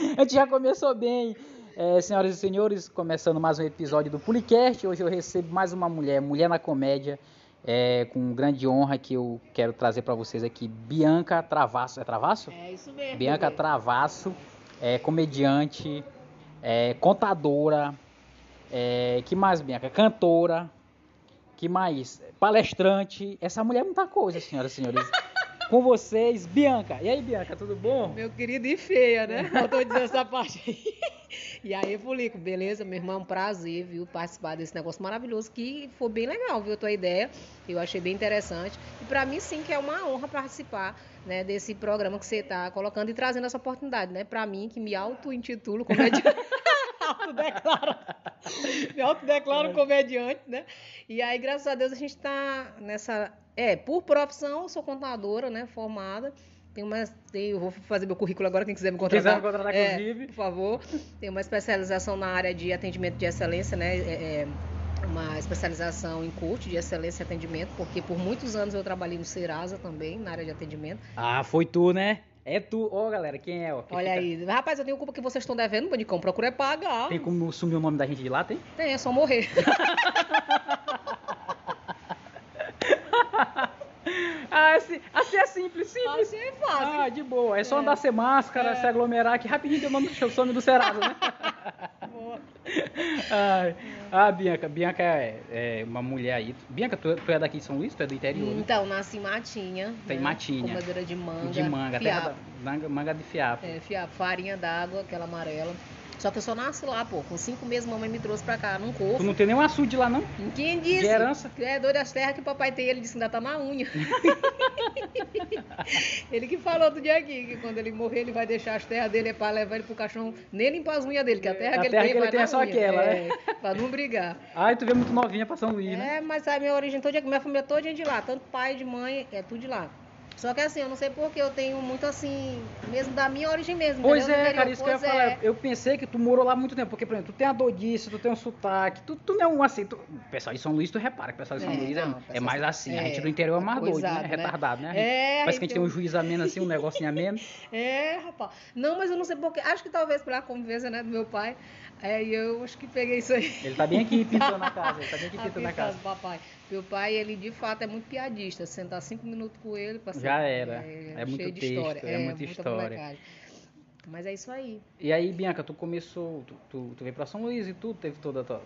a gente já começou bem. É, senhoras e senhores, começando mais um episódio do Pulicast. Hoje eu recebo mais uma mulher, mulher na comédia, é, com grande honra que eu quero trazer para vocês aqui, Bianca Travasso. É Travasso? É isso mesmo. Bianca bebê. Travasso, é comediante, é, contadora, é, que mais, Bianca? Cantora, que mais? Palestrante. Essa mulher é muita coisa, senhoras e senhores. Com vocês, Bianca. E aí, Bianca, tudo bom? Meu querido e feia, né? Faltou dizer essa parte aí. E aí, Fulico, beleza? Meu irmão, prazer, viu? Participar desse negócio maravilhoso que foi bem legal, viu? A tua ideia. Eu achei bem interessante. E pra mim, sim, que é uma honra participar né, desse programa que você tá colocando e trazendo essa oportunidade, né? Pra mim, que me auto-intitulo comediante. autodeclaro. Me autodeclaro comediante, né? E aí, graças a Deus, a gente tá nessa. É, por profissão, sou contadora, né? Formada. Tenho uma, tenho, vou fazer meu currículo agora, quem quiser me contratar. Quiser me contratar, é, inclusive. Por favor. Tenho uma especialização na área de atendimento de excelência, né? É, é, uma especialização em coach de excelência e atendimento, porque por muitos anos eu trabalhei no Serasa também, na área de atendimento. Ah, foi tu, né? É tu. Ó, galera, quem é? Ó, que Olha fica- aí. Rapaz, eu tenho culpa que vocês estão devendo, Bandicão. Procura é pagar. Tem como sumir o nome da gente de lá, tem? Tem, é só morrer. Ah, assim, assim é simples, simples. Assim é fácil. Ah, de boa. É só É. andar sem máscara, É. se aglomerar, que rapidinho tem o nome do some do Serasa, né? Boa. Ai. Ah, Bianca. Bianca é, é uma mulher aí. Bianca, tu, tu é daqui de São Luís? Tu é do interior? né? Então, nasci em Matinha. Tem né? Matinha. Comedora de manga. De manga, terra fiapo. da, manga, manga de fiapo. É, fiapo, farinha d'água, aquela amarela. Só que eu só nasci lá, pô. Com cinco meses, mamãe me trouxe pra cá, num Tu corpo. não tem nenhum açude lá, não? Quem disse? De herança? Que é das terras que o papai tem, ele disse que ainda tá na unha. ele que falou outro dia aqui, que quando ele morrer, ele vai deixar as terras dele é pra levar ele pro caixão, nem limpar as unhas dele, que a terra A que ele terra tem que ele vai tem é só unha. aquela, é, Pra não brigar. Ai, tu vê muito novinha pra São Luís, né? É, mas a minha origem toda, minha família toda é de lá, tanto pai, de mãe, é tudo de lá. Só que assim, eu não sei porque eu tenho muito assim, mesmo da minha origem mesmo. Pois entendeu? É, cara, isso que eu ia Pois falar. é. Eu pensei que tu morou lá muito tempo, porque, por exemplo, tu tem a dodice, tu tem um sotaque, tu, tu não é um assim. Tu... O pessoal de São Luís, tu repara que o pessoal de São É, Luís é, não, é mais assim. a é, gente do interior é mais doido, né? né? Retardado, né? É, Parece que a gente tem um então- juiz ameno assim, um negocinho ameno. É, rapaz. Não, mas eu não sei porque. Acho que talvez pela convivência né, do meu pai. É, eu acho que peguei isso aí. Ele tá bem aqui pintando a casa, ele tá bem aqui pintando a casa. papai. Meu pai, ele de fato é muito piadista. Sentar cinco minutos com ele, pra Já era. É muito cheio de texto, história. é muita história. molecagem. Mas é isso aí. E aí, Bianca, tu começou, tu, tu, tu veio pra São Luís e tudo, teve toda a tua,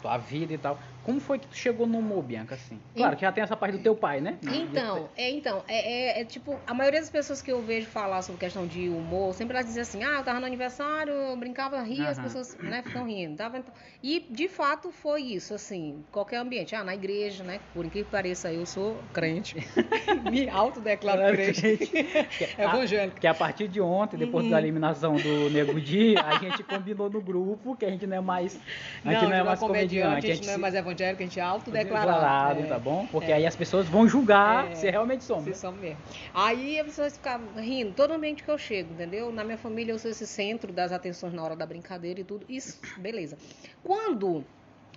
tua vida e tal. Como foi que tu chegou no humor, Bianca, assim? Claro que já tem essa parte do teu pai, né? Então, é, então, é, é- é tipo, a maioria das pessoas que eu vejo falar sobre questão de humor, sempre elas dizem assim, ah, eu tava no aniversário, eu brincava, ria, as Aham. pessoas, né, ficam rindo. Tava, e, de fato, foi isso, assim, qualquer ambiente. Ah, na igreja, né, por incrível que pareça, eu sou crente. Me autodeclaro Claro, crente. Que, a, Evangélico. que a partir de ontem, depois Uhum. da eliminação do Nego Di, a gente combinou no grupo que a gente não é mais, a gente não, é mais comediante, a gente não é se- mais evangélico, a gente é autodeclarado. declarado, é. tá bom? Porque é. aí as pessoas vão julgar É. se realmente somos. Vocês são mesmo. Aí as pessoas ficam rindo, todo ambiente que eu chego, entendeu? Na minha família eu sou esse centro das atenções na hora da brincadeira e tudo. Isso, beleza. Quando.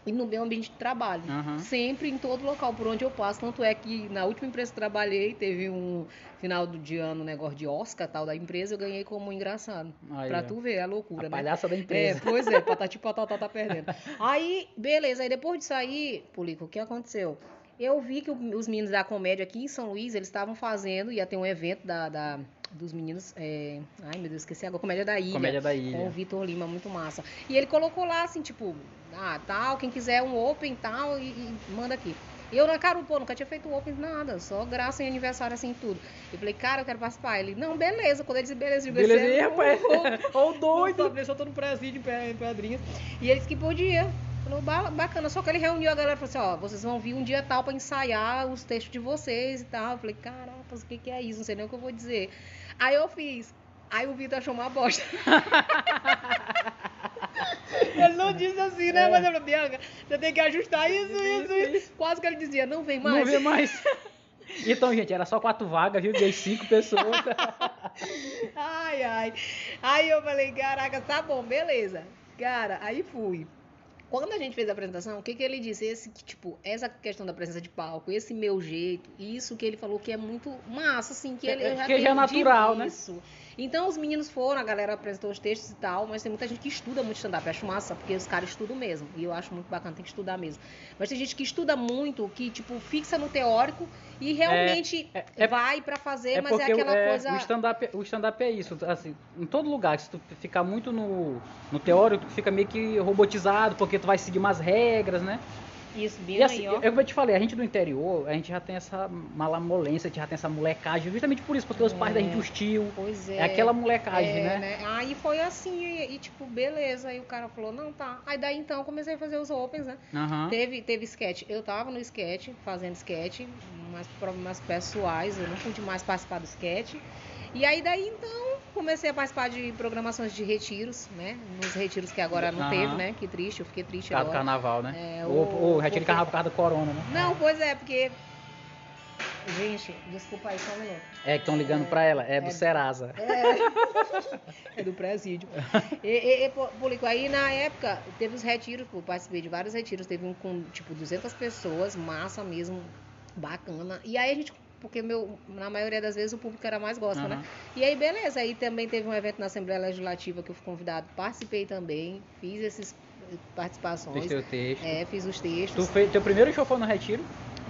E no meu ambiente de trabalho. Aham. Sempre em todo local por onde eu passo. Tanto é que na última empresa que trabalhei, teve um final do de ano, um negócio de Oscar tal da empresa, eu ganhei como engraçado. Aí, pra tu ver, é a loucura, A né? palhaça da É, empresa. pois é, patati patatá tá perdendo. Aí, beleza, aí depois de sair, Polico, o que aconteceu? Eu vi que os meninos da comédia aqui em São Luís, eles estavam fazendo, ia ter um evento da, da- dos meninos, é, ai meu Deus, esqueci agora, Comédia da Ilha. Comédia da Com o ilha. Vitor Lima, muito massa. E ele colocou lá assim, tipo, ah, tal, quem quiser um open tal, e, e manda aqui. E eu na cara, pô, nunca tinha feito open nada, só graça em aniversário assim tudo. Eu falei, cara, eu quero participar. Ele, não, beleza. Quando ele disse beleza, eu digo, Beleza, "Esse aí, é rapaz. louco." Ô, doido. Só tô no presídio em Pe- em Pedrinhas. E ele disse que podia. Falou, "Ba- bacana. Só que ele reuniu a galera e falou assim, ó, vocês vão vir um dia tal pra ensaiar os textos de vocês e tal. Eu falei, caracas, o que que é isso? Não sei nem o que eu vou dizer. Aí eu fiz. Aí o Vitor achou uma bosta. ele não disse assim, né? É. Mas eu falei, Bianca, você tem que ajustar isso, isso, isso. Quase que ele dizia, não vem mais. Não vê mais. Então, gente, era só quatro vagas, viu? Dei cinco pessoas. Ai, ai. Aí eu falei, caraca, tá bom, beleza. Cara, aí fui. Quando a gente fez a apresentação, o que, que ele disse? Esse, que, tipo, essa questão da presença de palco, esse meu jeito, isso que ele falou que é muito massa, assim, que ele É, eu já que já é natural, né? Isso. Então os meninos foram, a galera apresentou os textos e tal, mas tem muita gente que estuda muito stand-up. Acho massa, porque os caras estudam mesmo. E eu acho muito bacana, tem que estudar mesmo. Mas tem gente que estuda muito, que, tipo, fixa no teórico e realmente É, é- vai pra fazer, É mas é aquela é, coisa. o stand-up o stand-up é isso, assim, em todo lugar, se tu ficar muito no, no teórico, tu fica meio que robotizado, porque tu vai seguir umas regras, né? Isso, bem E assim, ó. eu, eu te falei, a gente do interior, a gente já tem essa malamolência, a gente já tem essa molecagem, justamente por isso, porque os pais da gente hostil, Pois é. é aquela molecagem, É, né? Aí foi assim, e, e, tipo, beleza. Aí o cara falou, não, tá. Aí daí então eu comecei a fazer os opens, né? Aham. Teve, teve sketch. Eu tava no sketch, fazendo sketch, mas problemas pessoais, eu não pude mais participar do sketch. E aí daí então comecei a participar de programações de retiros, né? Nos retiros que agora não Aham. teve, né? Que triste, eu fiquei triste Por causa do agora. carnaval, né? É, retiro porque- carnaval por causa do corona, né? Não, pois é, porque. Gente, desculpa aí só um minuto. É que estão ligando pra ela, é do é- Serasa. É do presídio. e, e, e, Público, aí na época teve os retiros, pô, participei de vários retiros, teve um com tipo 200 pessoas, massa mesmo, bacana. E aí a gente, porque meu, na maioria das vezes o público era mais gosta, né? Aham. E aí beleza, aí também teve um evento na Assembleia Legislativa que eu fui convidado, participei também, fiz essas participações. Fez teu texto. É, fiz os Tu textos fez, teu primeiro show foi no retiro?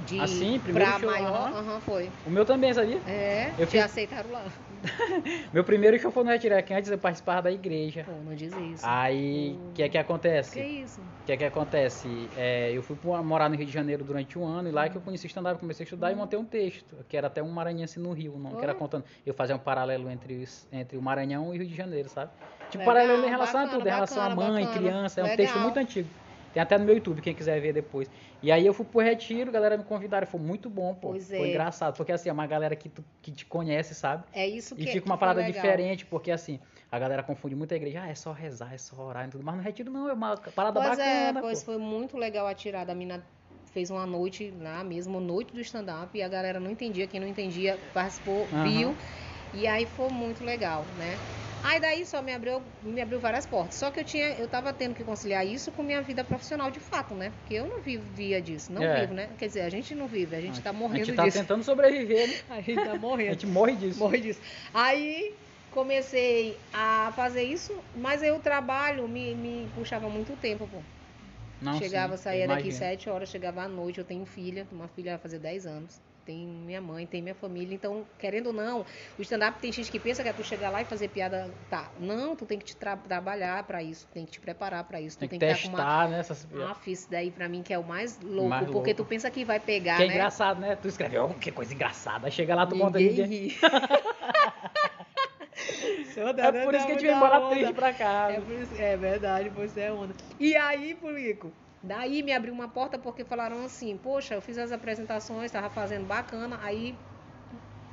de assim, primeiro pra show, maior, aham. aham, foi. O meu também, sabia? É, Eu te fiz- aceitaram lá. Meu primeiro show foi no retiro, é que antes eu participava da igreja. Pô, não diz isso. Aí, o que é que Que acontece? isso? O que é que acontece? É, eu fui morar no Rio de Janeiro durante um ano e lá que eu conheci stand-up, comecei a estudar e montei um texto, que era até um maranhense no Rio, não, que era contando. Eu fazia um paralelo entre, os- entre o Maranhão e o Rio de Janeiro, sabe? Tipo, Legal, paralelo em relação a bacana, tudo, em relação a bacana, mãe, bacana. criança, é um Legal. texto muito antigo. Tem até no meu YouTube, quem quiser ver depois. E aí eu fui pro retiro, galera me convidaram, foi muito bom, pô. Pois Foi é. engraçado, porque assim, é uma galera que, tu- que te conhece, sabe? É isso que E que fica uma foi parada diferente, porque assim, a galera confunde muito a igreja, ah, é só rezar, é só orar e tudo, mas no retiro não, é uma parada Pois é, bacana, pois pô. foi muito legal a tirada. A mina fez uma noite lá mesmo, noite do stand-up, e a galera não entendia, quem não entendia participou, Aham. viu. E aí foi muito legal, né? Aí daí só me abriu, me abriu várias portas. Só que eu tinha, eu tava tendo que conciliar isso com minha vida profissional de fato, né? Porque eu não vivia disso, não É. vivo, né? Quer dizer, a gente não vive, a gente tá A morrendo gente tá disso. tentando sobreviver, né? A gente tá A morrendo. gente morre disso. Morre disso. Aí comecei a fazer isso, mas aí o trabalho me, me puxava muito tempo, pô. Não, chegava, sim, saía daqui imagino. sete horas, chegava à noite, eu tenho filha, uma filha vai fazer 10 anos. Tem minha mãe, tem minha família, então, querendo ou não, o stand-up tem gente que pensa que é tu chegar lá e fazer piada. Tá, não, tu tem que te tra- trabalhar pra isso, tem que te preparar pra isso, Tem tu que tem que estar com uma. testar, né? Essas... Ah, isso daí pra mim que é o mais louco, Mais porque louco. tu pensa que vai pegar, que é né? engraçado, né? Tu escreve, oh, que coisa engraçada. Aí chega lá, tu monta Ninguém ninguém. ri. É por isso que a gente vem embora triste pra casa. É, isso- é verdade, você é onda. E aí, Pulico, daí me abriu uma porta porque falaram assim, poxa, eu fiz as apresentações, tava fazendo bacana, aí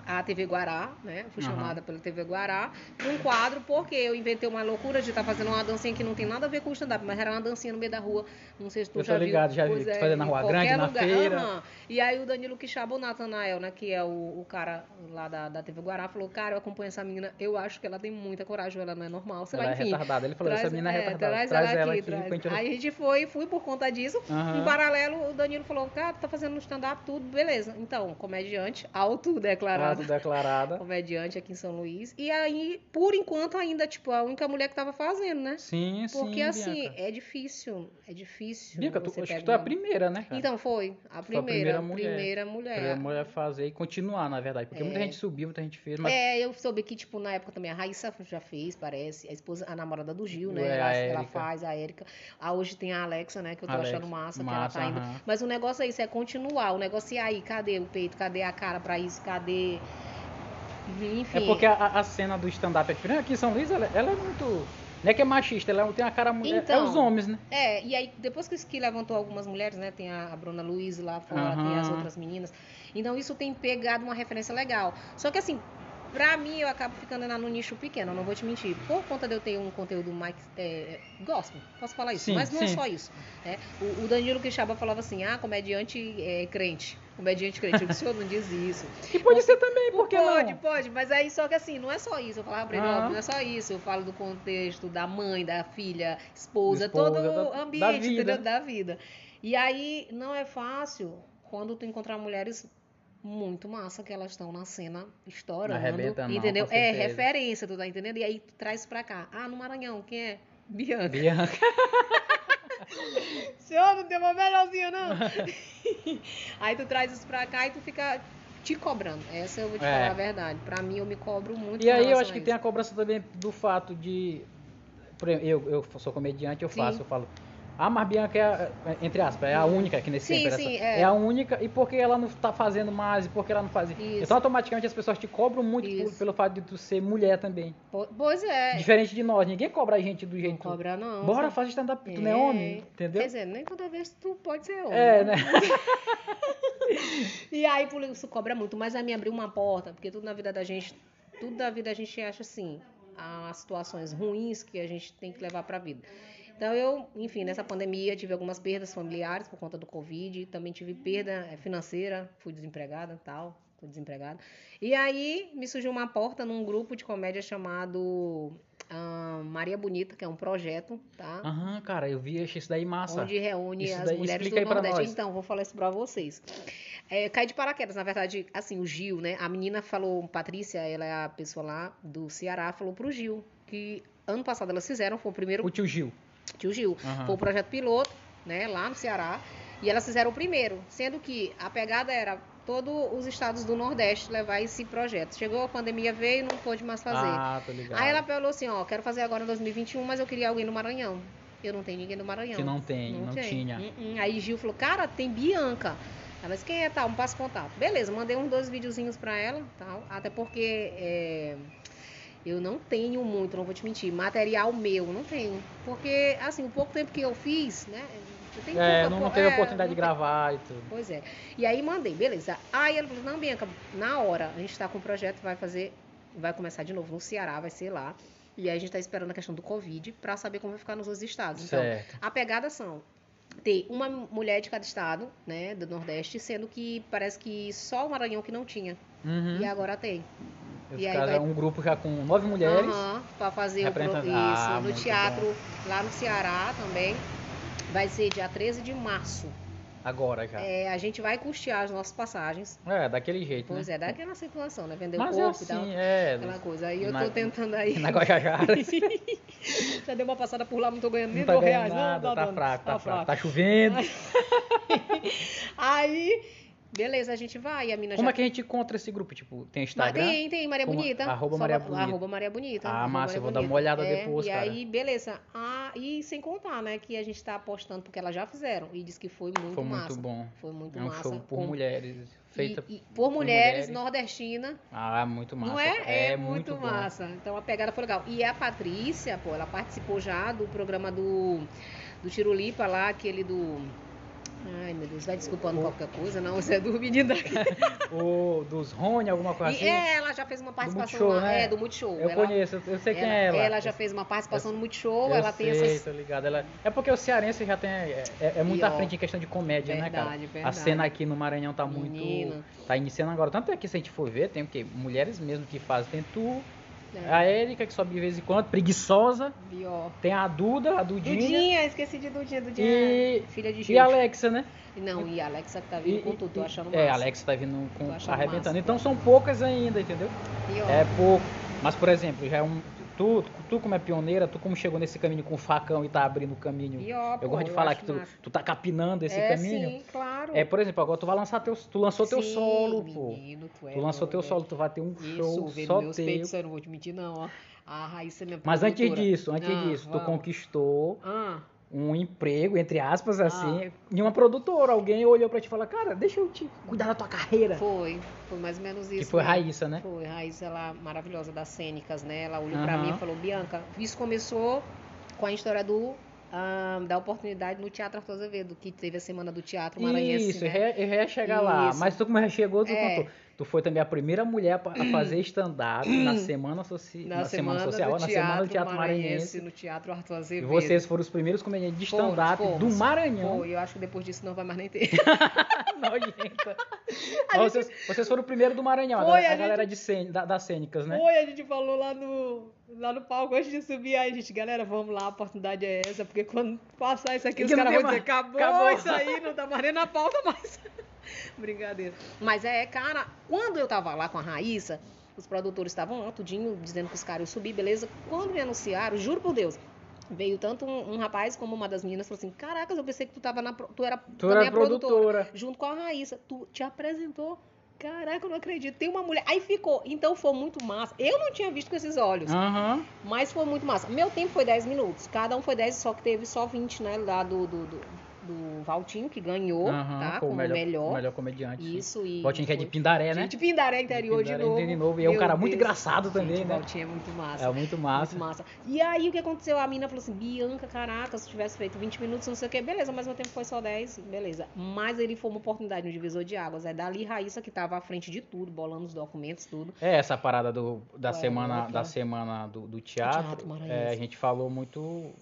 a TV Guará, né? Fui Aham. chamada pela TV Guará para um quadro, porque eu inventei uma loucura de estar fazendo uma dancinha que não tem nada a ver com o stand-up, mas era uma dancinha no meio da rua. Não sei se tu Eu tô já ligado, viu. já vi. É, fazia na Rua Grande, na lugar. feira. Aham. E aí o Danilo Quixaba, o Natanael, né, que é o, o cara lá da, da TV Guará, falou, cara, eu acompanho essa menina, eu acho que ela tem muita coragem, ela não é normal. Sei Ela lá, é enfim. retardada. Ele falou, essa menina é retardada. Traz, Traz ela aqui, aqui traz. Aí a gente foi, fui por conta disso. Aham. Em paralelo, o Danilo falou, cara, tu tá fazendo stand-up, tudo, beleza. Então, comediante, autodeclarado. Declarada. Comediante aqui em São Luís. E aí, por enquanto, ainda, tipo, a única mulher que tava fazendo, né? Sim, sim, Porque assim, Bianca. é difícil. É difícil. Bianca, tu, acho que tu é a primeira, né, cara? Então, foi. foi A a primeira, primeira mulher. primeira mulher. Pra mulher fazer e continuar, na verdade. Porque muita É. gente subiu, muita gente fez, mas É, eu soube que, tipo, na época também a Raíssa já fez, parece. A esposa, a namorada do Gil, né? É, ela, ela faz, a Érica. Ah, hoje tem a Alexa, né? Que eu tô Alex, achando massa, massa, que ela tá indo. Mas o negócio é isso, é continuar. O negócio é aí, cadê o peito? Cadê a cara pra isso? Cadê. Enfim. É porque a, a cena do stand-up aqui, aqui em São Luís, ela, ela é muito. Não é que é machista, ela tem a cara mulher. é Então, os homens, né? É, e aí depois que isso que levantou algumas mulheres, né? Tem a, a Bruna Luiz lá fora, tem as outras meninas. Então isso tem pegado uma referência legal. Só que assim, pra mim eu acabo ficando na- no nicho pequeno, não vou te mentir. Por conta de eu ter um conteúdo mais é, gospel, posso falar isso, Sim, mas não é sim. só isso. né? O, o Danilo Quixaba falava assim, ah, comediante é, crente. Comediante crente. Eu disse, o senhor não diz isso. E pode ser também, porque pode, não? pode, mas aí só que assim, não é só isso. Eu falava pra ele, ó, não é só isso. Eu falo do contexto da mãe, da filha, esposa, Esposa, todo da- o da ambiente vida. entendeu? da vida. E aí não é fácil quando tu encontrar mulheres muito massa que elas estão na cena estourando. Arrebentando, não, entendeu? é referência, tu tá entendendo? E aí tu traz pra cá. Ah, no Maranhão, quem é? Bianca. Bianca. Senhor, não tem uma melhorzinha, não. aí tu traz isso pra cá e tu fica te cobrando. Essa eu vou te É. falar a verdade. Pra mim, eu me cobro muito. E aí eu acho que tem a cobrança também do fato de. Por exemplo, eu, eu sou comediante, eu Sim. faço, eu falo. Ah, mas Bianca é, a- entre aspas, é a única aqui nesse Sim, tempo. sim, essa- é. a única, e porque ela não tá fazendo mais, e porque ela não faz. Isso. Então automaticamente as pessoas te cobram muito por- pelo fato de tu ser mulher também. Po- Pois é. Diferente de nós, ninguém cobra a gente do Não jeito. cobra, não. Bora, sabe? faz stand-up, tu não é homem, entendeu? Quer dizer, nem toda vez tu pode ser homem. É, né? né? E aí por isso cobra muito, mas aí me abriu uma porta, porque tudo na vida da gente, tudo da vida a gente acha assim, há situações ruins que a gente tem que levar pra vida. Então eu, enfim, nessa pandemia tive algumas perdas familiares por conta do Covid, também tive perda eh, financeira, fui desempregada e tal, fui desempregada. E aí me surgiu uma porta num grupo de comédia chamado ah, Maria Bonita, que é um projeto, tá? Aham, cara, eu vi, achei isso daí massa. onde reúne Isso as daí, mulheres do Nordeste. Então, vou falar isso pra vocês. É, cai de paraquedas, na verdade, assim, o Gil, né? A menina falou, Patrícia, ela é a pessoa lá do Ceará, falou pro Gil que ano passado elas fizeram, foi o primeiro, O tio Gil. Tio Gil, Aham. foi o projeto piloto, né, lá no Ceará, e elas fizeram o primeiro, sendo que a pegada era todos os estados do Nordeste levar esse projeto. Chegou a pandemia, veio, não pôde mais fazer. Ah, tô ligado. Aí ela falou assim, ó, quero fazer agora em 2021, mas eu queria alguém no Maranhão. Eu não tenho ninguém no Maranhão. Que não tem, não, tem. tinha. Hum, hum. Aí Gil falou, cara, tem Bianca. Ela disse, quem é tal? Me passa contato. Beleza, mandei uns dois videozinhos pra ela, tal. Até porque é, eu não tenho muito, não vou te mentir, material meu, não tenho. Porque, assim, o pouco tempo que eu fiz, né? eu É, pouca não, não teve é, oportunidade de tem- gravar e tudo. Pois é. E aí mandei, beleza. Aí ela falou, não, Bianca, na hora, a gente tá com o projeto, vai fazer, vai começar de novo no Ceará, vai ser lá. E aí a gente tá esperando a questão do Covid pra saber como vai ficar nos outros estados. Então, certo. a pegada são ter uma mulher de cada estado, né, do Nordeste, sendo que parece que só o Maranhão que não tinha. Uhum. E agora tem. Esse e aí caso é vai- um grupo já com nove mulheres. Aham, pra fazer o pro... Isso Ah, no teatro lá no Ceará também. Vai ser dia 13 de março. Agora já. É, É, a gente vai custear as nossas passagens. daquele jeito, Pois né? é, daquela situação, né? Vender Mas o é corpo e tal. assim, é. Aquela coisa. Aí eu na- tô tentando aí. Na Guajajara. Já deu uma passada por lá, não tô ganhando nem Não tá dois reais, nada, não. tá dando. fraco, tá Tá fraco. fraco. Tá chovendo. Aí, beleza, a gente vai. A mina Como já é que a gente encontra esse grupo? Tipo, tem Mas Instagram? Tem, tem, Maria Como- Bonita. arroba Só Maria Bonita. Arroba Maria Bonita. Ah, massa, eu vou dar uma Bonita. olhada É, depois, E cara. aí, beleza. Ah, e sem contar, né, que a gente tá apostando, porque elas já fizeram. E diz que foi muito Foi massa. muito bom. Foi muito É um massa. show por Com- mulheres. Feita. e, e por mulheres, mulheres. nordestina. Ah, muito massa. Não é? É, muito, muito, bom. massa. Então a pegada foi legal. E a Patrícia, pô, ela participou já do programa do, do Tirulipa lá, aquele do. Ai, meu Deus, vai desculpando O- qualquer coisa, não, você é do menino. O dos Rony, alguma coisa E assim. é, ela já fez uma participação Multishow, lá. né? É, do Multishow. eu ela, conheço, eu- eu sei quem ela, é ela. ela já fez uma participação no Multishow, Eu ela tem sei, essas. tô ligado. Ela... É porque o cearense já tem. É, é muito E, à ó, frente em questão de comédia, né, cara? verdade, A verdade. cena aqui no Maranhão tá muito. Tá iniciando agora. Tanto é que se a gente for ver, tem o quê? Mulheres mesmo que fazem. Tem tu, É, a Érica, que sobe de vez em quando, preguiçosa. pior. Tem a Duda, a Dudinha. Dudinha, esqueci de Dudinha, Dudinha. E- é filha de E Gil. a Alexa, né? Não, e a Alexa que tá vindo E- com tudo, tô achando É, a massa. Alexa tá vindo com arrebentando. massa. Então são poucas ainda, entendeu? Pior. É pouco. Mas, por exemplo, já é um. Tu, tu como é pioneira, tu como chegou nesse caminho com o facão e tá abrindo o caminho. Pior, eu pô, gosto de falar que tu, massa. tu tá capinando esse é, caminho. Sim, claro. É, por exemplo, agora tu vai lançar teu. Tu lançou teu Sim, solo, pô. menino, tu, é Tu lançou teu solo, tu vai ter um Isso, show só meus teu. peitos, eu não vou te mentir, não, ó. A Raíssa é minha Mas antes disso, antes Ah, disso, tu vamos. conquistou Ah, um emprego, entre aspas, Ah. assim, em uma produtora. Alguém olhou pra ti e falou, cara, deixa eu te cuidar da tua carreira. foi. Foi mais ou menos isso. que foi mesmo. Raíssa, né? Foi, Raíssa, ela maravilhosa das cênicas, né? Ela olhou pra Aham. mim e falou, Bianca, isso começou com a história do... ah, da oportunidade no Teatro Arthur Azevedo, que teve a semana do teatro maranhense. Isso, né? eu ia chegar lá. Isso. Mas tu como já chegou, tu É. contou. Tu foi também a primeira mulher a fazer stand-up na semana, soci... Na, na semana, social, do na teatro semana do Teatro Maranhense. Maranhense, no Teatro Arthur E Azevedo. vocês foram os primeiros comediantes de stand-up do. Maranhão. Foi, eu acho que depois disso não vai mais nem ter. Nojenta. Mas vocês, vocês foram o primeiro do Maranhão, Foi, a, a a galera gente- de cen- da- das cênicas, né? Foi, a gente falou lá no, lá no palco antes de subir. Aí, a gente, galera, vamos lá, a oportunidade é essa. Porque quando passar isso aqui, E os que não caras vão dizer, mais- acabou, acabou." isso aí, não tá mais nem na pauta mais. Brincadeira. Mas é, cara, quando eu tava lá com a Raíssa, os produtores estavam lá, tudinho, dizendo que os caras iam subir, beleza. Quando me anunciaram, juro por Deus, veio tanto um, um rapaz como uma das meninas, falou assim, caracas, eu pensei que tu tava na, tu era Tu era a produtora, produtora. junto com a Raíssa. Tu te apresentou? Caraca, eu não acredito. Tem uma mulher. Aí ficou. Então foi muito massa. Eu não tinha visto com esses olhos. Aham. Mas foi muito massa. Meu tempo foi 10 minutos. Cada um foi 10, só que teve só 20, né? Lá do, do, do, do Valtinho, que ganhou, Aham, tá? foi o Como melhor, melhor. o melhor comediante. Isso e. Valtinho que é de Pindaré, né? De Pindaré interior de Pindaré novo. de novo. E é um cara muito Deus. engraçado também, Gente, né? O Valtinho é muito massa. É muito massa. Muito massa. E aí o que aconteceu? A mina falou assim: Bianca, caraca, se tivesse feito 20 minutos, não sei o quê, beleza, mas meu tempo foi só 10, beleza. Mas ele foi uma oportunidade no divisor de águas. É dali Raíssa que tava à frente de tudo, bolando os documentos, tudo. É, essa parada do, da, Ué, semana, da semana do, do teatro, teatro é, a gente falou muito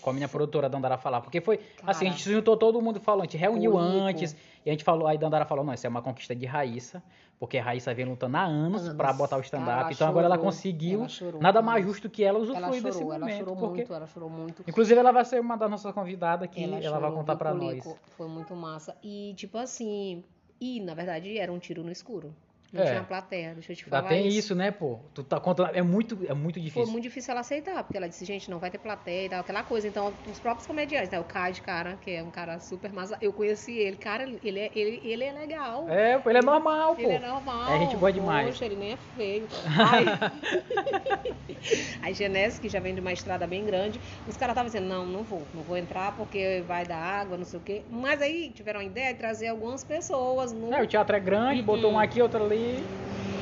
com a minha produtora Dandara falar, porque foi assim, a gente juntou todo mundo falando, a gente reuniu antes, e a gente falou, aí Dandara falou, não, isso é uma conquista de Raíssa, porque a Raíssa vem lutando há anos, pra botar o stand-up, Ela então agora ela chorou, conseguiu, ela chorou nada mais justo que ela Ela usufruir desse chorou, ela momento, chorou porque... muito, ela chorou muito. Inclusive ela vai ser uma das nossas convidadas aqui, ela, vai chorou, contar Culico? nós. Foi muito massa. E, tipo assim, e na verdade era um tiro no escuro. Não É. tinha plateia, deixa eu te Já falar. tem isso, né, pô? Tu tá contra... É muito, é muito Foi difícil. muito difícil ela aceitar, porque ela disse, gente, não vai ter plateia e tal, aquela coisa. Então, os próprios comediantes, né? O Cade, cara, que é um cara super massa. Eu conheci ele, cara, ele é, ele, ele é legal. É, ele é normal, pô. Ele é normal. É gente boa demais. Poxa, ele nem é feio. Aí, aí Genésio, que já vem de uma estrada bem grande, os caras estavam dizendo, não, não vou, não vou entrar porque vai dar água, não sei o quê. Mas aí tiveram a ideia de trazer algumas pessoas no. É, o teatro é grande, botou Uhum. um aqui, outro ali.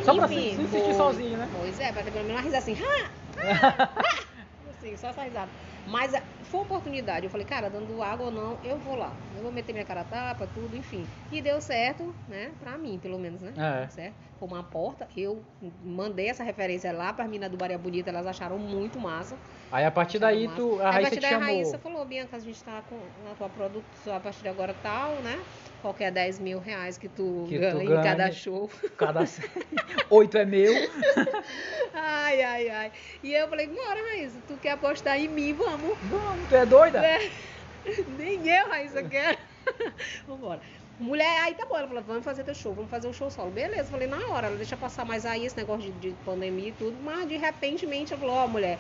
Só pra se, Enfim, se sentir foi- sozinho, né? Pois é, pra ter pelo menos uma risada assim, "Ah, ah, ah", assim, só essa risada. Mas a- uma oportunidade. Eu falei, cara, dando água ou não, eu vou lá. Eu vou meter minha cara a tapa, tudo, enfim. E deu certo, né? Pra mim, pelo menos, né? É. Certo? Foi uma porta. Eu mandei essa referência lá para minas do Baria Bonita, elas acharam muito massa. Aí a partir daí Massa. tu, a Aí, Raíssa partir daí, a chamou. Raíssa falou, Bianca, a gente tá com a tua produção a partir de agora tal, né? Qualquer 10 mil reais que tu Que tu ganha em cada show. Cada oito é meu. Ai, ai, ai. E eu falei, bora, Raíssa, tu quer apostar em mim? Vamos. Vamos, tu é doida? É. Nem eu, Raíssa, quero. Vambora. Mulher, aí tá bom. Ela falou, vamos fazer teu show, vamos fazer o show solo. Beleza, falei, na hora, ela deixa passar mais aí esse negócio de, de pandemia e tudo. Mas de repentemente ela falou, ó, mulher,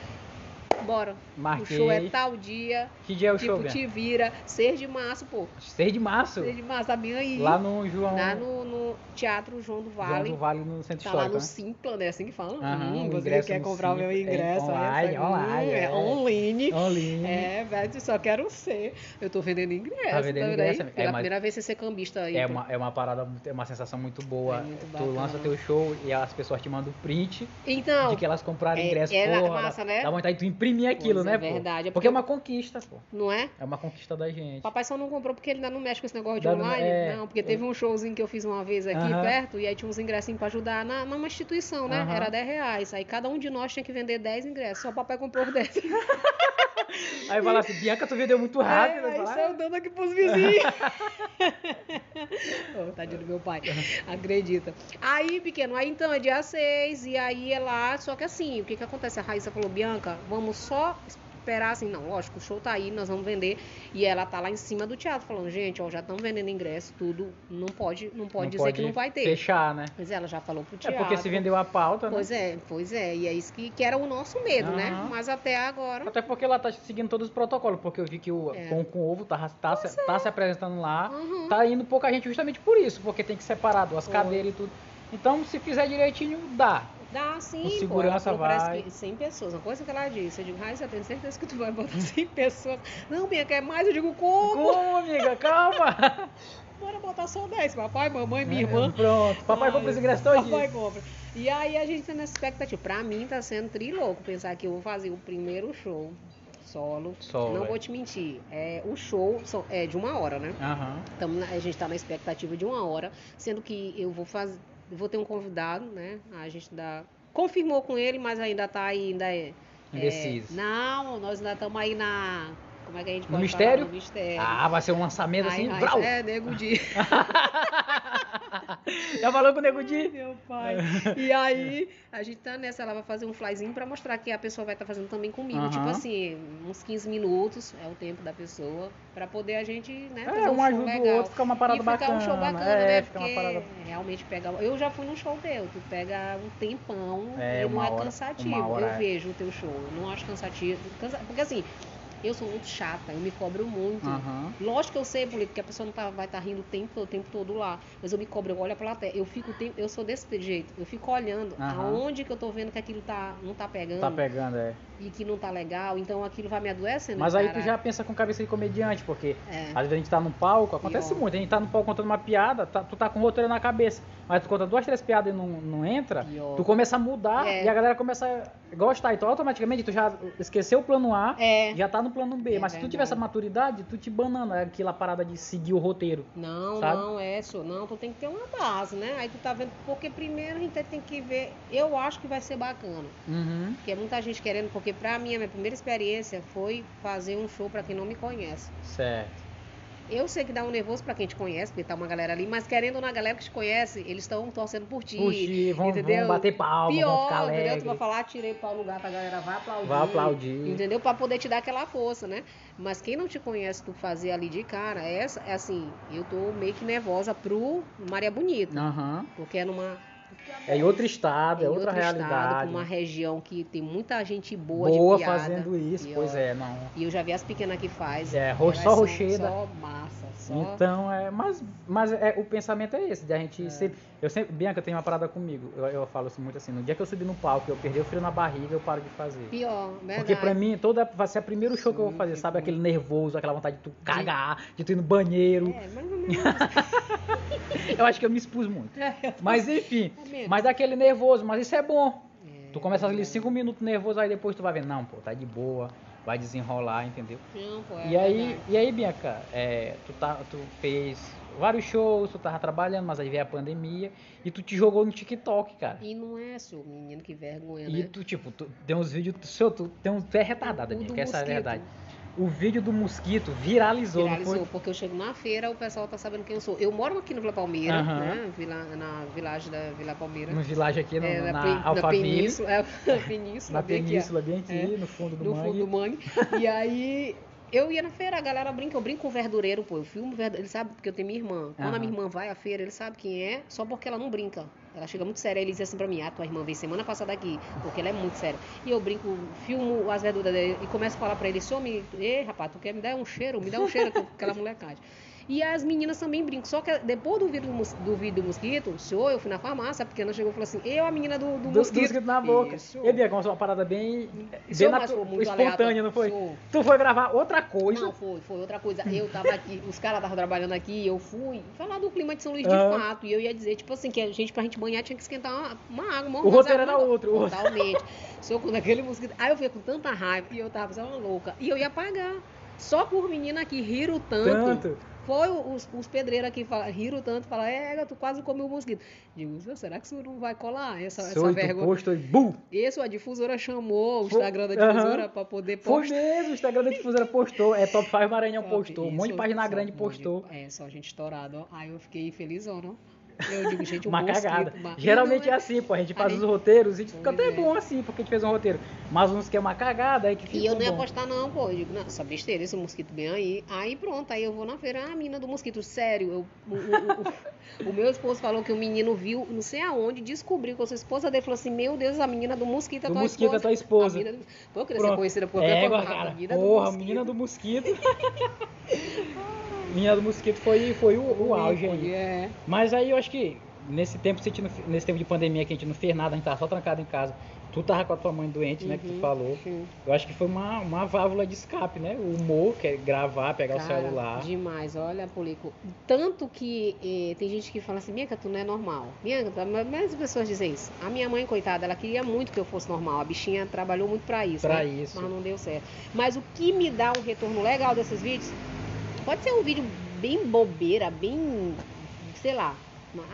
bora. Marquei. O show é tal dia. Que dia é o tipo, show, Bianca? te vira. 6 de março, pô. 6 de março. 6 de março, tá bem aí. Lá no João, Lá no, no Teatro João do João Vale. do Vale, no Centro Tá lá Histórico, no né? Simpla, né? Assim que fala. Aham, hum, você quer comprar o meu é ingresso. online, essa- online, hum, é. é online. Online. É, velho, só quero ser. Eu tô vendendo ingresso. Tá vendendo aí? ingresso, é, Pela mas- primeira vez você ser cambista aí. É uma, é uma parada, é uma sensação muito boa. É muito tu lança teu show e as pessoas te mandam print Então, de que elas compraram é- ingresso. é porra, massa, né? Dá vontade de tu imprimir aquilo, Pois né, é verdade, é Porque porque- é uma conquista, pô. não é? É uma conquista da gente. Papai só não comprou porque ele ainda não mexe com esse negócio de no- online. é. não, porque teve um showzinho que eu fiz uma vez aqui Aham. perto e aí tinha uns ingressinhos pra ajudar na, numa instituição, né? Aham. Era 10 reais. Aí cada um de nós tinha que vender 10 ingressos. Só o papai comprou os 10. Aí fala assim, Bianca, tu vendeu muito rápido. É, aí saiu dando aqui pros vizinhos. Ô, tadinho do meu pai. Acredita. Aí, pequeno, aí então é dia 6, e aí é lá. Só que assim, o que que acontece? A Raíssa falou, Bianca, vamos só esperar assim, não, lógico, o show tá aí, nós vamos vender. E ela tá lá em cima do teatro, falando, gente, ó, já estão vendendo ingresso, tudo. Não pode, não pode dizer que não vai ter. Fechar, né? Mas ela já falou pro É teatro. porque se vendeu a pauta, né? Pois é, pois é. E é isso que, que era o nosso medo, né? Aham. Mas até agora. Até porque ela tá seguindo todos os protocolos, porque eu vi que o É. pão com ovo tá, tá, se, tá se apresentando lá, Uhum. tá indo pouca gente justamente por isso, porque tem que separar duas cadeiras e tudo. Então, se fizer direitinho, dá. Dá sim, pô. segurança falou, parece vai. que 100 pessoas. Uma coisa que ela disse. Eu digo, Raíssa, eu tenho certeza que tu vai botar 100 pessoas. Não, Bia, quer mais? Eu digo, como? Como, amiga? Calma! Bora botar só 10. Papai, mamãe, minha irmã. Pronto. Papai Ai, compra esse ingresso todinho. Papai compra. E aí a gente tá nessa expectativa. Pra mim tá sendo trilouco pensar que eu vou fazer o primeiro show solo. Solo, Não é. vou te mentir. É, o show é de uma hora, né? Aham. Tamo a gente tá na expectativa de uma hora, sendo que eu vou fazer, vou ter um convidado, né? A gente ainda confirmou com ele, mas ainda tá aí, ainda é, é, não, nós ainda estamos aí na como é que a gente pode mistério? mistério. Ah, vai ser um lançamento assim, Ai. É, nego de. Já falou com o Nego Di? Meu pai. E aí, a gente tá nessa, ela vai fazer um flyzinho pra mostrar que a pessoa vai estar fazendo também comigo. Aham. Tipo assim, uns 15 minutos é o tempo da pessoa, pra poder a gente, né, fazer É, um, um show ajuda o legal. outro, fica uma parada e ficar bacana. um show bacana, é, né? fica Porque uma parada. realmente pega. Eu já fui num show teu, tu pega um tempão É, e não é hora- cansativo. eu é. vejo o teu show, não acho cansativo. cansa- Porque assim, eu sou muito chata, eu me cobro muito. Aham. Lógico que eu sei, Polito, porque a pessoa não tá- vai estar rindo o tempo, o tempo todo lá. Mas eu me cobro, eu olho a plateia. Eu fico tempo, eu sou desse jeito. Eu fico olhando Aham. aonde que eu tô vendo que aquilo tá, não tá pegando Tá pegando, é. e que não tá legal. Então aquilo vai me adoecendo. Mas aí tu já pensa com cabeça de comediante, porque É. às vezes a gente tá no palco, acontece Pior. muito, a gente tá no palco contando uma piada, tá- tu tá com o roteiro na cabeça, mas tu conta duas, três piadas e não, não entra, Pior. tu começa a mudar É. e a galera começa a gostar. Então automaticamente tu já esqueceu o plano A, É. já tá no plano B. É mas se tu tiver essa maturidade, tu te banana aquela parada de seguir o roteiro. Não, Sabe? não, é isso. Não, tu tem que ter uma base, né? Aí tu tá vendo, porque primeiro a gente tem que ver. Eu acho que vai ser bacana. Uhum. Porque é muita gente querendo, porque pra mim, a minha primeira experiência foi fazer um show pra quem não me conhece. Certo. Eu sei que dá um nervoso pra quem te conhece, porque tá uma galera ali, mas querendo ou não, a galera que te conhece, eles estão torcendo por ti. Puxi, vão, entendeu? vão bater palma, vão Pior, ficar entendeu? Tu vai alegre. falar, tirei pau no gato, a galera vai aplaudir. Vai aplaudir. Entendeu? Pra poder te dar aquela força, né? Mas quem não te conhece, tu fazer ali de cara, essa, é assim, eu tô meio que nervosa pro Maria Bonita. Aham. Porque é numa. É em outro estado, é em outra estado, realidade. com uma região que tem muita gente boa, Boa de piada. fazendo isso, E, pois ó, é, não. E eu já vi as pequenas que faz. É, ro- só rocheda. Só massa, só. Então, é, mas, mas é, o pensamento é esse, de a gente É. sempre, eu sempre, Bianca tem uma parada comigo, eu, eu falo assim muito assim, no dia que eu subir no palco eu perder o frio na barriga, eu paro de fazer. Pior, verdade. Porque pra mim, toda, vai ser o primeiro show que eu vou Sim, fazer, sabe? sim. Aquele nervoso, aquela vontade de tu cagar, de tu ir no banheiro. É, ou menos. Eu acho que eu me expus muito. Mas enfim, É mas daquele nervoso, mas isso é bom. É, Tu começa ali é. cinco minutos nervoso, aí depois tu vai ver, não, pô, tá de boa, vai desenrolar, entendeu? Não, pô, é E aí, verdade. e aí, Bianca, é, tu, tá, tu fez vários shows, tu tava trabalhando, mas aí veio a pandemia e tu te jogou no TikTok, cara. E não é, seu menino, que vergonha, E né? tu, tipo, tu, tem uns vídeos, seu, tu, tem um, tu é retardada, Bianca, essa é a verdade. O vídeo do mosquito viralizou, Viralizou, porque eu chego na feira, o pessoal tá sabendo quem eu sou. Eu moro aqui no Vila Palmeira, né? Vila, na vilagem da Vila Palmeira. No vilagem aqui, no, É, na, pe- Alphaville, península, é, na península, na bem aqui, península, bem aqui, É, no fundo do no mangue. fundo do mangue. E aí, eu ia na feira, a galera brinca, eu brinco com o verdureiro, pô, eu filmo verdureiro, ele sabe porque eu tenho minha irmã. Quando Aham. a minha irmã vai à feira, ele sabe quem é, só porque ela não brinca. Ela chega muito séria, ele diz assim pra mim, ah, tua irmã veio semana passada aqui, porque ela é muito séria. E eu brinco, filmo as verduras dele e começo a falar pra ele, senhor, me... ei, rapaz, tu quer me dar um cheiro? Me dá um cheiro, com aquela molecagem. E as meninas também brincam. Só que depois do vídeo do, mos- do vídeo do mosquito, o senhor, eu fui na farmácia, a pequena chegou e falou assim, eu, a menina do, do, Do, mosquito. mosquito na boca. Isso. E Bianca, uma parada bem, bem Senhor, mas foi muito espontânea, não foi? Foi. Tu foi gravar outra coisa. Não, foi, foi outra coisa. Eu tava aqui, os caras estavam trabalhando aqui, eu fui falar do clima de São Luís de fato. E eu ia dizer, tipo assim, que a gente, pra gente banhar, tinha que esquentar uma, uma água, uma O roteiro era outro. Totalmente. Só com aquele mosquito. Aí eu fiquei com tanta raiva e eu tava só uma louca. E eu ia pagar. Só por menina aqui riram tanto. Tanto. Foi os, os pedreiros aqui fala- riram tanto, falaram, é, tu quase comeu o mosquito. Digo, será que isso não vai colar? Essa, essa vergonha. posto e bum! Esse, a difusora chamou o Foi- Instagram da difusora Aham. pra poder Foi postar. mesmo, o Instagram da difusora postou, é Top 5 Maranhão Top, postou, um monte de isso, página grande postou. É, só gente estourada, ó. Aí eu fiquei felizona, ó. Eu digo, gente, um Uma cagada. uma- Geralmente é assim, pô. A gente faz Aí- os roteiros e fica até é. bom assim, porque a gente fez um roteiro. Mas uns que é uma cagada, aí que fica E eu não ia bom. postar não, pô. Eu digo, não, essa besteira, esse mosquito bem aí. Aí pronto, aí eu vou na feira, ah, a menina do mosquito, sério. Eu, o, o- o- o meu esposo falou que o menino viu, não sei aonde, descobriu que a sua esposa dele falou assim, meu Deus, a menina do mosquito é Do tua mosquito é esposa. tua esposa. A menina do... Pô, eu queria ser conhecida por É, qualquer cara, a menina do porra, mosquito. menina do mosquito. menina do mosquito foi, foi o, o auge aí. É. Mas aí eu acho que nesse tempo, não nesse tempo de pandemia que a gente não fez nada, a gente tava só trancado em casa. Tu tava com a tua mãe doente, né, que tu Uhum, falou. sim. Eu acho que foi uma, uma válvula de escape, né? O humor, que é gravar, pegar o Cara, celular. Demais, olha, Polico. Tanto que eh, tem gente que fala assim, Bianca, tu não é normal. Bianca, tu- mas as pessoas dizem isso. A minha mãe, coitada, ela queria muito que eu fosse normal. A bichinha trabalhou muito pra isso. Pra né? isso. Mas não deu certo. Mas o que me dá um retorno legal desses vídeos, pode ser um vídeo bem bobeira, bem, sei lá.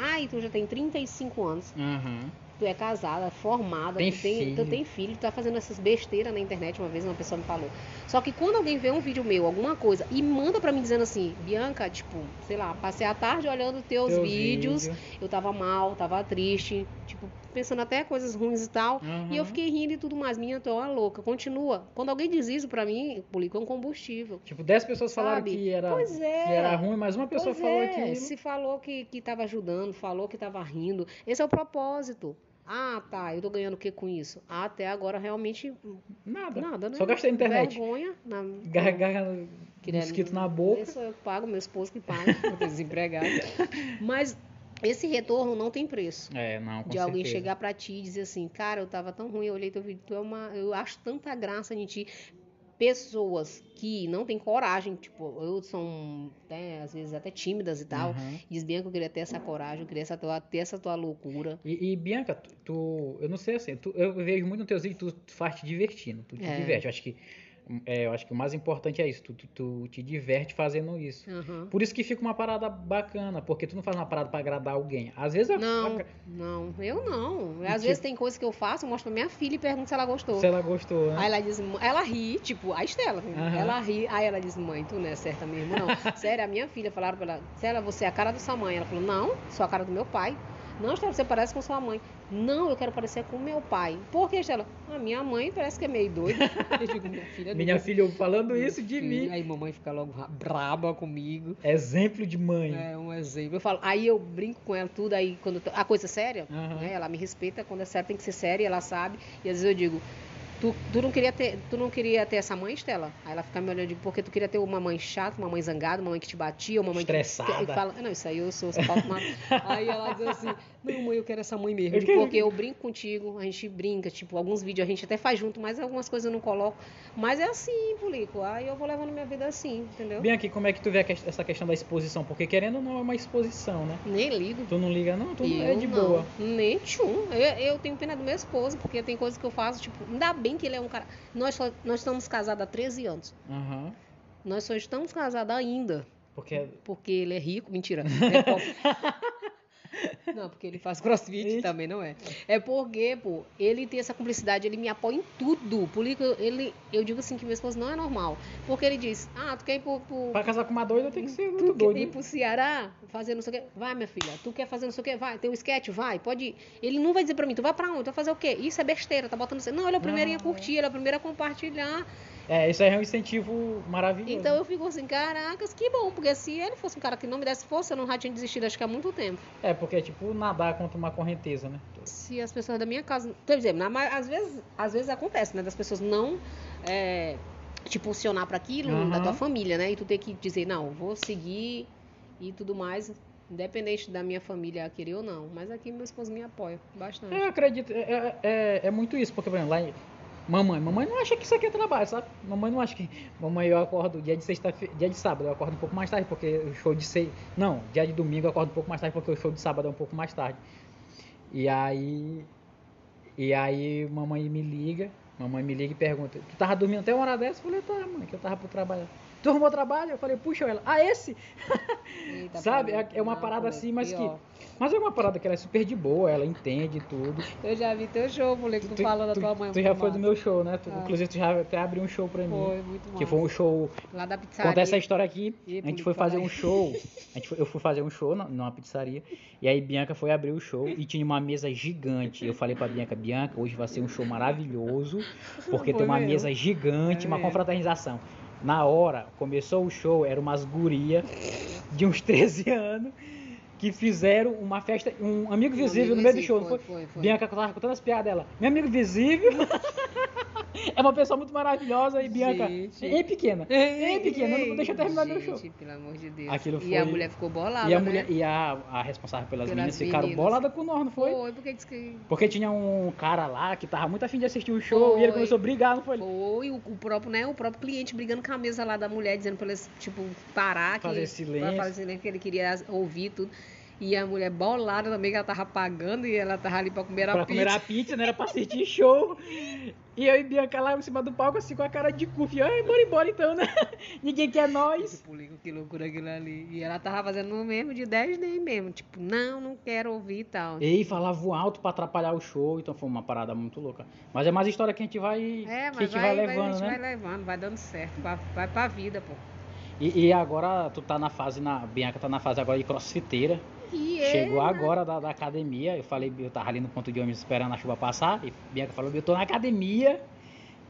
Ai, tu já tem 35 anos. Uhum. tu é casada, formada, Tem tu, tem, filho. tu tem filho, tu tá fazendo essas besteiras na internet, uma vez uma pessoa me falou. Só que quando alguém vê um vídeo meu, alguma coisa, e manda pra mim dizendo assim, Bianca, tipo, sei lá, passei a tarde olhando teus, Teus vídeos, vídeos. eu tava mal, tava triste, tipo, pensando até coisas ruins e tal. E eu Uhum. fiquei rindo e tudo mais. Minha, é uma louca. Continua. Quando alguém diz isso pra mim, Polico, é um combustível. Tipo, 10 pessoas falaram Sabe? que era, é. que era ruim, mas uma pessoa Pois falou é, aquilo. Se falou que, que tava ajudando, falou que tava rindo. Esse é o propósito. Ah, tá. Eu tô ganhando o que com isso? Ah, até agora realmente Nada. nada, né? Só gastei na internet. Vergonha. Na... Que é- mosquito na boca. Sou eu que pago, meu esposo que paga, eu tô desempregado. Mas esse retorno não tem preço. É, não, de alguém certeza. chegar pra ti e dizer assim, cara, eu tava tão ruim, eu olhei teu vídeo, tu é uma, eu acho tanta graça em ti. Pessoas que não têm coragem, tipo, eu são, né, às vezes até tímidas e tal, Uhum. diz que eu queria ter essa coragem, eu queria essa tua, ter essa tua loucura. E, e, Bianca, tu, tu- eu não sei assim, tu- eu vejo muito nos teus vídeos, tu, tu faz te divertindo, tu te É. diverte. Eu acho que é, eu acho que o mais importante é isso, tu, tu, tu te diverte fazendo isso. Aham. Por isso que fica uma parada bacana, porque tu não faz uma parada pra agradar alguém. Às vezes a- Não, a- não, eu não. E Às tipo- vezes tem coisas que eu faço, eu mostro pra minha filha e pergunto se ela gostou. se ela gostou, né? Aí ela diz, ela ri, tipo, a Estela, Aham. ela ri, aí ela diz, mãe, tu não é certa mesmo, não. Sério, a minha filha falaram pra ela, Estela, você é a cara da sua mãe. Ela falou, não, sou a cara do meu pai. Não, Estela, você parece com sua mãe. Não, eu quero parecer com meu pai. Por que, Estela? A minha mãe parece que é meio doida. Eu digo, minha filha, Minha filha falando isso de mim. Aí mamãe fica logo ra- braba comigo. Exemplo de mãe. É um exemplo. Eu falo, aí eu brinco com ela tudo, aí quando tô- a coisa é séria, Aham. né? Ela me respeita, quando é sério tem que ser séria, ela sabe. E às vezes eu digo, tu, tu não queria ter, tu não queria ter essa mãe, Estela? Aí ela fica me olhando, porque tu queria ter uma mãe chata, uma mãe zangada, uma mãe que te batia, uma mãe que- Estressada. que, que fala, não, isso aí eu sou, só falta uma... Aí ela diz assim, não, mãe, eu quero essa mãe mesmo. Eu quero- Porque eu brinco contigo, a gente brinca, tipo, alguns vídeos a gente até faz junto, mas algumas coisas eu não coloco. Mas é assim, Pulico. Aí eu vou levando minha vida assim, entendeu? Bianca, e como é que tu vê essa questão da exposição? Porque querendo ou não é uma exposição, né? Nem ligo. Tu não liga não, tu Eu é de não, boa. Nem tchum. Eu, eu tenho pena do meu esposo, porque tem coisas que eu faço, tipo, ainda bem que ele é um cara. Nós, nós estamos casados há 13 anos. Aham. Nós só estamos casados ainda. Porque Porque ele é rico, mentira. É. Não, porque ele faz crossfit também, não é? É porque, pô, ele tem essa cumplicidade, ele me apoia em tudo. Por isso ele, eu digo assim que meu esposo não é normal. Porque ele diz, ah, tu quer ir pro, pro, pra casar com uma doida tem que ser Tu muito quer doido. ir pro Ceará fazer não sei o quê? Vai, minha filha. Tu quer fazer não sei o quê? Vai. Tem um sketch? Vai. Pode ir. Ele não vai dizer pra mim, tu vai pra onde? Tu vai fazer o quê? Isso é besteira, tá botando... Não, ele é o primeiro a curtir, ele é o primeiro a compartilhar. É, isso aí é um incentivo maravilhoso. Então eu fico assim, caracas, que bom. Porque se ele fosse um cara que não me desse força, eu não já tinha desistido, acho que há muito tempo. É, porque é tipo nadar contra uma correnteza, né? Se as pessoas da minha casa... Quer dizer, na às, vezes, às vezes acontece, né? Das pessoas não... é, te impulsionar para aquilo Aham. da tua família, né? E tu ter que dizer, não, vou seguir e tudo mais, independente da minha família querer ou não. Mas aqui meu esposo me apoia bastante. Eu acredito, é, é, é- é muito isso, porque, por exemplo, lá em. Mamãe, mamãe não acha que isso aqui é trabalho, sabe? Mamãe não acha que. Mamãe, eu acordo dia de sexta-feira, dia de sábado, eu acordo um pouco mais tarde, porque o show de seis. Não, dia de domingo eu acordo um pouco mais tarde, porque o show de sábado é um pouco mais tarde. E aí. E aí, mamãe me liga, mamãe me liga e pergunta: Tu tava dormindo até uma hora dessa? Eu falei: Tá, mãe, que eu tava pro trabalho. Tu arrumou trabalho? Eu falei: Puxa, ela. Ah, esse? Eita, sabe? Paulo, É- é uma não, parada assim, mas que- pior. Mas é uma parada que ela é super de boa, ela entende tudo. Eu já vi teu show, moleque, tu, falando da tua mãe. Tu já foi do meu show, né? Tu, Ah. Inclusive, tu já até abriu um show pra mim. Foi, muito massa. Que foi um show. Lá da pizzaria. Conta essa história aqui. Ih, A gente foi fazer um show. A gente foi- eu fui fazer um show numa pizzaria. E aí Bianca foi abrir o show e tinha uma mesa gigante. Eu falei pra Bianca, Bianca, hoje vai ser um show maravilhoso. Porque Foi tem uma mesmo. mesa gigante, É uma mesmo. confraternização. Na hora, começou o show, eram umas guria de uns 13 anos que fizeram uma festa, um amigo visível no meio do show? Foi, foi, foi. Bianca tava contando as piadas dela. Meu amigo visível. é uma pessoa muito maravilhosa e Bianca Gente. é pequena. É pequena, não deixa eu terminar meu show. Gente, pelo amor de Deus. Aquilo E a foi- mulher ficou bolada, E a né? mulher e a, a responsável pelas, Pelas meninas ficaram boladas com nós, não foi? Foi, porque disse que... Porque tinha um cara lá que tava muito afim de assistir o show e ele Foi. começou a brigar, não foi? Foi o, o próprio, né? O próprio cliente brigando com a mesa lá da mulher, dizendo pra eles, tipo, parar. que- Fazer silêncio. Pra fazer silêncio, que ele queria ouvir tudo. E a mulher bolada também, que ela tava pagando e ela tava ali pra comer a pra pizza. comer a pizza, né? Era pra assistir show. E eu e Bianca lá em cima do palco, assim, com a cara de cu. Ai, bora embora então, né? Ninguém quer nós. Tipo, que loucura aquilo ali. E ela tava fazendo o mesmo de 10 nem mesmo. Tipo, não, não quero ouvir e tal. E falava alto pra atrapalhar o show, então foi uma parada muito louca. Mas é mais história que a gente vai, É, que a mas gente vai, vai, vai, a levando, gente né? vai levando, vai dando certo. Vai, vai pra vida, pô. E, e agora tu tá na fase, na Bianca tá na fase agora de crossfiteira. E Chegou né? agora da, da academia. Eu falei, eu tava ali no ponto de ônibus esperando a chuva passar. E Bianca falou, eu tô na academia.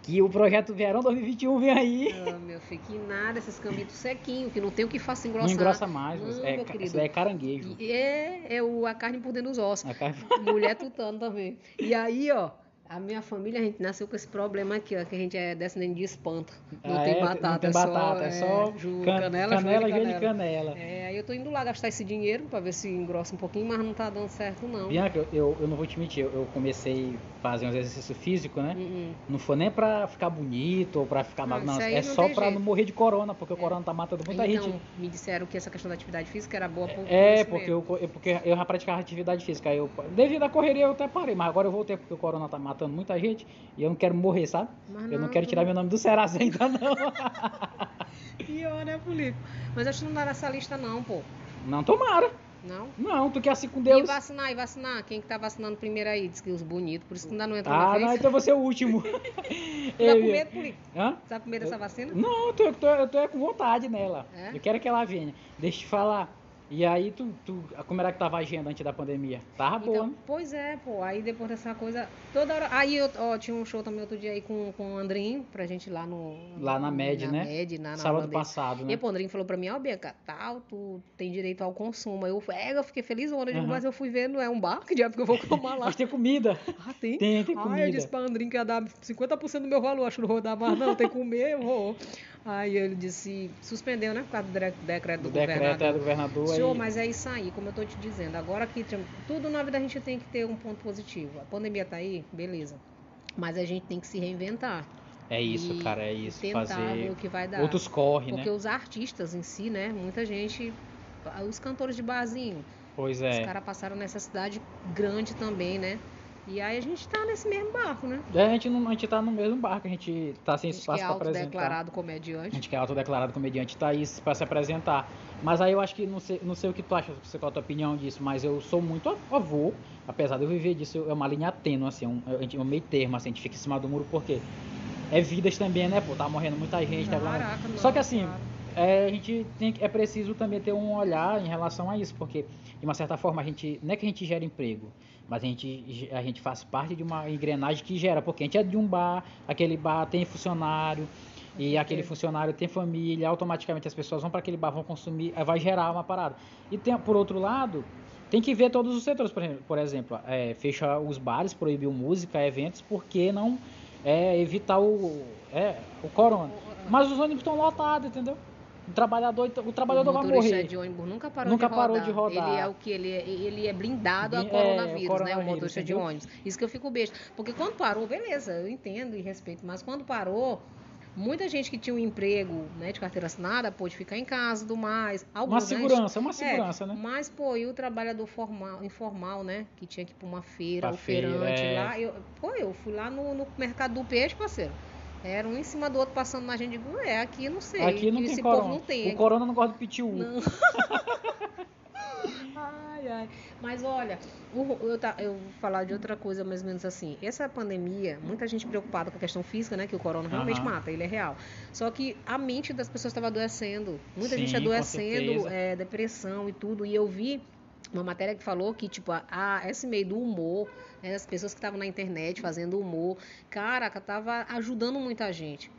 Que o projeto Verão 2021 vem aí. Ah, meu filho, que nada, esses cambitos sequinhos, que não tem o que faça engrossar. Não engrossa mais, Não, é, isso daí é caranguejo. E É, é o, a carne por dentro dos ossos. Carne- Mulher tutando também. E aí, ó, a minha família, a gente nasceu com esse problema aqui, ó, que a gente é descendente de espanto. Não Ah, tem é? batata, não tem é só, batata, é só can- canela, canela, de de canela. É, aí eu tô indo lá gastar esse dinheiro pra ver se engrossa um pouquinho, mas não tá dando certo, não. Bianca, eu- eu, eu não vou te mentir, eu, eu comecei a fazer um exercício físico, né? Hum, Não foi nem pra ficar bonito ou pra ficar Não, magro, não. aí É não só jeito. não morrer de corona, porque o É. corona tá matando muita então, gente. me disseram que essa questão da atividade física era boa por É, porque mesmo. eu, porque eu já praticava atividade física. Eu, devido à correria eu até parei, mas agora eu voltei porque o corona tá matando muita gente e eu não quero morrer, sabe? Eu não não, quero tirar meu nome do Serasa ainda não. Pior, né, Felipe? Mas acho que não dá nessa lista, não, pô. Não, tomara. Não? Não, tu quer assim com E Deus. vacinar, e vacinar? Quem que tá vacinando primeiro aí? Diz que os bonitos, por isso que ainda não entrou Ah, na não, vez. então você é o último. Tu tá com medo, Felipe? Hã? Tá com medo dessa vacina? Não, eu tô, eu tô, eu tô com vontade nela. É? Eu quero que ela venha. Deixa eu te falar. E aí, tu, tu, como era que tava a agenda antes da pandemia? Tava boa, Então, né? pois é, pô. Aí depois dessa coisa, toda hora. Aí eu ó, tinha um show também outro dia aí com, com o Andrinho, pra gente lá no. Lá na MED, na né? MED, na, na Sábado passado, né? E pô, o Andrinho falou pra mim, ó, Bianca, tal, tu tem direito ao consumo. Aí eu, é, eu fiquei feliz, eu digo, Aham. mas eu fui ver, não é um bar, que diabo que eu vou tomar lá. Mas tem comida. Ah, tem? Tem, tem Ah, comida. eu disse pra Andrinho que ia dar 50% do meu valor, acho que não vou dar mais, não, tem que comer, eu vou. Aí ele disse, suspendeu, né, por causa do decreto do O decreto governador. é do governador. Senhor, aí... mas é isso aí, como eu tô te dizendo. Agora que tudo na vida a gente tem que ter um ponto positivo. A pandemia tá aí, beleza. Mas a gente tem que se reinventar. É isso, cara, é isso. tentar Fazer o que vai dar. outros corre, Porque né? os artistas em si, né? Muita gente. Os cantores de barzinho. Pois Os é. caras passaram necessidade grande também, né? E aí a gente tá nesse mesmo barco, né? É, A gente, não, a gente tá no mesmo barco, a gente tá sem A gente que espaço é pra apresentar. autodeclarado A comediante. gente que é autodeclarado comediante tá aí pra se apresentar. Mas aí eu acho que, não sei, não sei o que tu acha, sei qual a tua opinião disso, mas eu sou muito a favor, apesar de eu viver disso, é uma linha tênue, assim, um, a gente- um meio termo, assim, a gente fica em cima do muro, porque é vidas também, né, pô, tá morrendo muita gente, tá Caraca, não, Só que assim, é, a gente tem, é preciso também ter um olhar em relação a isso, porque de uma certa forma a gente não é que a gente gera emprego, mas a gente, a gente faz parte de uma engrenagem que gera, porque a gente é de um bar, aquele bar tem funcionário e aquele funcionário tem família, automaticamente as pessoas vão para aquele bar, vão consumir, vai gerar uma parada. E tem, por outro lado, tem que ver todos os setores, por exemplo, por exemplo é, fecha os bares, proibiu música, eventos, porque não é, evitar o, é, o corona. Mas os ônibus estão lotados, entendeu? O trabalhador, o trabalhador o vai motorista morrer. de ônibus nunca parou Nunca de rodar. parou de rodar. Ele é o que ele é, ele é blindado a é, coronavírus, o né? O coronavírus, motorista de entendeu? ônibus. Isso que eu fico besta. Porque quando parou, beleza, eu entendo e respeito, mas quando parou, muita gente que tinha um emprego, né, de carteira assinada, pôde ficar em casa, do mais. Uma Alguns, né, segurança, uma segurança, né? Mas, pô, e o trabalhador formal, informal, né? Que tinha que ir pra uma feira, Pra o feirante feira, é. lá. Eu, pô, eu fui lá no, no mercado do peixe, parceiro. Era um em cima do outro passando na gente. Digo, é, aqui não sei. Aqui não tem corona. povo não tem. O corona não gosta do pitiu. Não. ai, ai. Mas olha, eu, tá, eu vou falar de outra coisa mais ou menos assim. Essa pandemia, muita gente preocupada com a questão física, né? Que o corona realmente mata, ele é real. Só que a mente das pessoas estava adoecendo. Muita Sim, gente adoecendo, é, depressão e tudo. E eu vi uma matéria que falou que, tipo, a, esse meio do humor, né, as pessoas que estavam na internet fazendo humor, caraca, tava ajudando muita gente.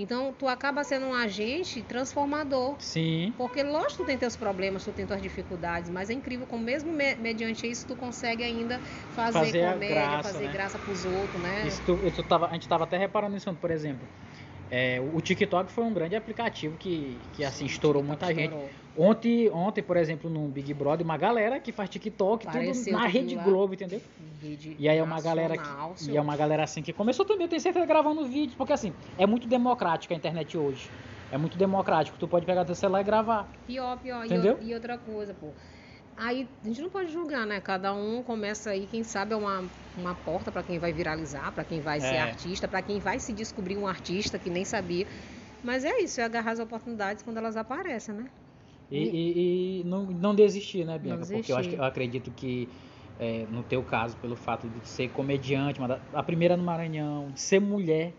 Então, tu acaba sendo um agente transformador. Sim. Porque, lógico, tu tem teus problemas, tu tem tuas dificuldades, mas é incrível como, mesmo me- mediante isso, tu consegue ainda fazer, Fazer comédia, graça, fazer né? graça pros outros, né? Isso tu- tu tava, a gente tava até reparando isso, por exemplo. É, o TikTok foi um grande aplicativo que, que assim, estourou muita gente. Estourou. Ontem, ontem, por exemplo, no Big Brother, uma galera que faz TikTok, tudo na Rede. Globo, entendeu? Rede E aí é uma galera que, e é uma galera assim que começou também, eu tenho certeza, gravando vídeos, porque assim, é muito democrática a internet hoje. É muito democrático, tu pode pegar teu celular e gravar. Pior, pior. E, Entendeu? o- e outra coisa, pô. Aí a gente não pode julgar, né? Cada um começa aí, quem sabe é uma, uma porta para quem vai viralizar, para quem vai ser É. artista, para quem vai se descobrir um artista que nem sabia. Mas é isso, é agarrar as oportunidades quando elas aparecem, né? E, e- e não, não desistir, né, Bianca? Não Porque eu, acho que, desistir. eu acredito que, é, no teu caso, pelo fato de ser comediante, a primeira no Maranhão, de ser mulher,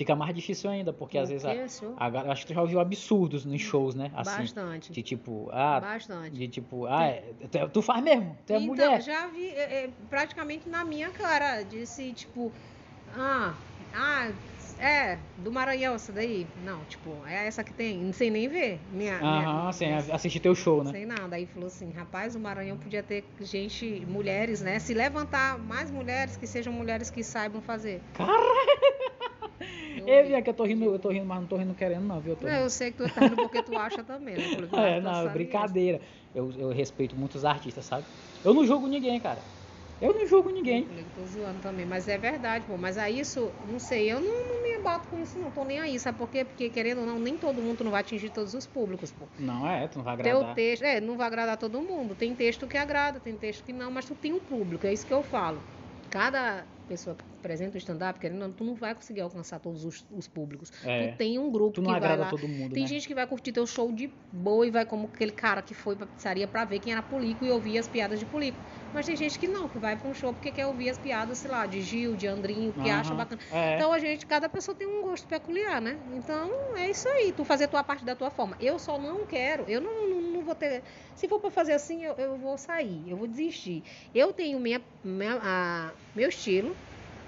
fica mais difícil ainda, porque às vezes a, a acho que tu já ouviu absurdos nos shows, né? Assim, bastante. de tipo, ah, Bastante. de tipo, ah, é, tu, tu faz mesmo, tu é então, mulher. já vi é, é, praticamente na minha cara, disse, tipo, ah, ah, é, do Maranhão essa daí. Não, tipo, é essa que tem, não sei nem ver. Minha, Aham, minha- sem assistir teu show, né? Sem nada. Aí falou assim, rapaz, o Maranhão podia ter gente, mulheres, né? Se levantar mais mulheres que sejam mulheres que saibam fazer. Eu vi. Bianca, eu tô rindo, eu tô rindo, mas não tô rindo querendo, não, viu? Eu tô Não, eu sei que tu tá rindo porque tu acha também, né? Porque É, não, é brincadeira. Eu, eu respeito muitos artistas, sabe? Eu não julgo ninguém, cara. Eu não julgo ninguém. Eu que tô zoando também, mas é verdade, pô. Mas aí isso, não sei, eu não, não me abato com isso, não. Tô nem aí, sabe por quê? Porque querendo ou não, nem todo mundo não vai atingir todos os públicos, pô. Não é, tu não vai Teu agradar. texto, é, não vai agradar todo mundo. Tem texto que agrada, tem texto que não, mas tu tem um público, é isso que eu falo. Cada pessoa apresenta o stand-up, querendo não, tu não vai conseguir alcançar todos os, os públicos. É. Tu tem um grupo Tu não que vai lá. todo mundo, Tem né? gente que vai curtir teu show de boa e vai como aquele cara que foi pra pizzaria pra ver quem era Polico e ouvir as piadas de Polico. Mas tem gente que não, que vai pra um show porque quer ouvir as piadas, sei lá, de Gil, de Andrinho, que acha bacana. É. Então a gente, cada pessoa tem um gosto peculiar, né? Então é isso aí, tu fazer a tua parte da tua forma. Eu só não quero, eu não, não, não vou ter. Se for pra fazer assim, eu, eu vou sair, eu vou desistir. Eu tenho minha, minha- a- meu estilo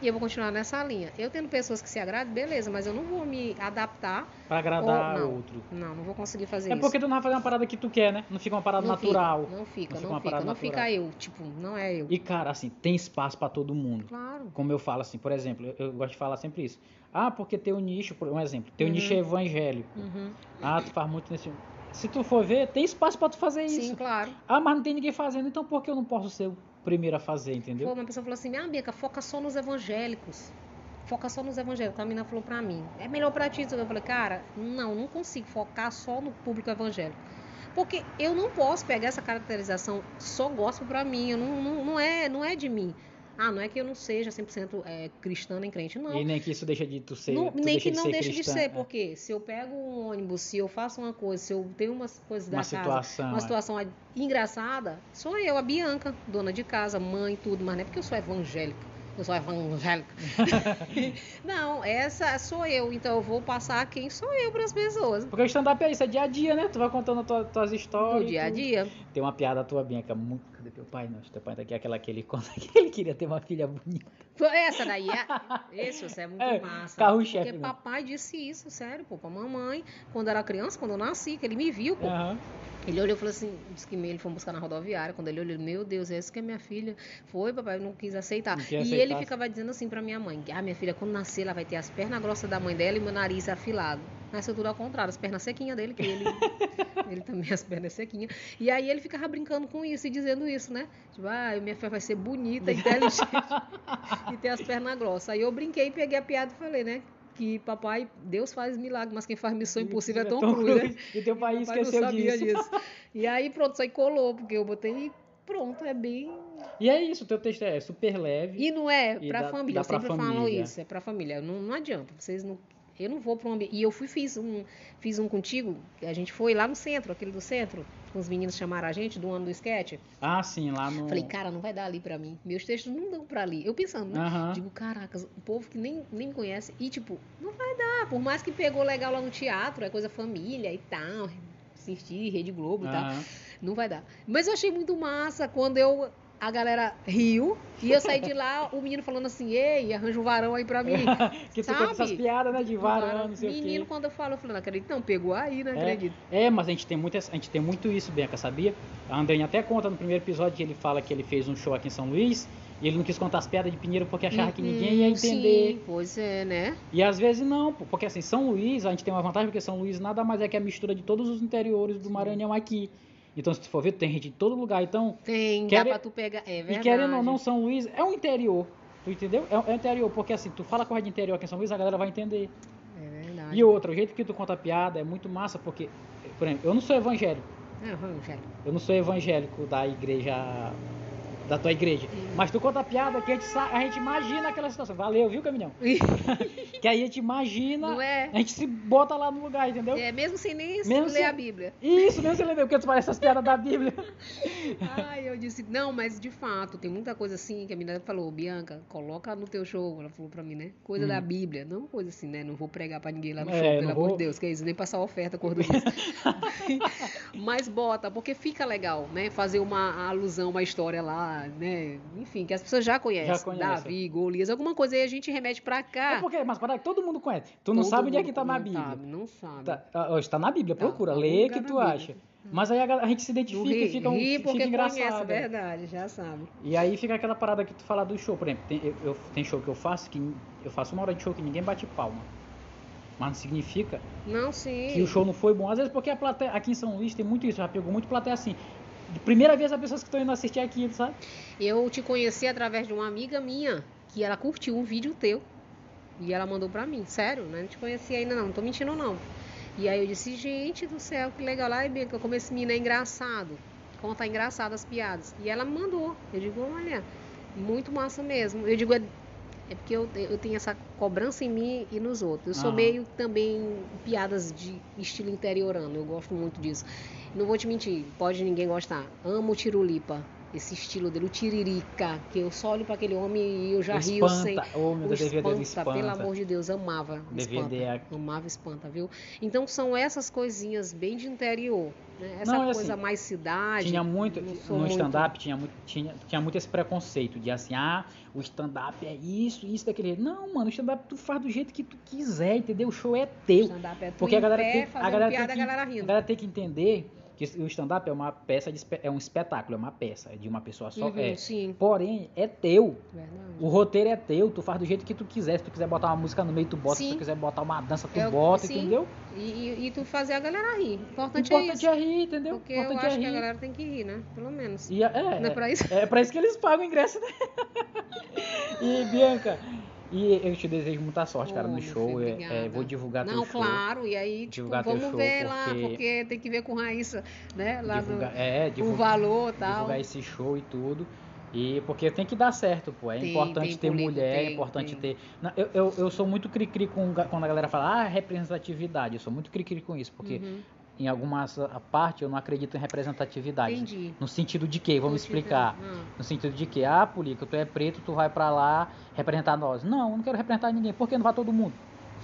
e eu vou continuar nessa linha. Eu tendo pessoas que se agradam, beleza, mas eu não vou me adaptar. Pra agradar Ou não. outro. Não, não vou conseguir fazer É isso. porque tu não vai fazer uma parada que tu quer, né? Não fica uma parada não natural. Fica, não fica, Não fica não fica, não fica eu. Tipo, não é eu. E, cara, assim, tem espaço pra todo mundo. Claro. Como eu falo assim, por exemplo, eu, eu gosto de falar sempre isso. Ah, porque teu nicho, por um exemplo, teu Uhum. nicho é evangélico. Uhum. Ah, tu faz muito nesse. Se tu for ver, tem espaço pra tu fazer isso. Sim, claro. Ah, mas não tem ninguém fazendo, então por que eu não posso ser primeiro a fazer, entendeu? Uma pessoa falou assim: Ah, Bianca, foca só nos evangélicos. Foca só nos evangélicos. A menina falou pra mim: É melhor pra ti. Eu falei: Cara, não, não consigo focar só no público evangélico. Porque eu não posso pegar essa caracterização só gospel pra mim. Eu não, não, não, é, não é de mim. Ah, não é que eu não seja 100% é, cristã nem crente. Não. E nem que isso deixa de tu ser. Não- tu nem que de não deixe de ser, é. porque se eu pego um ônibus, se eu faço uma coisa, se eu tenho umas coisas da Uma casa, situação. uma é. situação engraçada, sou eu, a Bianca, dona de casa, mãe, tudo, mas não é porque eu sou evangélica. Eu sou evangélica. não, essa sou eu, então eu vou passar quem sou eu para as pessoas. Porque o stand-up é isso, é dia a dia, né? Tu vai contando tua, tuas histórias. No dia a dia. Tem uma piada tua, Bianca, muito. Cadê teu pai? Não, teu pai tá aqui, aquela que ele conta que ele queria ter uma filha bonita. Foi Essa daí é. Esse, você é muito É, massa. carro-chefe, Porque né? papai disse isso, sério, pô, pra mamãe, quando era criança, quando eu nasci, que ele me viu, pô. Aham. Ele olhou e falou assim, disse que ele foi buscar na rodoviária. Quando ele olhou, meu Deus, essa que é minha filha. Foi, papai, eu não quis aceitar. Não e ele ficava dizendo assim pra minha mãe, ah, minha filha, quando nascer, ela vai ter as pernas grossas da mãe dela e meu nariz afilado. Nasceu tudo ao contrário, as pernas sequinhas dele, que ele, ele também as pernas sequinhas. E aí ele ficava brincando com isso e dizendo isso, né? Tipo, ah, minha filha vai ser bonita, inteligente e ter as pernas grossas. Aí eu brinquei, peguei a piada e falei, né? Que papai, Deus faz milagre, mas quem faz missão impossível é Tom, Cruise, né? E teu pai pai esqueceu não sabia disso. disso. E aí pronto, isso aí colou, porque eu botei e pronto, é bem. E é isso, teu texto é super leve. E não é E pra dá- família, dá eu sempre falo família. isso, é pra família. Não, não adianta, vocês não. Eu não vou para um ambiente. E eu fui, fiz um, fiz um contigo, que a gente foi lá no centro, aquele do centro, os meninos chamaram a gente do ano do sketch. Ah, sim, lá no. Falei, cara, não vai dar ali pra mim. Meus textos não dão pra ali. Eu pensando, né? Digo, caracas, um povo que nem, nem me conhece. E, tipo, não vai dar. Por mais que pegou legal lá no teatro, é coisa família e tal. Assistir Rede Globo e tal. Não vai dar. Mas eu achei muito massa quando eu. A galera riu e eu saí de lá, o menino falando assim, ei, arranja um varão aí pra mim. que conta essas piadas, né? De varão, não sei Menino, o quê. quando eu falo, eu falo, não acredito, não, pegou aí, não acredito. É, mas a gente tem muito, a gente tem muito isso, Bianca, sabia? A André até conta no primeiro episódio que ele fala que ele fez um show aqui em São Luís e ele não quis contar as piadas de Pinheiro porque achava que ninguém ia Hum, entender. Sim, pois é, né? E às vezes não, porque assim, São Luís, a gente tem uma vantagem porque São Luís nada mais é que a mistura de todos os interiores do Maranhão aqui. Então, se tu for ver, tem gente de todo lugar. Então, Tem, Quere- dá pra tu pegar. É verdade. e querendo ou não, São Luís é um interior. Tu entendeu? É, é interior, porque assim, tu fala coisa de interior aqui em São Luís, a galera vai entender. É verdade. E outra, o jeito que tu conta a piada é muito massa, porque, por exemplo, eu não sou evangélico. Evangélico. Eu não sou evangélico da igreja. Da tua igreja. Mas tu conta a piada que a gente, a gente imagina aquela situação. Valeu, viu, caminhão? que aí a gente imagina. É? A gente se bota lá no lugar, entendeu? É, mesmo sem nem Mesmo ler sem- a Bíblia. Isso, mesmo você lembra, porque tu parece essas piadas da Bíblia. Ai, eu disse, não, mas de fato, tem muita coisa assim que a menina falou, Bianca, coloca no teu show, ela falou pra mim, né? Coisa Hum. da Bíblia, não coisa assim, né? Não vou pregar pra ninguém lá no É, show, pelo amor vou- de Deus, que é isso, nem passar oferta cor do disco. mas bota, porque fica legal, né? Fazer uma alusão, uma história lá, né? Enfim, que as pessoas já conhecem. Já conhecem. Davi, Golias, alguma coisa aí a gente remete pra cá. É porque, mas para todo mundo conhece. Tu não Todo sabe onde é que tá na não Bíblia. sabe, não sabe. Tá, está na Bíblia, Tá, procura, algum lê que tu Bíblia. acha. Mas aí a, gente se Não identifica ri, e fica, um, ri porque conhece, engraçado. é. verdade, já sabe. E aí fica aquela parada que tu fala do show, por exemplo, tem, eu, eu- tem show que eu faço que eu faço uma hora de show que ninguém bate palma. Mas não significa Não, que o show não foi bom. Às vezes porque a plateia, aqui em São Luís tem muito isso, já pegou muito plateia assim. Primeira vez as pessoas que estão indo assistir aqui, sabe? Eu te conheci através de uma amiga minha, que ela curtiu um vídeo teu. E ela mandou pra mim, sério, né? Não te conhecia ainda não, não tô mentindo não. E aí eu disse, gente do céu, que legal. Lá, Bianca, como esse menino é engraçado. Conta engraçado as piadas. E ela me mandou. Eu digo, olha, muito massa mesmo. Eu digo, é, é porque eu, eu tenho essa cobrança em mim e nos outros. Eu sou Aham. meio também piadas de estilo interiorano. Eu gosto muito disso. Não vou te mentir, pode ninguém gostar. Amo o Tirulipa. Esse estilo dele, o Tiririca, que eu só olho para aquele homem e eu já rio sem. espanta. Oh, meu O Deus, do espanta, pelo espanta. amor de Deus, amava. DVD espanta. Amava espanta, viu? Então são essas coisinhas bem de interior. Né? Essa Não, é coisa assim, mais cidade. Tinha muito, no muito- stand-up tinha muito, tinha, tinha muito esse preconceito de assim, ah, o stand-up é isso, isso, daquele jeito. Não, mano, o stand-up tu faz do jeito que tu quiser, entendeu? O show é teu. Stand-up é tu Porque a galera, pé, tem, a fazendo galera, piada, tem que, a galera a rindo. galera tem que entender que o stand-up é uma peça, de, é um espetáculo, é uma peça, é de uma pessoa só. Uhum, é. Sim, Porém, é teu. verdade. O roteiro é teu, tu faz do jeito que tu quiser. Se tu quiser botar uma música no meio, tu bota. Se Sim. tu quiser botar uma dança, tu É o- bota, sim. entendeu? E, e, tu fazer a galera rir. O O importante, é importante isso. é rir, entendeu? O Porque eu importante acho é que a galera tem que rir, né? Pelo menos. E é, é, Não é pra isso? É pra isso que eles pagam o ingresso, né? e, Bianca, e eu te desejo muita sorte, cara, no show. É, é, vou divulgar Não, teu show. claro, e aí, tipo, Divulgar teu vamos show, ver lá, porque- porque tem que ver com Raíssa, né? Lá divulgar, do, é, o divulgar, valor tal. divulgar esse show e tudo. E porque tem que dar certo, pô. É Tem, importante tem ter político, mulher, é tem, importante tem. ter. Não, eu, eu, eu sou muito cri-cri com quando a galera fala, ah, representatividade. Eu sou muito cri-cri com isso, porque Uhum, em algumas ah, parte eu não acredito em representatividade. entendi. No sentido de quê? Vamos explicar. Ah, No sentido de que, ah, Polica, tu é preto, tu vai pra lá representar nós. Não, eu não quero representar ninguém. Por que não vai todo mundo?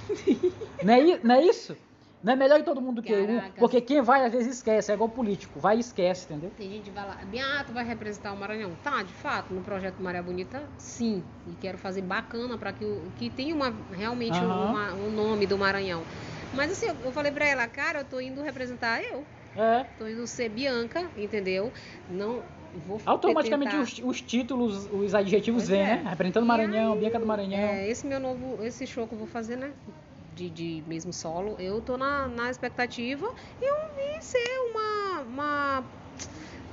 não, é, não é isso? Não é melhor que todo mundo que? Caraca. Porque quem vai às vezes esquece, é igual político. Vai e esquece, entendeu? Tem gente que vai lá, ah, tu vai representar o Maranhão. Tá, de fato, no projeto Maria Bonita, sim. E quero fazer bacana para que, que tenha uma, realmente um, Aham. uma- um nome do Maranhão. Mas assim, eu, falei pra ela, cara, eu tô indo representar eu. É. Tô indo ser Bianca, entendeu? Não vou Automaticamente os, os títulos, os adjetivos Pois vêm, é. né? Representando Maranhão, aí, Bianca do Maranhão. É, esse meu novo, esse show que eu vou fazer, né? De, de mesmo solo, eu tô na, na expectativa e eu vi ser uma, uma,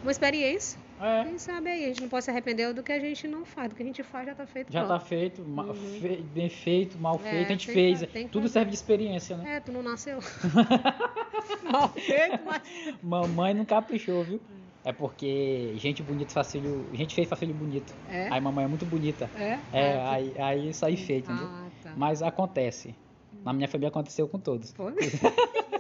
uma experiência. É. Quem sabe aí, a gente não pode se arrepender do que a gente não faz, do que a gente faz já tá feito. Já tá pronto. feito, Uhum. fe- bem feito, mal É, feito, a gente fez. que- Tudo fazer. serve de experiência, né? É, tu não nasceu. Mal feito, mas. Mamãe não caprichou, viu? É porque gente bonita faz filho. Gente feia faz filho bonito. É? Aí mamãe é muito bonita. É? É, aí, aí sai feito, entendeu? Ah, tá. Mas acontece. Na minha família aconteceu com todos. Foi?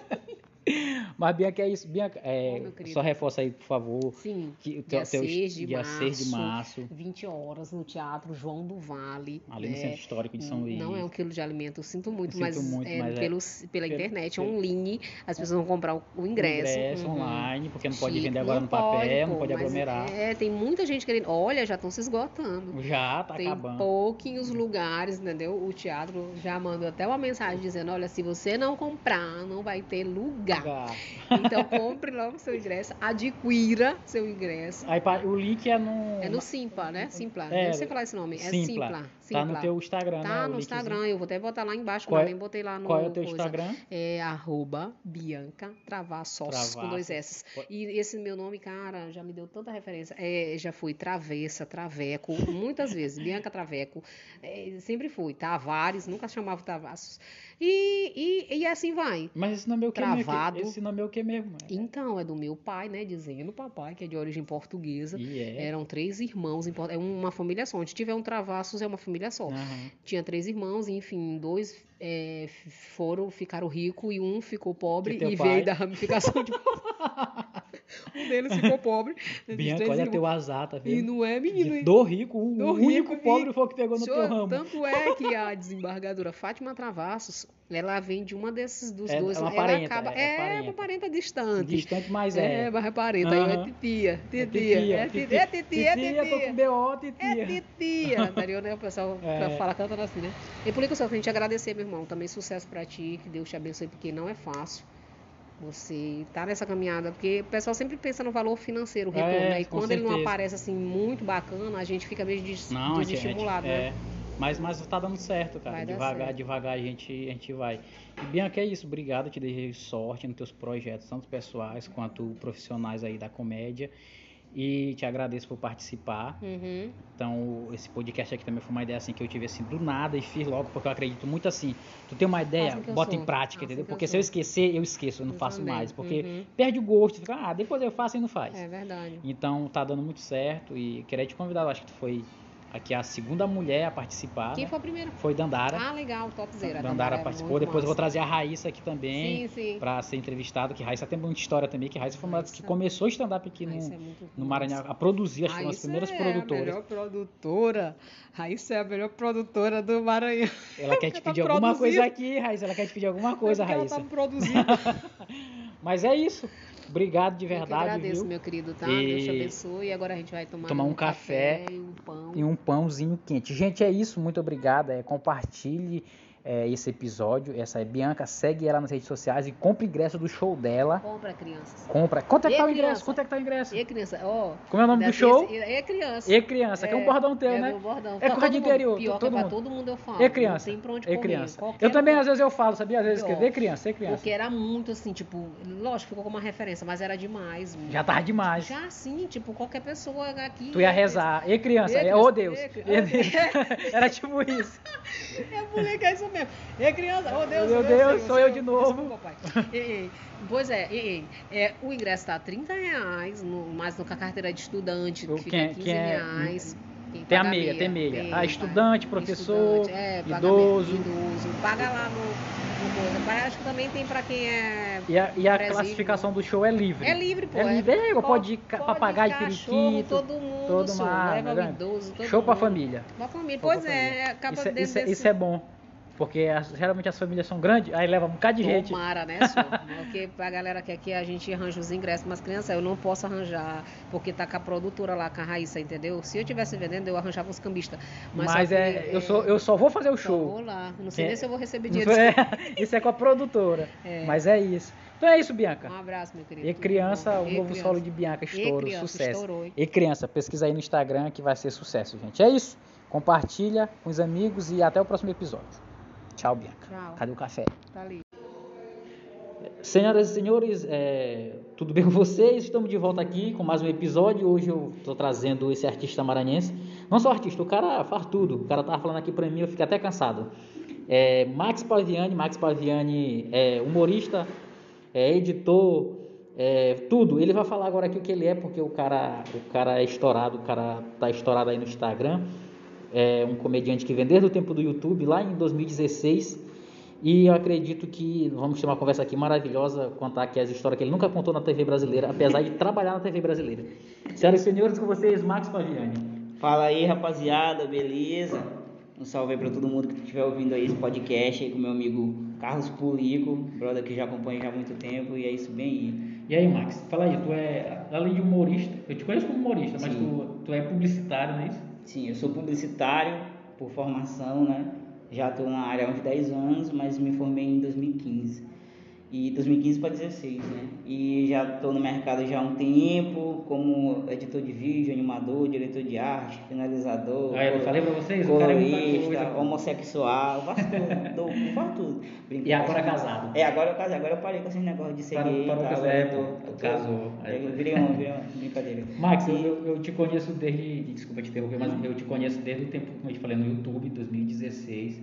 Mas Bianca é isso. Bianca, é, só reforça aí, por favor. Sim. Que, o Dia teu- teu- 6 de dia março. 6 de março. 20 horas no Teatro João do Vale. Ali no né? Centro Histórico de São Luís. Não é um quilo de alimento, eu sinto muito, Eu mas, sinto muito, é, mas é pelo, pela pelo- internet, pelo- online, as pessoas vão comprar o, o ingresso. Ingresso Uhum. online, porque não pode Chique, vender agora não no papel, não pô, pode aglomerar. É, tem muita gente querendo. Olha, já estão se esgotando. Já tá Tem acabando. pouquinhos lugares, entendeu? O teatro já mandou até uma mensagem dizendo: olha, se você não comprar, não vai ter lugar. Lugar. Então compre logo seu ingresso, adquira seu ingresso. Aí o link é no. É no Simpla, né? Simpla. É, não sei falar esse nome. É Simpla. Sim, tá no claro. teu Instagram, né? Tá no linkzinho. Instagram, eu vou até botar lá embaixo, Qual é- também botei lá no Qual é o teu coisa. Instagram? É arroba Bianca Travassos com Travassos. dois S. E esse meu nome, cara, já me deu tanta referência. É, já fui Travessa, Traveco, muitas vezes. Bianca Traveco. É, sempre fui. Tavares, nunca chamava Travassos. E, e, e assim vai. Mas esse nome é o que Travado. mesmo? Esse nome é o que mesmo? Então, é do meu pai, né? Dizendo papai, que é de origem portuguesa. É. Eram três irmãos, é uma família só. Onde tiver um Travassos, é uma família só. Aham. Tinha três irmãos, enfim, dois é, foram, ficaram ricos e um ficou pobre E e veio da ramificação de Um deles ficou pobre. Bianca, olha teu azar, tá E vendo? não é menino, hein? Do rico, o Do único rico, pobre e- foi que pegou no Senhor, teu ramo. Tanto é que a desembargadora Fátima Travassos, ela vem de uma desses dos É- dois. é uma ela parenta, acaba, é é, parenta. uma parenta distante. Distante, mas É, é. mas é parenta. Aí Aham. É titia. É Titia. É titia. É titia. É Titia, tô com. B.O., titia. É titia. Anterior, né? O pessoal É. fala cantando assim, né? E por isso, só pra gente agradecer, meu irmão. Também sucesso pra ti. Que Deus te abençoe, porque não é fácil. Você tá nessa caminhada, porque o pessoal sempre pensa no valor financeiro, o retorno, É, né? E quando ele não certeza. aparece assim muito bacana, a gente fica meio des Não, desestimulado, é, né? Mas, mas tá dando certo, cara. Devagar, certo. devagar a gente, a gente vai. E Bianca, é isso. Obrigado, te desejo sorte nos teus projetos, tanto pessoais quanto profissionais aí da comédia. E te agradeço por participar. Uhum. Então, esse podcast aqui também foi uma ideia assim que eu tive assim do nada e fiz logo, porque eu acredito muito assim. Tu tem uma ideia, bota sou. em prática, entendeu? que eu Porque se eu esquecer, eu esqueço, eu não Eu faço também. mais. Porque Uhum. perde o gosto, fica, ah, depois eu faço e não faz. É verdade. Então tá dando muito certo e queria te convidar, eu acho que tu foi aqui a segunda mulher a participar. Quem né? foi a primeira? Foi Dandara. Ah, legal, topzera. Dandara é participou. Depois eu vou massa. trazer a Raíssa aqui também Sim, sim. pra ser entrevistada, que Raíssa tem muita história também, que Raíssa foi uma das que começou stand-up aqui no, é no massa. Maranhão, a produzir, acho que foi uma das Raíssa primeiras é produtoras. a melhor produtora. Raíssa é a melhor produtora do Maranhão. Ela quer te tá pedir alguma produzindo. coisa aqui, Raíssa. Ela quer te pedir alguma coisa, Porque Raíssa. Ela tá produzindo. Mas é isso. Obrigado de Eu verdade, agradeço, viu? meu querido, tá? E- Deus te abençoe. E agora a gente vai tomar, Tomar um café e um pão. E um pãozinho quente. Gente, é isso. Muito obrigado. É, compartilhe é, esse episódio. Essa é Bianca. Segue ela nas redes sociais e compre ingresso do show dela. Compra, crianças. Compra. Quanto é que E tá o ingresso? criança? Quanto é que tá o ingresso? E criança, ó. Como é o nome do show? esse- É criança. E criança, que é um bordão teu, é né? bordão. É coisa de todo interior, Pior todo que é pra mundo. todo mundo eu falo. E criança. Não tem pra onde E correr. criança. Qualquer Eu também um- às vezes eu falo, sabia? Às vezes escrevo. E criança, e criança. Porque era muito assim, tipo, lógico, ficou como uma referência, mas era demais. Já tava demais. Já assim, tipo, qualquer pessoa aqui. Tu ia rezar. E criança, E é ô criança, Deus. e E criança. Deus. Era tipo isso. É moleque, é isso mesmo. E criança, oh Deus, Meu Deus, Deus, Deus, sou eu Deus, de novo. Desculpa, pai. Ei, ei, Pois é, ei, é, o ingresso tá 30 reais, no, mas no, com a carteira de estudante, O que quem- fica 15 quem é- reais. Tem a paga meia, tem meia. Ah, vai. estudante, professor, Estudante, é, idoso. meia, idoso. Paga lá no, Acho que também tem pra quem é. E a, e a classificação do show é livre. É livre, pô. É livre, é, pode- pode ir papagaio, cachorro, periquito, todo mundo, todo mar, leva o né? idoso, todo Show pra mundo. família. Pra família. Show pra Pois é, família. acaba Isso, é- dentro isso, é- desse... isso é bom. Porque as- geralmente as famílias são grandes, aí leva um bocado de gente. Tomara, né, senhor? Porque pra galera que aqui a gente arranja os ingressos, mas criança, eu não posso arranjar, porque tá com a produtora lá, com a Raíssa, entendeu? Se eu tivesse vendendo, eu arranjava os cambistas. Mas, só que, é, eu, sou, eu só vou fazer o só show. vou lá. Não sei É. nem se eu vou receber dinheiro. é, isso é com a produtora. É. Mas é isso. Então é isso, Bianca. Um abraço, meu querido. E criança, o E novo criança. solo de Bianca estouro, criança, sucesso. estourou? E criança, pesquisa aí no Instagram que vai ser sucesso, gente. É isso. Compartilha com os amigos e até o próximo episódio. Tchau, Bianca. Tchau. Cadê o café? Tá ali. Senhoras e senhores, é, tudo bem com vocês? Estamos de volta aqui com mais um episódio. Hoje eu estou trazendo esse artista maranhense. Não só artista, o cara faz tudo. O cara tava falando aqui para mim, eu fiquei até cansado. É, Max Paviani, Max Paviani é humorista, é editor, é tudo. Ele vai falar agora aqui o que ele é, porque o cara, o cara é estourado, o cara tá estourado aí no Instagram. É um comediante que vem desde o tempo do YouTube, lá em 2016. E eu acredito que vamos ter uma conversa aqui maravilhosa, contar aqui as histórias que ele nunca contou na TV brasileira, apesar de trabalhar na TV brasileira. Senhoras e senhores, com vocês, Max Paviani. Fala aí, rapaziada, beleza? Um salve aí pra todo mundo que estiver ouvindo aí esse podcast aí com meu amigo Carlos Pulico, brother que já acompanha já há muito tempo, e é isso bem aí. E aí, Max, fala aí, tu é, além de humorista, eu te conheço como humorista, mas Sim. tu, tu é publicitário, não é isso? Sim, eu sou publicitário por formação, né? Já estou na área há uns 10 anos, mas me formei em 2015. E 2015 para 16, né? E já estou no mercado já há um tempo, como editor de vídeo, animador, diretor de arte, finalizador. Ah, eu falei para vocês, é colorista, coisa. homossexual, faço tudo, faço tudo. E agora é casado. É, agora eu casei, agora eu parei com esse negócio de ser Parou- gay. eu época, tô- tô- casou. Eu virei um, virei um, brincadeira. Max, eu, E- eu- eu te conheço desde. Desculpa te interromper, mas eu te conheço desde o tempo, como eu te falei, no YouTube, 2016.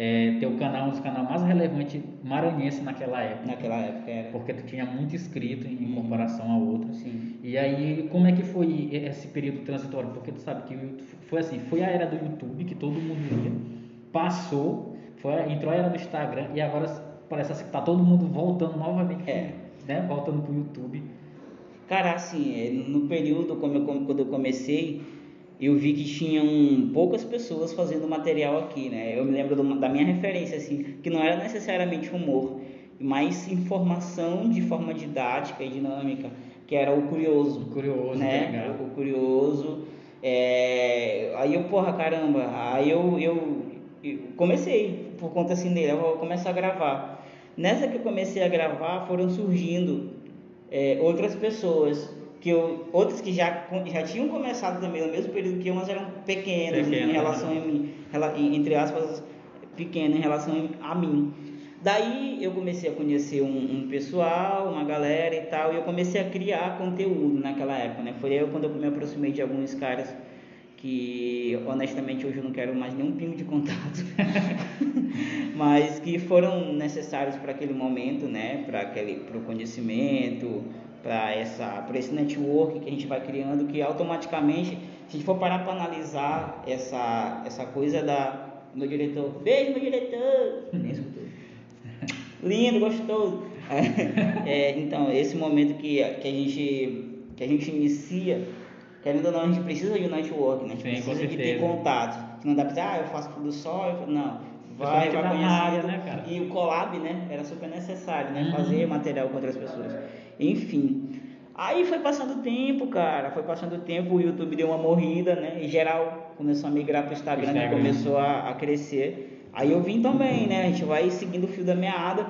É, teu canal é um dos canais mais relevantes maranhense naquela época. Naquela época era. Porque tu tinha muito inscrito em comparação a outros. Sim. E aí, como é que foi esse período transitório? Porque tu sabe que foi assim, foi a era do YouTube que todo mundo via, passou, foi, entrou a era do Instagram e agora parece assim que tá todo mundo voltando novamente, É. né? Voltando pro YouTube. Cara, assim, é, no período como eu, quando eu comecei, eu vi que tinham poucas pessoas fazendo material aqui, né? Eu me lembro do- da minha referência, assim, que não era necessariamente humor, mas informação de forma didática e dinâmica, que era o curioso. Curioso, tá né? ligado? O curioso. É... Aí eu, porra, caramba, aí eu, eu, eu comecei, por conta assim dele, eu vou começar a gravar. Nessa que eu comecei a gravar, foram surgindo é, outras pessoas, que eu, outras que já, já tinham começado também no mesmo período que eu, mas eram pequenas Pequenas, em relação a mim, entre aspas, pequenas em relação a mim. Daí eu comecei a conhecer um, um pessoal, uma galera e tal, e eu comecei a criar conteúdo naquela época, né? Foi aí quando eu me aproximei de alguns caras que honestamente hoje eu não quero mais nenhum pingo de contato, mas que foram necessários para aquele momento, né? Para aquele, para o conhecimento, para essa, para esse network que a gente vai criando, que automaticamente, se a gente for parar para analisar essa essa coisa da meu diretor, beijo meu diretor, nem escutou. lindo, gostoso. É, então esse momento que, que a gente que a gente inicia Querendo ou não, a gente precisa de um network, né? A gente Sim, precisa de ter contato. Não dá pra dizer, ah, eu faço tudo só. Não. Vai, vai conhecendo. área, né, cara? E o collab, né? Era super necessário, né? Uhum. Fazer material com outras pessoas. Enfim. Aí foi passando o tempo, cara. Foi passando o tempo, o YouTube deu uma morrida, né? Em geral, começou a migrar pro Instagram, Instagram. que começou a, a crescer. Aí eu vim também, né? A gente vai seguindo o fio da meada.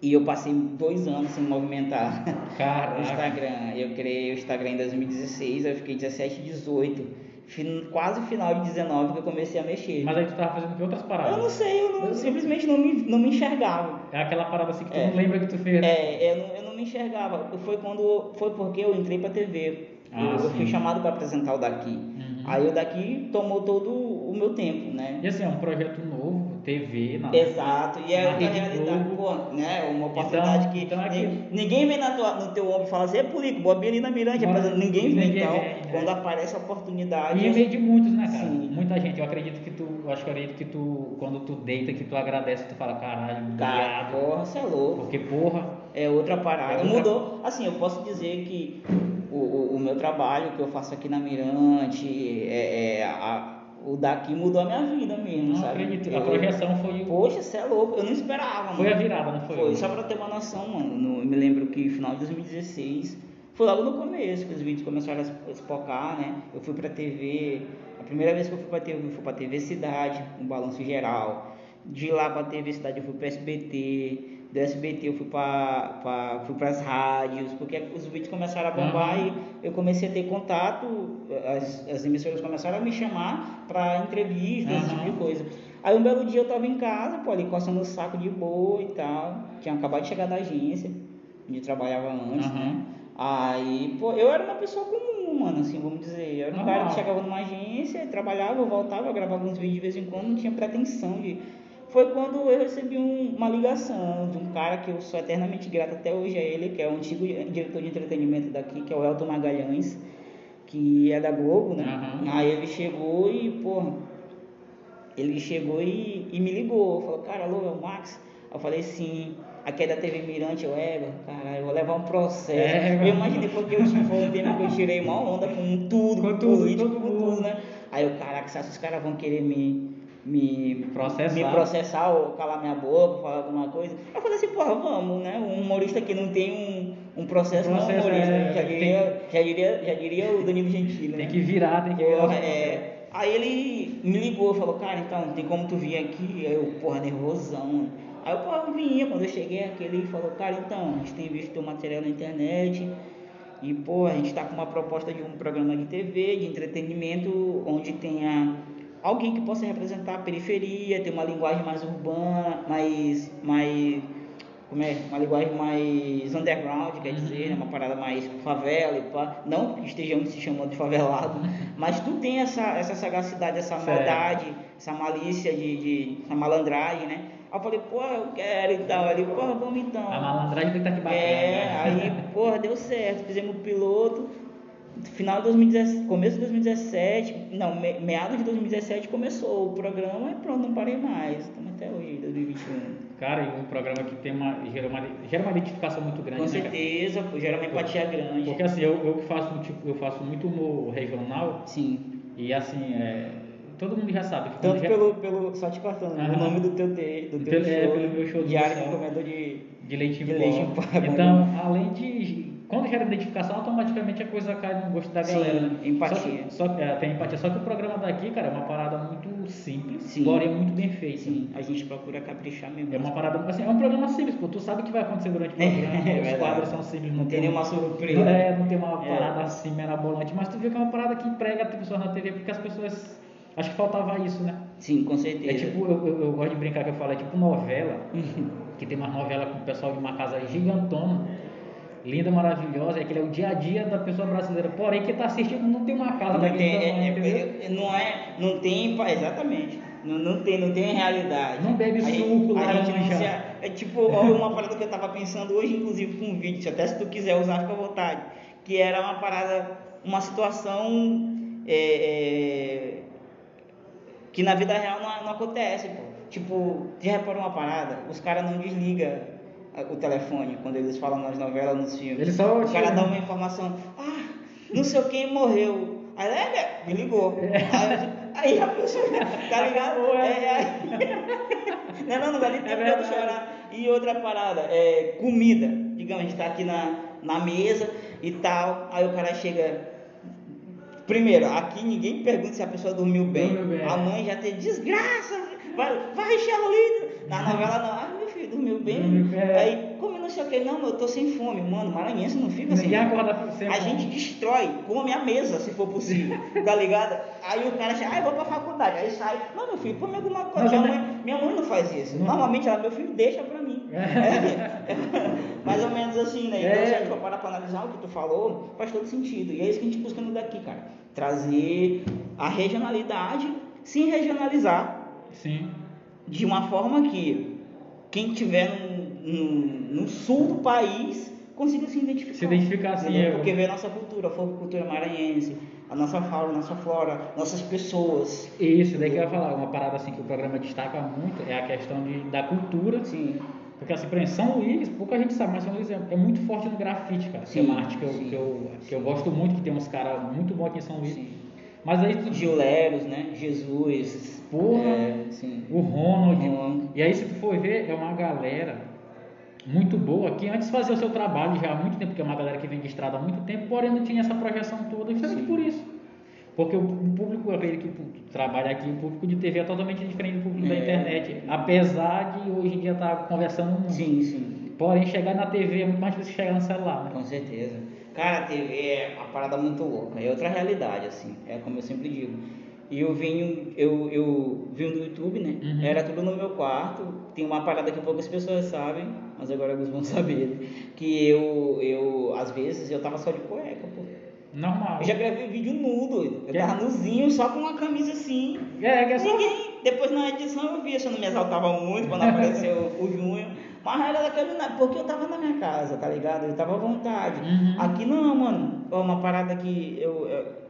E eu passei dois anos sem movimentar o Caraca. Instagram. Eu criei o Instagram em 2016, eu fiquei 17, 18. Fin- quase final de 19 que eu comecei a mexer. Mas aí tu tava fazendo que outras paradas? Eu não sei, eu não- simplesmente não me, não me enxergava. É aquela parada assim que tu É. não lembra que tu fez. né? É, eu eu não me enxergava. Foi quando foi porque eu entrei pra TV. Ah, eu, eu fui chamado para apresentar o daqui. Uhum. Aí o daqui tomou todo o meu tempo, né? E assim, é um projeto novo, TV, na... Exato, e é uma realidade, pô, né? Uma oportunidade Então- que então é que- ninguém vem na tua, no teu ombro e fala assim, é Pulico, Bobi ali na Mirante, Mas apresenta." ninguém vem. ninguém Então, vem, né? quando aparece a oportunidade. E em meio de muitos, né, cara? Sim. Muita gente. Eu acredito que tu, eu acho que eu acredito que tu, quando tu deita, que tu agradece, tu fala, caralho, Cara, obrigado. porra, você é louco. Porque, porra, É outra parada. É outra- Mudou. Assim, eu posso dizer que o, o, o meu trabalho que eu faço aqui na Mirante, é, é, a- o daqui mudou a minha vida mesmo, não sabe? acredito. A Eu- projeção foi, o- Poxa, você é louco. Eu não esperava, foi a mano. virada, não foi? Foi, só pra ter uma noção, mano. no- eu me lembro que final de 2016, foi logo no começo que os vídeos começaram a es- espocar, né? Eu fui pra TV, a primeira vez que eu fui pra TV, eu fui pra TV Cidade, um balanço geral. De lá pra TV Cidade eu fui pra SBT, do SBT eu fui pra, fui pras rádios, porque os vídeos começaram a bombar Aham. e eu comecei a ter contato, as, as emissoras começaram a me chamar pra entrevistas, esse tipo de Aham. coisa. Aí um belo dia eu tava em casa, pô, ali coçando o saco de boa e tal. Tinha acabado de chegar da agência, onde eu trabalhava antes, Aham. né? Aí, pô, eu era uma pessoa comum, mano, assim, vamos dizer. Eu era um cara que chegava numa agência, trabalhava, eu voltava, eu gravava uns vídeos de vez em quando, não tinha pretensão de. Foi quando eu recebi um- uma ligação de um cara que eu sou eternamente grato até hoje a ele, que é o antigo diretor de entretenimento daqui, que é o Elton Magalhães, que é da Globo, né? Aham. Aí ele chegou e, porra, ele chegou e, e me ligou, falou, cara, alô, é o Max? Eu falei, sim, aqui é da TV Mirante, eu, é, caralho, eu vou levar um processo. É, eu imaginei porque eu tive um tempo que eu tirei uma onda com tudo, Com tudo, político, com tudo, né? Aí eu, caraca, que os caras vão querer me, me, Processar. me processar ou calar minha boca, falar alguma coisa? Eu falei assim, porra, vamos, né? Um humorista que não tem um, um processo, não é um Processo, humorista. é, já, tem- diria, já, diria, já diria o Danilo Gentili, né? Tem que virar, tem que virar. Porra, é. Aí ele me ligou, falou, cara, então, tem como tu vir aqui? Aí eu, porra, nervosão. Aí eu pô, vinha, quando eu cheguei aqui, ele falou, cara, então, a gente tem visto teu material na internet e, pô, a gente tá com uma proposta de um programa de TV, de entretenimento, onde tenha alguém que possa representar a periferia, ter uma linguagem mais urbana, mais, mais como é, uma linguagem mais underground, quer dizer, né? uma parada mais favela e pá. Não que estejamos se chamando de favelado, mas tu tem essa, essa sagacidade, essa maldade, essa malícia de, de essa malandragem, né? Aí eu falei, pô, eu quero e tal. Ele, pô, vamos então. A malandragem tem que estar aqui bacana. É, né? aí, porra, deu certo. Fizemos o piloto. Final de 2017, começo de 2017, não, me- meados de 2017 começou o programa e pronto, não parei mais. Estamos até hoje, 2021. Cara, e um programa que tem uma, gera, uma, gera uma identificação muito grande. Com né, certeza, gera uma empatia grande. Porque assim, eu, eu que faço, tipo, eu faço muito humor regional Sim. e assim, é, todo mundo já sabe que Tanto já- pelo, pelo. Só te cortando, o nome do teu, te, do teu Pelo- é, show. pelo meu show do Diário de Comedor de. de leite de leite em pó, é Então, além de. Quando gera identificação, automaticamente a coisa cai no gosto da Sim, galera. né? empatia. Só, só, é, tem empatia. Só que o programa daqui, cara, é uma parada muito simples, Sim. porém muito bem feita. Sim, a gente procura caprichar mesmo. É uma parada, assim, é um programa simples, pô. Tu sabe o que vai acontecer durante o programa, É os verdade. quadros são simples, Não tem um- nenhuma surpresa. Não, é, não tem uma É. parada assim merabolante, mas tu vê que é uma parada que prega as pessoas na TV, porque as pessoas. Acho que faltava isso, né? Sim, com certeza. É tipo, eu, eu, eu gosto de brincar que eu falo, é tipo novela, que tem uma novela com o pessoal de uma casa gigantona, linda, maravilhosa, é que é o dia a dia da pessoa brasileira. Porém, quem tá assistindo não tem uma casa Não tem, tamanho, é- é- é- não é, não tem, exatamente. Não, não tem, não tem realidade. Não bebe a suco, a gente não se, é tipo uma parada que eu tava pensando hoje, inclusive com um vídeo, até se tu quiser usar, fica à vontade, que era uma parada, uma situação é, é, que na vida real não, não acontece, pô. Tipo, já reparou uma parada? Os caras não desligam o telefone quando eles falam nas novelas, nos filmes. Eles só o cara dá uma informação, ah, não sei quem morreu. Aí, é, né? me ligou. Aí, aí a pessoa, tá ligado? É. É, aí- não, não, não vai nem ter É de chorar. E outra parada, é comida. Digamos, a gente tá aqui na, na mesa e tal, aí o cara chega. Primeiro, aqui ninguém pergunta se a pessoa dormiu bem. Dormiu bem. A mãe já tem desgraça, vai, vai encher o litro. Na novela não, filho, dormiu bem. Dormiu bem. Aí, come não sei o que, não, eu tô sem fome. Mano, maranhense não fica Ninguém fome. acorda sem A gente destrói, come a mesa, se for possível, tá ligado? Aí o cara chega, ah, eu vou pra faculdade. Aí sai, não, meu filho, come alguma coisa. Minha mãe, minha mãe não faz isso. Não. Normalmente ela, meu filho, deixa pra mim. É, mais ou menos assim, né? Então, É. se a gente for parar pra analisar o que tu falou, faz todo sentido. E é isso que a gente busca no daqui, cara. Trazer a regionalidade, sem regionalizar, Sim. de uma forma que quem estiver no, no, no sul do país consiga se identificar. Se identificar, sim, eu- Porque vê a nossa cultura, a cultura maranhense, a nossa fauna, a nossa flora, nossas pessoas. Isso, daí que eu ia falar, uma parada assim que o programa destaca muito é a questão de, da cultura. Sim, Porque assim, por exemplo, São Luís, pouca gente sabe, mas São Luís é, é muito forte no grafite, cara. que é Sim, uma arte que eu, sim. que, eu, que eu gosto muito, que tem uns caras muito bons aqui em São Luís. sim. Mas aí tu, Gileros, né? Jesus. Porra. É, sim. o Ronald. Ronald. E aí se tu for ver, é uma galera muito boa que antes fazia o seu trabalho já há muito tempo, que é uma galera que vem de estrada há muito tempo, porém não tinha essa projeção toda, justamente Sim. por isso. Porque o público, aquele que trabalha aqui, o público de TV é totalmente diferente do público da É. internet. Apesar de hoje em dia estar conversando muito. Sim, sim. Porém, chegar na TV é muito mais difícil que chegar no celular, né? Com certeza. Cara, a TV é uma parada muito louca. É outra realidade, assim. É como eu sempre digo. E eu vim, eu, eu vim do YouTube, né? Uhum. Era tudo no meu quarto. Tem uma parada que poucas pessoas sabem, mas agora alguns vão saber. né? Que eu, eu, às vezes, eu tava só de cueca, pô. Normal. Eu já gravei vídeo nu, doido. Eu Que? tava nuzinho, só com uma camisa assim. É, que é só... Ninguém. Depois na edição eu se eu não me exaltava muito quando apareceu o Júnior. Mas era daquele porque eu tava na minha casa, tá ligado? Eu tava à vontade. Uhum. Aqui não, mano. Uma parada que eu. eu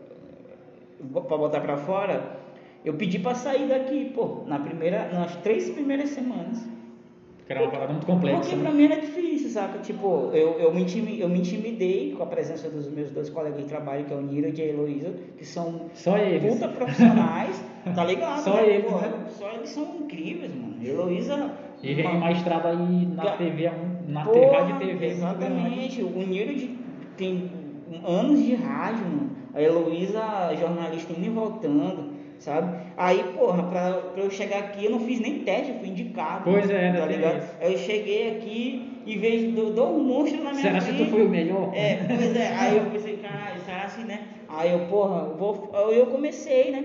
pra botar pra fora, eu pedi pra sair daqui, pô, na primeira, nas três primeiras semanas. Que era uma parada muito complexa. Porque né? pra mim era difícil, saca? Tipo, eu, eu, me intimi- eu me intimidei com a presença dos meus dois colegas de trabalho, que é o Nira e a Heloísa, que são Só eles. puta profissionais, tá ligado? Só né? eles, Pô, né? Só eles são incríveis, mano. Heloísa. E vem uma- uma estrada aí na TV, na Porra, rádio TV. muito grande. Exatamente. O Niro de- tem anos de rádio, mano. A Heloísa, jornalista, indo e voltando. sabe? Aí, porra, pra, pra eu chegar aqui, eu não fiz nem teste, eu fui indicado. Pois é, né, tá ligado? Aí eu cheguei aqui e vejo, dou, dou um monstro na minha Será que frente. tu foi o melhor? É, pois é, aí eu pensei, caralho, será assim, né? Aí eu, porra, vou. Eu comecei, né?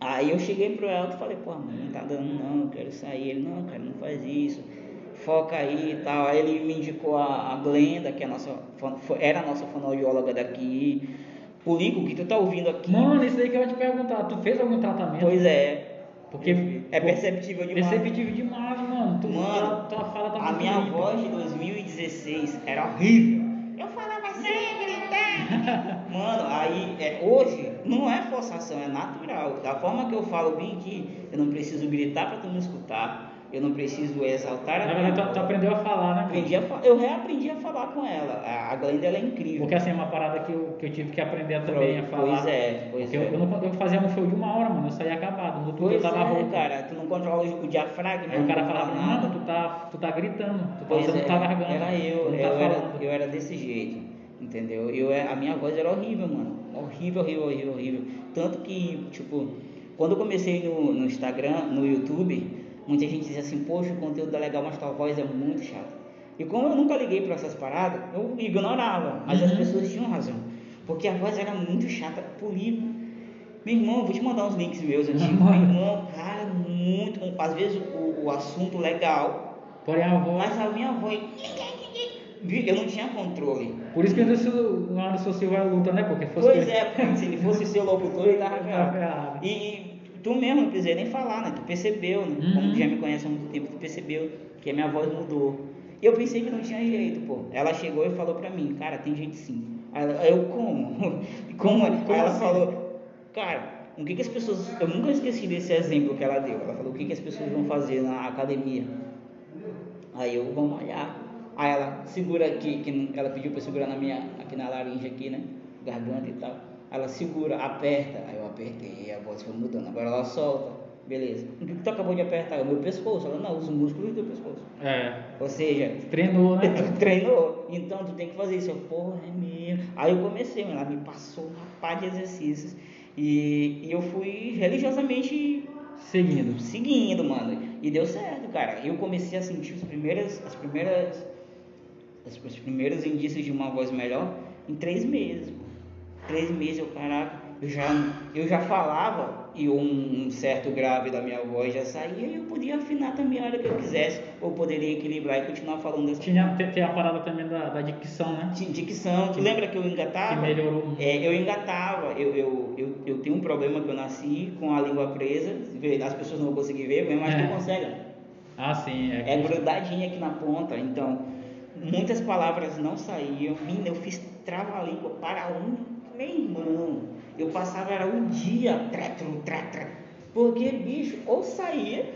Aí eu cheguei pro Elton e falei, porra, mano, não tá dando não, eu quero sair. Ele, não, cara, não faz isso, foca aí e tal. Aí ele me indicou a, a Glenda, que é a nossa, era a nossa fonoaudióloga daqui. Pulico, que tu tá ouvindo aqui. Mano, isso aí que eu ia te perguntar. Tu fez algum tratamento? Pois é. Porque É pô, perceptível demais. Perceptível demais, mano. Tu, Mano, tua, tua fala tá A muito minha bonita. voz de 2016 era horrível. Eu falava assim, gritando. Mano, aí, é, hoje, não é forçação, é natural. Da forma que eu falo bem aqui, eu não preciso gritar pra tu me escutar. Eu não preciso exaltar a Na verdade, tu, tu aprendeu a falar, né? Aprendi a eu reaprendi a falar com ela. A, a Glenda, ela é incrível. Porque assim, é uma parada que eu, que eu tive que aprender também a falar. Pois é, pois é. eu, eu, não, eu fazia um show de uma hora, mano. Eu saía acabado. No outro dia eu Pois tava é, rouco. cara, tu não controla o, o diafragma. Aí o cara não falava, fala nada. mano, tu tá, tu tá gritando. Tu tá Pois usando é, tá garganta. era eu, tu não eu, tá era, falando. eu era desse jeito, entendeu? Eu, é- a minha voz era horrível, mano. Horrível, horrível, horrível, horrível. Tanto que, tipo, quando eu comecei no, no Instagram, no YouTube, muita gente dizia assim, poxa, o conteúdo é legal, mas tua voz é muito chata. E como eu nunca liguei pra essas paradas, eu ignorava. Mas as Uhum. pessoas tinham razão. Porque a voz era muito chata, polido. Meu irmão, vou te mandar uns links meus antigos. Meu irmão, cara, muito. Às vezes o, o assunto legal, Porém, a voz. mas a minha voz. Eu não tinha controle. Por isso que o Anderson- Silva é luta, né? Porque fosse Pois é, porque se ele fosse seu locutor, ele tava ferrado. E tu mesmo, não precisei nem falar, né? Tu percebeu, né? Uhum. Como tu já me conhece há muito tempo, tu percebeu que a minha voz mudou. E eu pensei que não tinha jeito, pô. Ela chegou e falou pra mim, cara, tem jeito sim. Aí ela- eu, como? como? Aí ela assim? falou, cara, o que, que as pessoas. Eu nunca esqueci desse exemplo que ela deu. Ela falou, o que, que as pessoas vão fazer na academia? Aí eu, vamos olhar. Aí ela segura aqui, que ela pediu pra eu segurar na minha, aqui na laringe aqui, né? Garganta e tal. Ela segura, aperta. Aí eu apertei, a voz foi mudando. Agora ela solta. Beleza. O que, tu acabou de apertar? O meu pescoço. Ela, não, os músculos do pescoço. É. Ou seja, Treinou, né? tu treinou, então tu tem que fazer isso. Eu, porra, é mesmo. Aí eu comecei, ela me passou uma pá de exercícios. E, e eu fui religiosamente Seguindo. seguindo, mano. E deu certo, cara. Eu comecei a sentir os primeiras, as primeiras, as- os primeiros indícios de uma voz melhor em três meses. Três meses, eu, caraca, eu já, eu já falava e um, um certo grave da minha voz já saía e eu podia afinar também a hora que eu quisesse. Ou poderia equilibrar e continuar falando dessa Tinha, tem, tem a parada também da, da dicção, né? Di- dicção. Tu lembra que eu engatava? Que melhorou. É, eu engatava. Eu, eu, eu, eu tenho um problema que eu nasci com a língua presa. As pessoas não vão conseguir ver, mas É. tu consegue. Ah, sim. É, É grudadinha aqui na ponta. Então, muitas palavras não saíam. Menina, eu fiz trava-língua para um. Meu irmão, eu passava era um dia. Tretro, tretra. Porque, bicho, ou saía.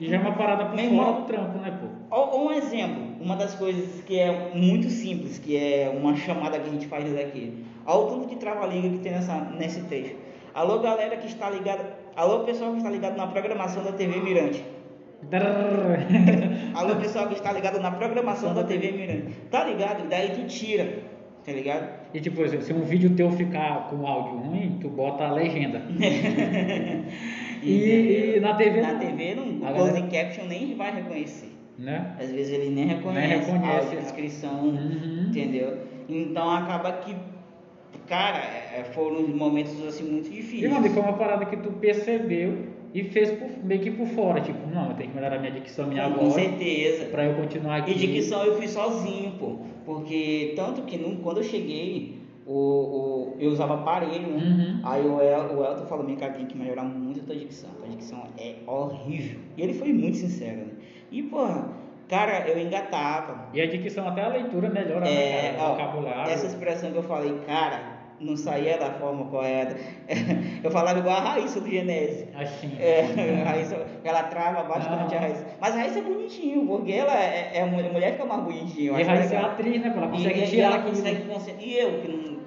E já é uma parada por fora irmão. do trampo, né, pô? Ó, Um exemplo, uma das coisas que é muito simples, que é uma chamada que a gente faz daqui. Olha o tanto de trava-língua que tem nessa, nesse texto. Alô, galera que está ligada. Alô, pessoal que está ligado na programação da TV Mirante. Alô, pessoal que está ligado na programação da TV Mirante. Tá ligado? E daí tu tira. Tá ligado? E tipo, se um vídeo teu ficar com áudio ruim, tu bota a legenda. E, e na TV Na não, TV não, o closed galera- caption nem vai reconhecer. né? Às vezes ele nem reconhece, reconhece. a audiodescrição, Uhum. entendeu? Então acaba que, cara, é, foram momentos assim muito E difíceis. mano, e foi uma parada que tu percebeu e fez por- meio que por fora, tipo, não, eu tenho que melhorar minha dicção, minha com, com voz, certeza. pra eu continuar aqui. E dicção eu fui sozinho, pô. Porque tanto que não- quando eu cheguei, o, o- eu usava aparelho, né? Uhum. Aí o, El, o Elton falou, minha cara, tem que melhorar muito a tua dicção. Tua dicção é horrível. E ele foi muito sincero, né? E, porra, cara, eu engatava. E a dicção, até a leitura melhora, né, É, cara? ó, vocabulário. essa expressão que eu falei, cara, não saía da forma correta. Eu falava igual a Raíssa do Genese. Assim. É, a Raíssa, ela trava bastante Ah. a Raíssa. Mas a Raíssa é bonitinho, porque ela é, é mulher, mulher fica mais bonitinha. E acho Raíssa é atriz, né? Ela E- consegue e, tirar ela aquilo. consegue E eu, que não.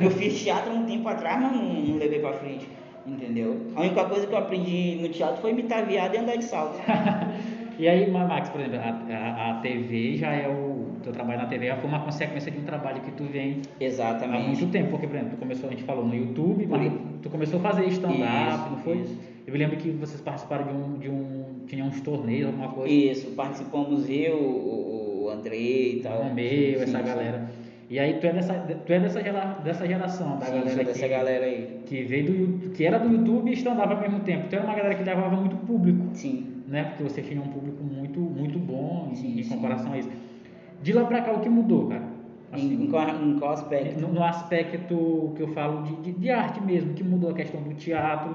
Eu fiz teatro um tempo atrás, mas não, não levei pra frente. Entendeu? A única coisa que eu aprendi no teatro foi imitar viado e andar de salto. E aí, Max, por exemplo, a, a, a TV já é o. Teu trabalho na TV foi uma consequência de um trabalho que tu vem Exatamente. há muito tempo. Porque, por exemplo, tu começou, a gente falou no YouTube, mas tu começou a fazer stand-up, não foi? isso. Eu me lembro que vocês participaram de um. De um tinha uns torneios, alguma coisa. Isso, participamos eu, o, o Andrei e tal. Romeu, Sim, essa galera. E aí tu é dessa, tu é dessa, gera, dessa geração, da Sim, galera sou que, dessa galera aí. que veio do que era do YouTube e stand-up ao mesmo tempo. Então era uma galera que levava muito público, Sim. né? Porque você tinha um público muito, muito bom em- Sim, em sim. comparação a isso. De lá pra cá, o que mudou, cara? Em, em, qual, em qual aspecto? no, no aspecto que eu falo de, de, de arte mesmo, que mudou a questão do teatro.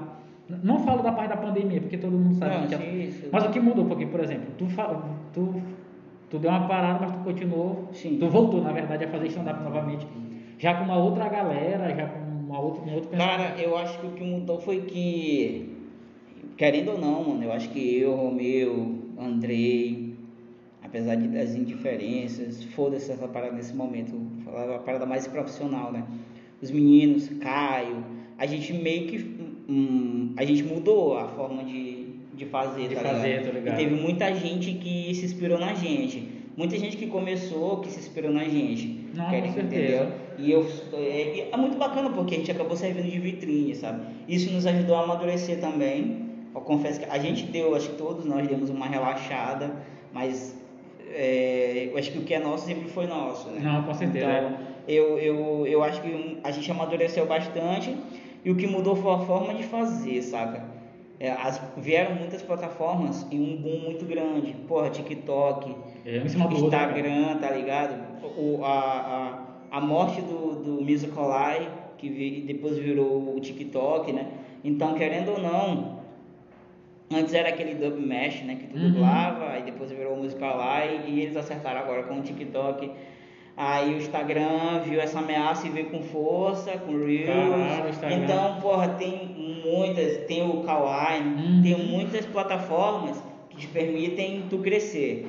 Não falo da parte da pandemia, porque todo mundo sabe Não, teatro- isso. Mas o que mudou, porque, por exemplo, tu, tu, tu deu uma parada, mas tu continuou, Sim. tu voltou, na verdade, a fazer stand-up novamente, já com uma outra galera, já com uma outra, um outro pensamento. Cara, eu acho que o que mudou foi que, querendo ou não, mano, eu acho que eu, Romeu, Andrei, apesar de, das indiferenças, foda-se essa parada nesse momento, falar a parada mais profissional, né? Os meninos, Caio, a gente meio que, hum, a gente mudou a forma de, de fazer, De tá fazer, ligado? tô ligado. E teve muita gente que se inspirou na gente. Muita gente que começou, que se inspirou na gente. Não, Quer- com certeza. entendeu? E eu, é, é muito bacana porque a gente acabou servindo de vitrine, sabe? Isso nos ajudou a amadurecer também. Eu confesso que a gente deu, acho que todos nós demos uma relaxada, mas é, eu acho que o que é nosso sempre foi nosso, né? Não, com certeza, Então, eu, eu, eu acho que a gente amadureceu bastante e o que mudou foi a forma de fazer, saca? É, as, vieram muitas plataformas e um boom muito grande. Porra, TikTok, É, outro, né? Instagram, tá ligado? O, a, a, a morte do, do Musical.ly, que depois virou o TikTok, né? Então, querendo ou não, antes era aquele dub mesh, né? Que tu Uhum. dublava, aí depois virou o Musical.ly e eles acertaram agora com o TikTok. Aí o Instagram viu essa ameaça e veio com força, com Reels. Então, porra, tem muitas, tem o Kawaii, Uhum. tem muitas plataformas que te permitem tu crescer.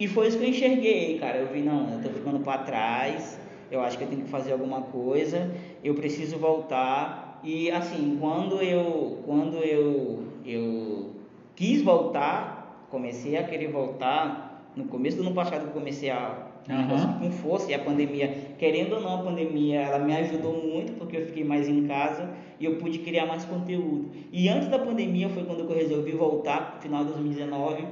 E foi isso que eu enxerguei, cara. Eu vi, não, eu tô ficando para trás, eu acho que eu tenho que fazer alguma coisa, eu preciso voltar. E assim, quando eu quando eu eu quis voltar, comecei a querer voltar, no começo do ano passado eu comecei a Aham. com força e a pandemia, querendo ou não, a pandemia ela me ajudou muito porque eu fiquei mais em casa e eu pude criar mais conteúdo. E antes da pandemia foi quando eu resolvi voltar, no final de 2019.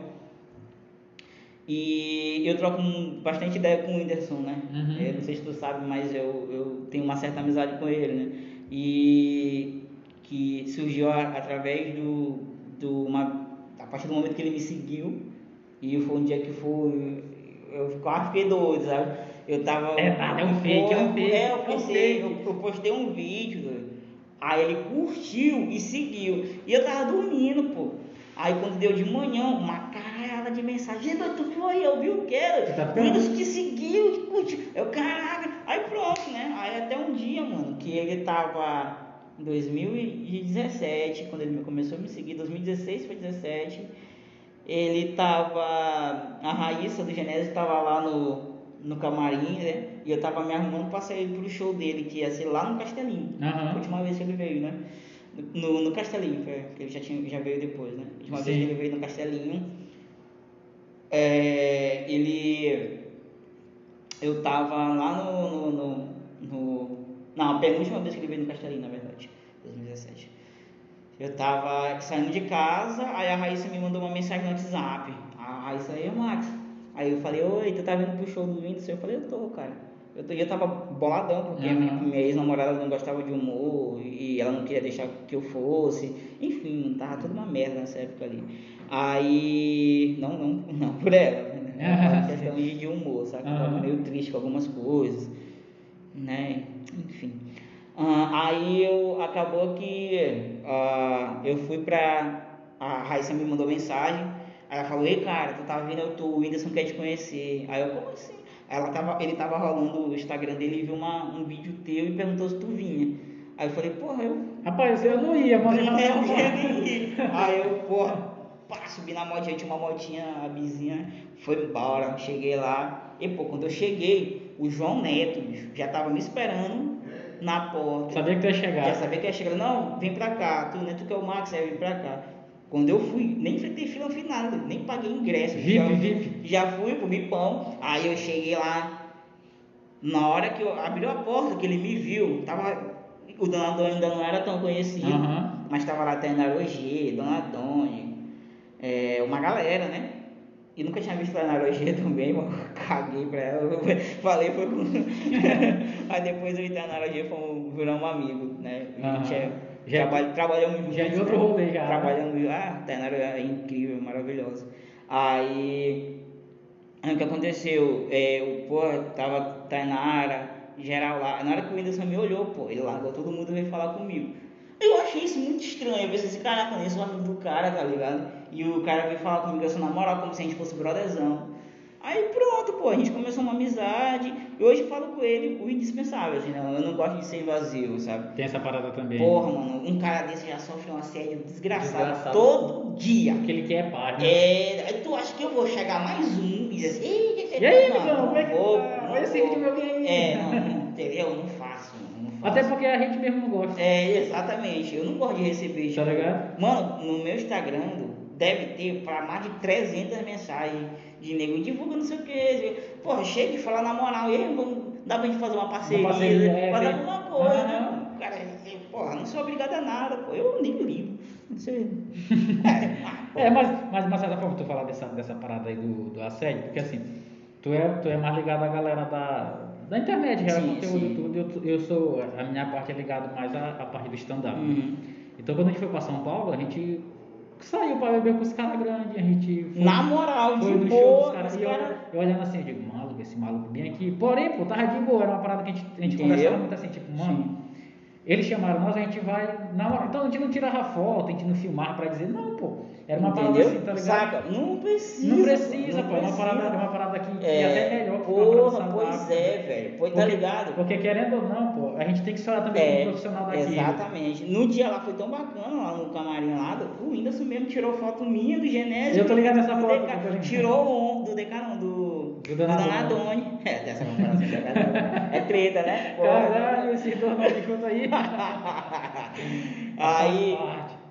E eu troco bastante ideia com o Whindersson, né? Uhum. Eu não sei se tu sabe, mas eu, eu tenho uma certa amizade com ele, né? E que surgiu através do, do uma, partir do momento que ele me seguiu e foi um dia que foi eu quase fiquei doido, sabe? Eu tava É nada, é um fake, é um fake, É, eu é um eu, eu postei um vídeo, doido. aí ele curtiu e seguiu. E eu tava dormindo, pô. Aí quando deu de manhã, uma caralhada de mensagem, "Mas tu foi, eu vi o tá O ficando? Windows te seguiu, curtiu. Eu, caraca, aí pronto, né? Aí até um dia, mano, que ele tava em 2017, quando ele começou a me seguir, 2016 foi 17, ele tava, a Raíssa do Genésio tava lá no, no camarim, né? E eu tava me arrumando pra sair pro show dele, que ia ser lá no Castelinho. Aham. A última vez que ele veio, né? No, no Castelinho, que ele já, tinha, já veio depois, né? A última vez Sim. que ele veio no Castelinho, é, ele. Eu tava lá no, no, no, no- Não, a penúltima vez que ele veio no Castelinho, na verdade, 2017. Eu tava saindo de casa, aí a Raíssa me mandou uma mensagem no WhatsApp. A Raíssa aí, Max. Aí eu falei, oi, tu tá vindo pro show do Whindersson? Eu falei, eu tô, cara. Eu, tô, eu tava boladão, porque Uhum. minha, minha ex-namorada não gostava de humor e ela não queria deixar que eu fosse. Enfim, tava tudo uma merda nessa época ali. Aí. Não, não, não por ela. Né? Uma questão de, de humor, sabe? Eu tava Uhum. meio triste com algumas coisas, né? Enfim. Ah, aí eu acabou que ah, eu fui pra. A Raíssa me mandou mensagem. Aí ela falou, ei cara, tu tá vindo, eu tô, o Whindersson quer te conhecer. Aí eu, como assim? Aí ela tava, ele tava rolando o Instagram dele e viu uma, um vídeo teu e perguntou se tu vinha. Aí eu falei, porra, eu Rapaz, eu não ia, mas eu tava- nem ir. Aí eu, porra, pá, subi na motinha, tinha uma motinha, a vizinha, foi embora, cheguei lá. E, pô, quando eu cheguei, o João Neto, bicho, já tava me esperando na porta. Sabia que tu ia chegar. Já sabia que ia chegar. Não, vem pra cá, tu, né, tu que é o Max, aí vem pra cá. Quando eu fui, nem enfrentei fila no final, nem paguei ingresso. VIP, já, VIP. já fui, comi pão. Aí eu cheguei lá, na hora que eu abriu a porta, que ele me viu, tava. O Dona Dona ainda não era tão conhecido, Aham. mas tava lá Tainara Ogier, Dona Doni, é, uma galera, né? E nunca tinha visto Tainara Ogier também, mano. Caguei pra ela. eu Falei, foi com. Aí depois eu e Tainara Ogier fomos virar um amigo, né? A gente é. Já- trabalha, trabalhamos já é de outro né? rolê já, né? Trabalhando. Ah, Tainara é incrível, maravilhosa. Aí. Aí o que aconteceu? É, o pô, tava Tainara, geral lá. Na hora que o Whindersson me olhou, pô, ele largou todo mundo e veio falar comigo. Eu achei isso muito estranho. Eu pensei assim, caraca, eu nem sou amigo do cara, tá ligado? E o cara veio falar comigo assim, na moral, como se a gente fosse brotherzão. Aí pronto, pô, a gente começou uma amizade. E hoje eu falo com ele o indispensável, assim, não, eu não gosto de ser invasivo, sabe? Tem essa parada também. Porra, mano, um cara desse já sofre um assédio desgraçado, Desgraçado. todo dia. Porque ele quer paz, né? É, aí tu acha que eu vou chegar mais um e dizer assim, "Ei, que que E aí, não, amigão, como é que vou, tá? Olha esse vou." vídeo meu aí. É, não, não, entendeu? Não faço, mano. Até porque a gente mesmo não gosta. É, exatamente, eu não gosto de receber. Tá ligado? Mano, no meu Instagram deve ter pra mais de 300 mensagens de nego divulga não sei o que. Porra, chega de falar na moral, e aí, vamos, dá pra gente fazer uma parceria, parceria, é, fazer tem- alguma coisa, Ah. né? Cara, eu, porra, não sou obrigado a nada, pô, eu nem ligo. Não sei. É. É, mas, mas, mas certa forma, tu falar dessa, dessa parada aí do, do assédio, porque assim, tu é, tu é mais ligado à galera da, da internet, Sim, conteúdo sim. tudo. Eu, eu sou, a minha parte é ligado mais à, à parte do stand-up. Uhum. Então quando a gente foi pra São Paulo, a gente saiu pra beber com os caras grandes, a gente foi, Na moral, foi no show dos caras. E eu, eu olhando assim, eu digo, maluco, esse maluco bem aqui. Porém, pô, tava de boa, era uma parada que a gente, a gente conversava muito assim, tipo, mano. Eles chamaram nós, a gente vai. Na hora, então a gente não tirava foto, a gente não filmava pra dizer, não, pô. Era uma parada Entendeu? assim, tá ligado? Saca? Não precisa. Não precisa, pô. É uma parada, é uma parada que, é, É, até melhor que parada porra, pois é, velho. Pois tá Porque- ligado? Porque querendo ou não, pô, a gente tem que ser também como profissional daquilo. Exatamente. No dia lá foi tão bacana, lá no camarim lá, o Whindersson mesmo tirou foto minha do Genésio. Eu tô ligado nessa do foto, Deca-. Tirou o do Deca, não, do, Do Donadoni. É, dessa comparação Donadoni. É treta, né? Porra. Caralho, esse dono de conta aí. aí,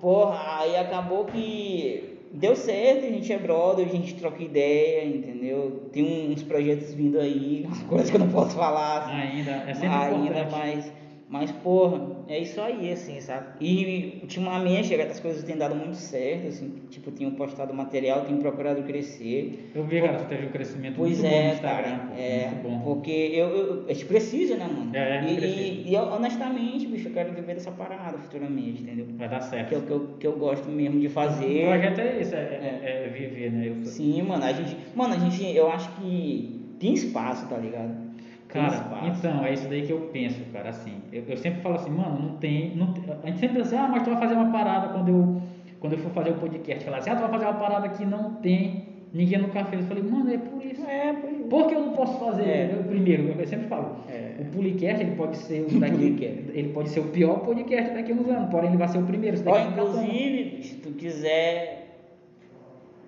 porra, aí acabou que deu certo, a gente é brother, a gente troca ideia, entendeu? Tem uns projetos vindo aí, umas coisas que eu não posso falar. assim. Ainda, é sempre ainda, importante. mas, mas porra, é isso aí, assim, sabe? E ultimamente as coisas têm dado muito certo, assim, tipo, tenho postado material, tenho procurado crescer. Eu vi, cara, tu teve um crescimento Pois muito bom no é, Instagram, cara, é, muito bom. porque eu, eu- a gente precisa, né, mano? É, gente e, e, e eu, honestamente, bicho, eu quero viver dessa parada futuramente, entendeu? Vai dar certo. Que é o que eu, que eu gosto mesmo de fazer. O projeto é esse, é, é- é viver, né? Eu- Sim, mano, a gente, mano, a gente, eu acho que tem espaço, tá ligado? Cara, então, é isso daí que eu penso, cara, assim. Eu, eu sempre falo assim, mano, não tem, não A gente sempre pensa assim, ah, mas tu vai fazer uma parada quando eu, quando eu for fazer o podcast. Falar assim, ah, tu vai fazer uma parada que não tem, ninguém nunca fez. Eu falei, mano, é por isso. É, por isso. Por que eu não posso fazer? É. entendeu? Primeiro, eu sempre falo, É. o Pulicast ele pode ser o daqui, ele pode ser o pior podcast daqui a uns anos, porém ele vai ser o primeiro. Ó, toma. inclusive, se tu quiser,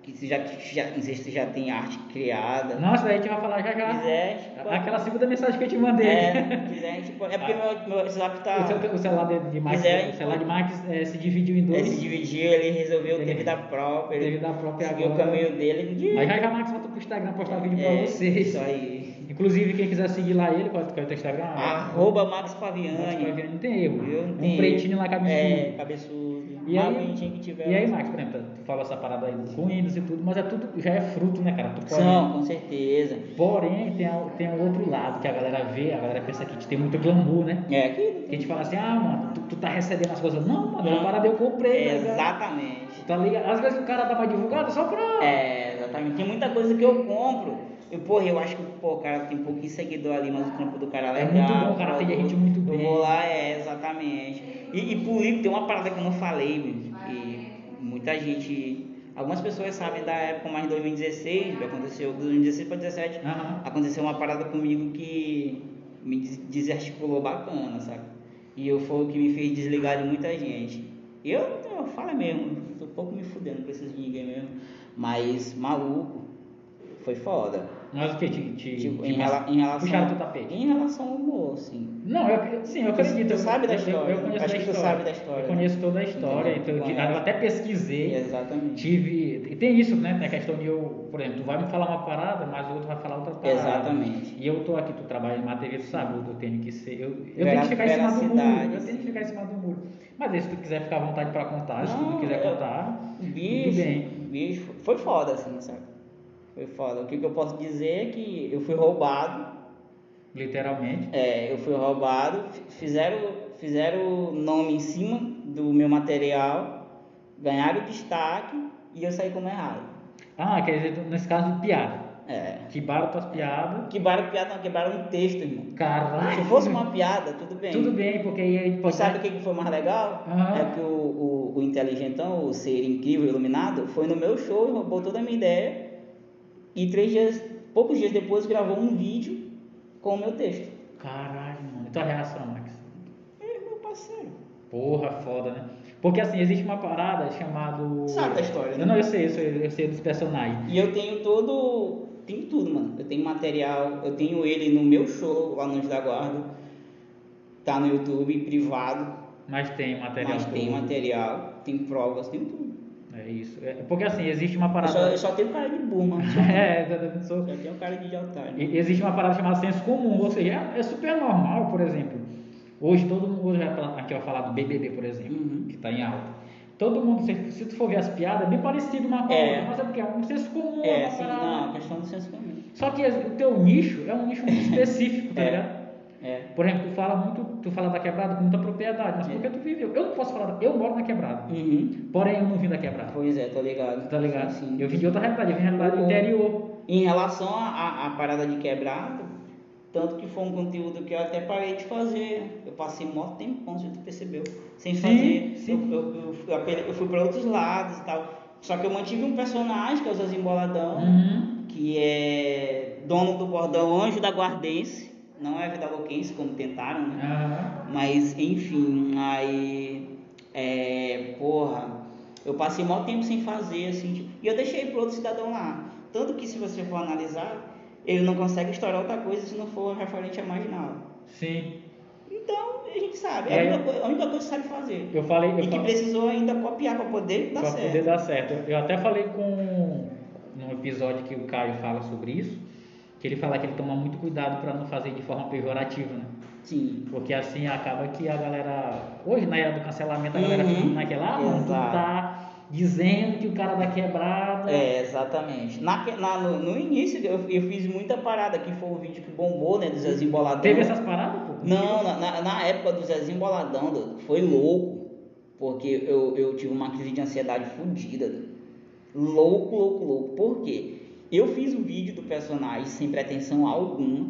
que já, já, tu já tem arte criada, Não, isso daí a gente vai falar já já. quiser, tipo, Aquela segunda mensagem que eu te mandei. é, quiser, a gente pode- é porque meu, meu WhatsApp tá, O, seu- o celular de, Max, Quiser, o celular de Max eh, se dividiu em dois. ele se dividiu, ele resolveu Ele- ter vida própria, Teve da própria seguiu o agora. caminho dele, de, Mas já já Max volta pro Instagram postar vídeo pra é, vocês. isso aí, Inclusive, quem quiser seguir lá ele, é qual é o Instagram? arroba Max Max Paviani, Paviani, não tem erro. Eu não um pretinho lá cabeçudo. é, cabeçudo, E mais aí, que tiver, e aí, Max, por exemplo, tu falou essa parada aí com Windows e tudo, mas é tudo, já é fruto, né, cara? Tu pode- são, com certeza, Porém, tem, a- tem o outro lado que a galera vê, a galera pensa que tem muito glamour, né? é, que Que a gente fala assim, ah, mano, tu, tu tá recebendo as coisas. Não, mano, é uma parada eu comprei, ligado? exatamente, Tá ligado? Às vezes o cara dá uma divulgada só pra. É, exatamente. Tem muita coisa que eu compro. E, porra, eu acho que pô, o cara tem pouquinho seguidor ali, mas o trampo do cara é É legal. muito bom, o cara a gente muito Eu bem. vou lá, é, exatamente. E, e político, tem uma parada que eu não falei, e muita gente. Algumas pessoas sabem da época, mas em 2016, que aconteceu, 2016 para 2017, Aham. aconteceu uma parada comigo que me des- desarticulou bacana, sabe? E eu, foi o que me fez desligar de muita gente. Eu, eu falo mesmo, tô um pouco me fudendo, não preciso de ninguém mesmo. Mas, maluco, foi foda. Mas o que? Te, te, Tipo, te em, rela- em relação. puxaram teu tapete? Em relação ao humor, sim. Não, eu, sim, eu Tu- acredito. tu eu- sabe da história, Eu, conheço Acho que tu história. sabe da história, Eu né? conheço toda a história, Então, então, eu, até pesquisei. Exatamente. Tive. E tem isso, né? Tem a questão de eu, por exemplo, tu vai me falar uma parada, mas o outro vai falar outra parada. Exatamente. E eu tô aqui, tu trabalha em TV, tu sabe, eu tenho que ser. Eu, eu Vera- tenho que ficar em cima do muro. Eu tenho que ficar em cima do muro. Mas aí, se tu quiser ficar à vontade pra contar, se tu não quiser contar, Bicho, tudo bem. bicho, foi foda, assim, sabe? Foi foda. O que, que eu posso dizer é que eu fui roubado, Literalmente. é, eu fui roubado, fizeram, fizeram nome em cima do meu material, ganharam destaque e eu saí como errado. Ah, quer dizer, nesse caso piada. É. Quebaram tuas piadas. Quebraram piada, não, quebraram um texto, irmão. Caralho. Se fosse uma piada, tudo bem. Tudo bem, porque aí a gente E pode. sabe o que foi mais legal? Aham. É que o, o, o inteligentão, o ser incrível, iluminado, foi no meu show e roubou toda a minha ideia. E três dias, poucos dias depois, gravou um vídeo com o meu texto. Caralho, mano. E tua reação, Max? É, meu parceiro. Porra, foda, né? Porque assim, existe uma parada chamada. Sabe da história, né? Eu não, eu sei, eu sei, eu sei dos personagens. E eu tenho todo. Tenho tudo, mano. Eu tenho material, eu tenho ele no meu show lá no Anjo da Guarda. Tá no YouTube, privado. Mas tem material. mas tem todo. material, tem provas, tem tudo. É isso. É, porque assim, existe uma Eu parada. só, eu só tenho cara de. Só, é, eu sou- só tenho cara de otário. E- Existe uma parada chamada senso comum, ou seja, é, é super normal, por exemplo. Hoje todo mundo, hoje aqui vai falar do BBB, por exemplo, Uhum. que está em alta. Todo mundo, se, se tu for ver as piadas, é bem parecido uma com a É. outra, mas é porque é um senso comum, É, uma sim, parada. não, a questão do senso comum. Só que o teu nicho é um nicho muito específico, tá É. ligado? É. Por exemplo, tu fala muito, tu fala da quebrada com muita propriedade, mas É. porque tu viveu. Eu não posso falar, eu moro na quebrada, Uhum. porém eu não vim da quebrada, Pois é, tô ligado. tá ligado? Sim. Eu vim de outra realidade, eu vim da realidade O- interior. Em relação à à parada de quebrado, tanto que foi um conteúdo que eu até parei de fazer. Eu passei um maior tempão, tu percebeu, sem Sim, fazer. sim. Eu, eu, eu, eu fui para outros lados e tal. Só que eu mantive um personagem, que é o Zazinho Boladão, Uhum. que é dono do bordão Anjo da Guardense. Não é Vida Louquense, como tentaram, né? Aham. Mas, enfim, aí. É. Porra. Eu passei maior tempo sem fazer, assim. tipo, e eu deixei pro outro cidadão lá. Tanto que, se você for analisar, ele não consegue estourar outra coisa se não for referente à marginal. Sim. Então, a gente sabe. É, É. a, única, coi- a única coisa que sabe fazer. Eu falei, eu E que falei- precisou ainda copiar para poder dar Pra certo. poder dar certo. Eu até falei com num episódio que o Caio fala sobre isso, que ele fala que ele toma muito cuidado para não fazer de forma pejorativa, né? Sim. Porque assim acaba que a galera. Hoje, na era do cancelamento, a galera Uhum. fica naquela, ah, mano, tu tá dizendo que o cara da quebrada. É, exatamente. Na, na- no, no início, eu, eu fiz muita parada, que foi o vídeo que bombou, né? Do Zezinho Boladão. Teve essas paradas, pô? Não, na, na, na época do Zezinho Boladão, foi louco. Porque eu, eu tive uma crise de ansiedade fodida. Louco, louco, louco. Por quê? Eu fiz o vídeo do personagem sem pretensão alguma.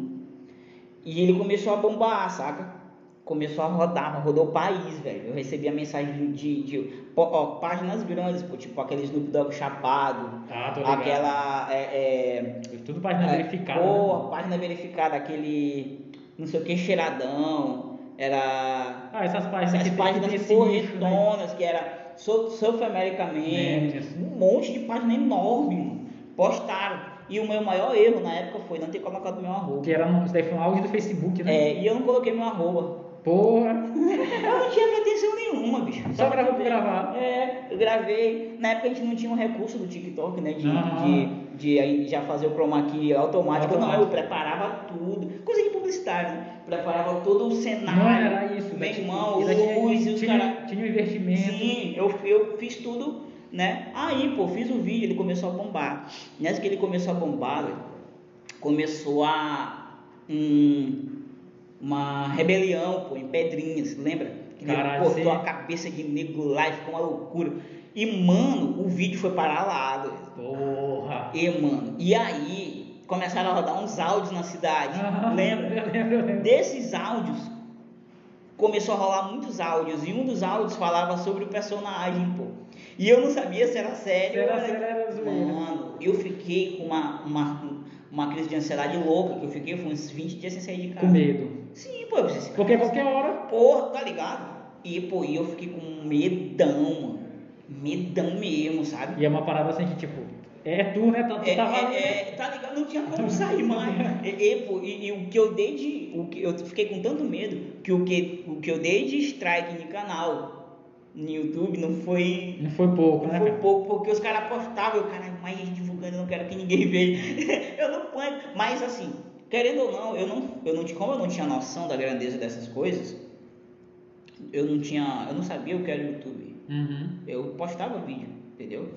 E ele começou a bombar, saca? Começou a rodar, rodou o país, velho. Eu recebi a mensagem de, de pó- ó, páginas grandes, pô, tipo aquele Snoop Dogg chapado, Ah, aquela. É, é, Tudo página é, verificada. Pô, né? página verificada, aquele não sei o que cheiradão, era Ah, essas páginas essas páginas nicho, né? porretonas, que era Sur- Surf Americamente, É. um monte de página enorme, mano. Postaram. E o meu maior erro na época foi não ter colocado meu arroba. Que era no, isso daí foi um áudio do Facebook, né? É, e eu não coloquei meu arroba. Porra. Eu não tinha pretensão nenhuma, bicho. Só pra gravou ver. gravar. É, eu gravei. Na época a gente não tinha um recurso do TikTok, né? De, Aham. de, de aí já fazer o chroma key automático. Não, eu Automático. preparava tudo. Coisa de publicidade, né? Preparava todo o cenário. Não era isso, Meu né? irmão, luz e os tinha, caras. tinha um investimento. Sim, eu, eu fiz tudo, né? Aí, pô, fiz o vídeo, ele começou a bombar. Nessa que ele começou a bombar, começou a. um- uma rebelião, pô, em Pedrinhas, lembra? Que ele Caralho, cortou a cabeça de nego lá e ficou uma loucura. E, mano, o vídeo foi parar lá. Porra. E, mano, e aí começaram a rodar uns áudios na cidade, Aham, lembra? Eu lembro, eu lembro. Desses áudios, começou a rolar muitos áudios, e um dos áudios falava sobre o personagem, pô. E eu não sabia se era sério Se era ou sério, era zoeira. Mano, eu fiquei com uma, uma, uma crise de ansiedade louca, que eu fiquei foi uns 20 dias sem sair de casa. Com medo. Sim, pô, eu preciso... Porque qualquer hora. Porra, tá ligado? E, pô, e eu fiquei com medão, mano. Medão mesmo, sabe? E é uma parada assim que, tipo, É tu, né? Tu, tu É, tava é, é, tá ligado? Não tinha como sair mais. E, e, pô, e- e o que eu dei de. O que, eu fiquei com tanto medo que o que, o que eu dei de strike no canal no YouTube não foi. Não foi pouco, Não né? foi cara? pouco, porque os caras postavam, eu, caralho, mais gente divulgando, eu não quero que ninguém veja. eu não ponho. Mas assim, querendo ou não, eu não, eu não como eu não tinha noção da grandeza dessas coisas, eu não tinha. Eu não sabia o que era o YouTube. Uhum. Eu postava vídeo, entendeu?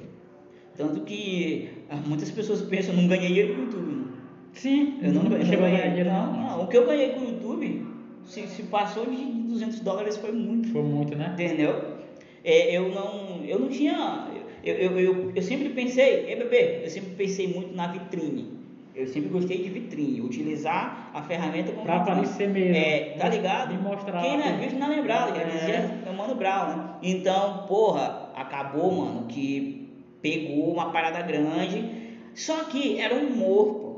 Tanto que ah, muitas pessoas pensam, eu não ganhei dinheiro com o YouTube. não. Sim, Eu não, eu não a ganhar ganhei. dinheiro, Não, não. O que eu ganhei com o YouTube, se, se passou de 200 dólares, foi muito. Foi muito, né? Entendeu? É, eu não, eu não tinha, eu, eu, eu, eu sempre pensei, ei bebê, eu sempre pensei muito na vitrine. Eu sempre gostei de vitrine, utilizar a ferramenta como Pra vitrine. aparecer mesmo. É, tá ligado? E mostrar. Quem não é visto não é lembrado, já É. dizia é o Mano Brown, né? Então, porra, acabou, mano, que pegou uma parada grande, só que era um humor, pô.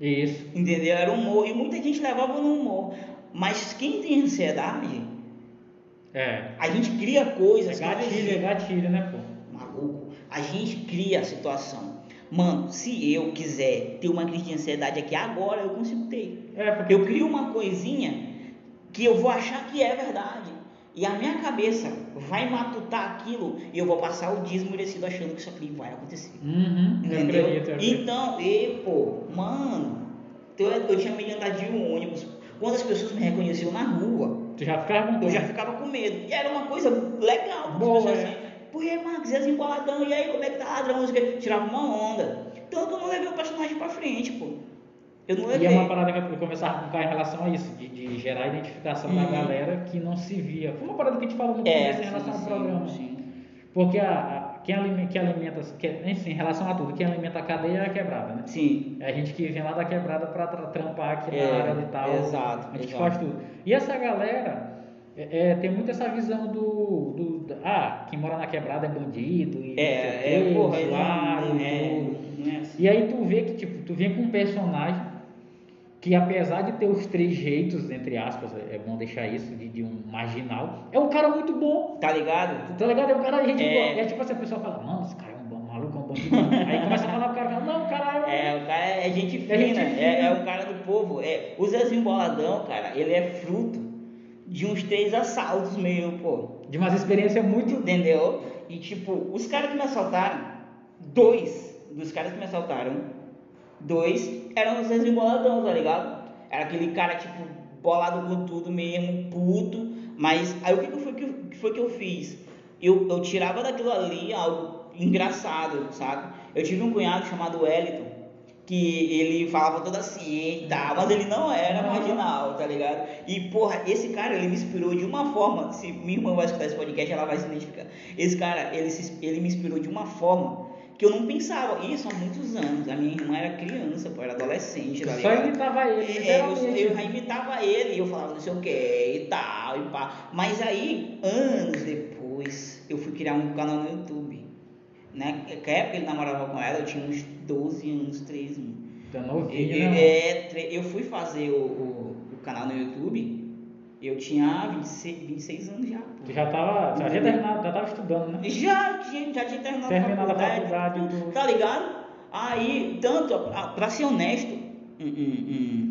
Isso. Entendeu? Era humor. E muita gente levava no humor. Mas quem tem ansiedade, É. a gente cria É coisas. às gatilho, é gatilho, né, pô? Maluco, a gente cria a situação. Mano, se eu quiser ter uma crise de ansiedade aqui agora, eu consigo ter. É, porque Eu crio uma coisinha que eu vou achar que é verdade. E a minha cabeça vai matutar aquilo e eu vou passar o dia esmurecido achando que isso aqui vai acontecer. Uhum, eu Entendeu? acredito, eu acredito. Então, e, pô, mano, eu, eu tinha medo de andar de um ônibus. Quando as pessoas me reconheciam na rua, Tu já ficava com eu já ficava com medo. E era uma coisa legal. Boa, as pessoas é. assim, Pô, e aí, Marcos, e as emboladão? E aí, como é que tá ladrão? Tirava uma onda. Então eu não levei o personagem pra frente, pô. Eu não E levei. é uma parada que eu conversava com o Caio em relação a isso, de, de gerar a identificação da Uhum. galera que não se via. Foi uma parada que a gente falou no É, em relação sim, ao programa. sim. Porque a, a- quem alimenta, quem alimenta que, enfim, em relação a tudo, quem alimenta a cadeia é a quebrada, né? Sim. É a gente que vem lá da quebrada pra tra- trampar aqui É, na área e tal. exato, A gente exato. faz tudo. E essa galera é, é, tem muito essa visão do, do- da- Ah, quem mora na quebrada é bandido e. É, é, porra, e é, não é assim. E aí tu vê que, tipo, tu vem com um personagem que apesar de ter os três jeitos, entre aspas, é bom deixar isso, de, de um marginal, é um cara muito bom. Tá ligado? Tá ligado? É um cara gente É. boa. E aí, tipo assim, a pessoa fala, mano, esse cara é um bom maluco, é um bandido. aí começa a falar pro cara, não, é. É, o cara é gente fina, É gente é, fina. é um cara do povo. É, o Zezinho Boladão, cara, ele é fruto de uns três assaltos meio, pô. De umas experiências muito. Entendeu? E tipo, os caras que me assaltaram, dois dos caras que me assaltaram, dois eram os Zezinho Boladão, tá ligado? Era aquele cara, tipo, bolado com tudo mesmo, puto. Mas aí o que, que, foi, que, que foi que eu fiz? Eu, eu tirava daquilo ali algo engraçado, sabe? Eu tive um cunhado chamado Wellington, que ele falava toda assim e tal, mas ele não era marginal, tá ligado? E, porra, esse cara, ele me inspirou de uma forma, se minha irmã vai escutar esse podcast, ela vai se identificar. Esse cara, ele, se- ele me inspirou de uma forma que eu não pensava, isso há muitos anos, a minha irmã era criança, pô, era adolescente, tá Só imitava ele, É, eu, eu já imitava ele e eu falava não sei o que e tal e pá. Mas aí, anos depois, eu fui criar um canal no YouTube. Né? Na época ele namorava com ela, eu tinha uns 12 anos, 13 anos. Tá novinho, eu- né? é, eu fui fazer o, o- o canal no YouTube, eu tinha 26, 26 anos já. Tu já tava. Já tinha terminado, já tava estudando, né? Já tinha, já tinha terminado, Terminado a faculdade, tudo, tudo. tá ligado? Aí, tanto, a- pra ser honesto, um- um- um-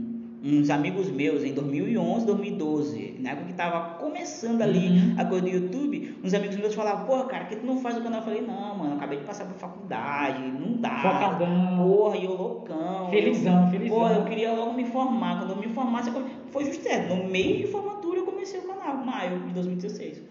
uns amigos meus em 2011, 2012, na época que tava começando ali Uhum. a coisa do YouTube, uns amigos meus falavam, porra, cara, que tu não faz o canal? Eu falei, não, mano, acabei de passar por faculdade, não dá. Focadão. Porra, e eu loucão. Felizão, eu, felizão. Porra, eu queria logo me formar. Quando eu me formasse, eu foi justo, é, no meio de formatura eu comecei o canal, maio de 2016.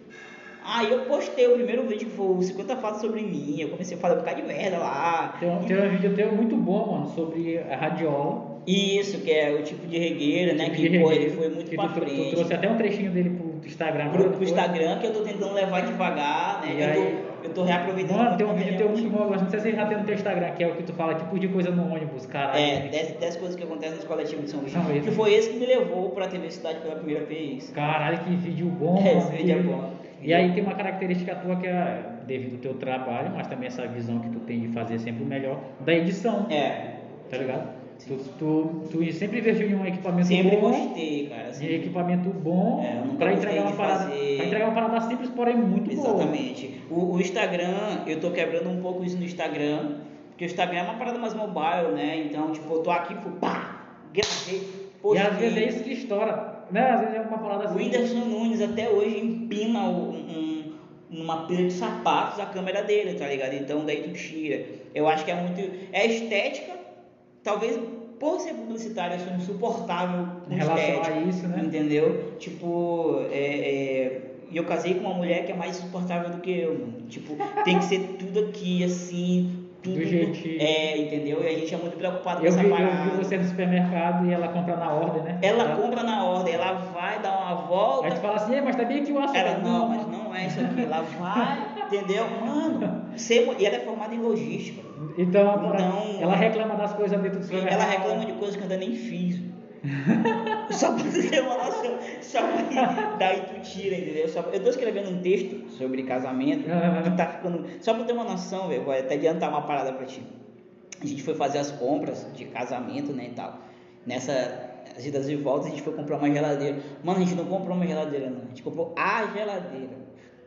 Aí eu postei o primeiro vídeo que foi o 50 fatos sobre mim. Eu comecei a falar um bocado de merda lá. Tem um, tem um vídeo teu muito bom, mano, sobre a radiola. Isso, que é o tipo de regueira, né? Tipo Que, pô, ele foi muito que pra tu, tu- tu frente. trouxe até um trechinho dele pro Instagram. Pro, pro? Instagram, que eu tô tentando levar devagar, né? E eu, aí? tô, eu tô reaproveitando. Mano, tem um vídeo teu muito bom, não sei se já tem no teu Instagram, que é o que tu fala, tipo de coisa no ônibus, caralho. É, 10, coisas que acontecem nos coletivos de São Luís. Que foi esse que me levou pra TV Cidade pela primeira vez. Caralho, que vídeo bom, É, esse vídeo é bom. E aí tem uma característica tua que é devido ao teu trabalho, mas também essa visão que tu tem de fazer sempre o melhor da edição, É, tá ligado? Tu, tu, tu sempre investiu em um equipamento sempre bom, gostei, cara. sempre- equipamento bom, É, gostei entregar uma parada, fazer- pra entregar uma parada simples, porém muito boa. Exatamente. O, o Instagram, eu tô quebrando um pouco isso no Instagram, Porque o Instagram é uma parada mais mobile, né? Então, tipo, eu tô aqui, pô, pá, gravei, E postei. às vezes é isso que estoura. Né? Às vezes é uma parada O assim. Whindersson Nunes até hoje empina um, um- numa pilha de sapatos a câmera dele, tá ligado? Então daí tu tira. Eu acho que é muito. É estética, talvez por ser publicitário eu sou insuportável com Em relação a isso, né? Entendeu? Tipo, é, é, e eu casei com uma mulher que é mais insuportável do que eu, mano. Tipo, tem que ser tudo aqui, assim, tudo. Do jeitinho. É, entendeu? E a gente é muito preocupado com Eu essa vi, eu parada. vi você no supermercado e ela compra na ordem, né? Ela compra na ordem, ela vai dar uma volta. Aí tu fala assim, "Ei, mas tá bem aqui o açúcar. Ela, não, mas não é isso aqui. Ela vai, entendeu? Mano, ser, e ela é formada em logística. Então, Não. ela reclama das coisas dentro do supermercado. Ela reclama de coisas que eu ainda nem fiz. Só pra ter uma noção. Só pra daí tu tira, entendeu? Só- eu tô escrevendo um texto sobre casamento. Que tá ficando. Só pra ter uma noção, velho. Vou até adiantar uma parada pra ti. A gente foi fazer as compras de casamento, né, e tal. Nessa as idas e voltas, a gente foi comprar uma geladeira. Mano, a gente não comprou uma geladeira, não. A gente comprou a geladeira.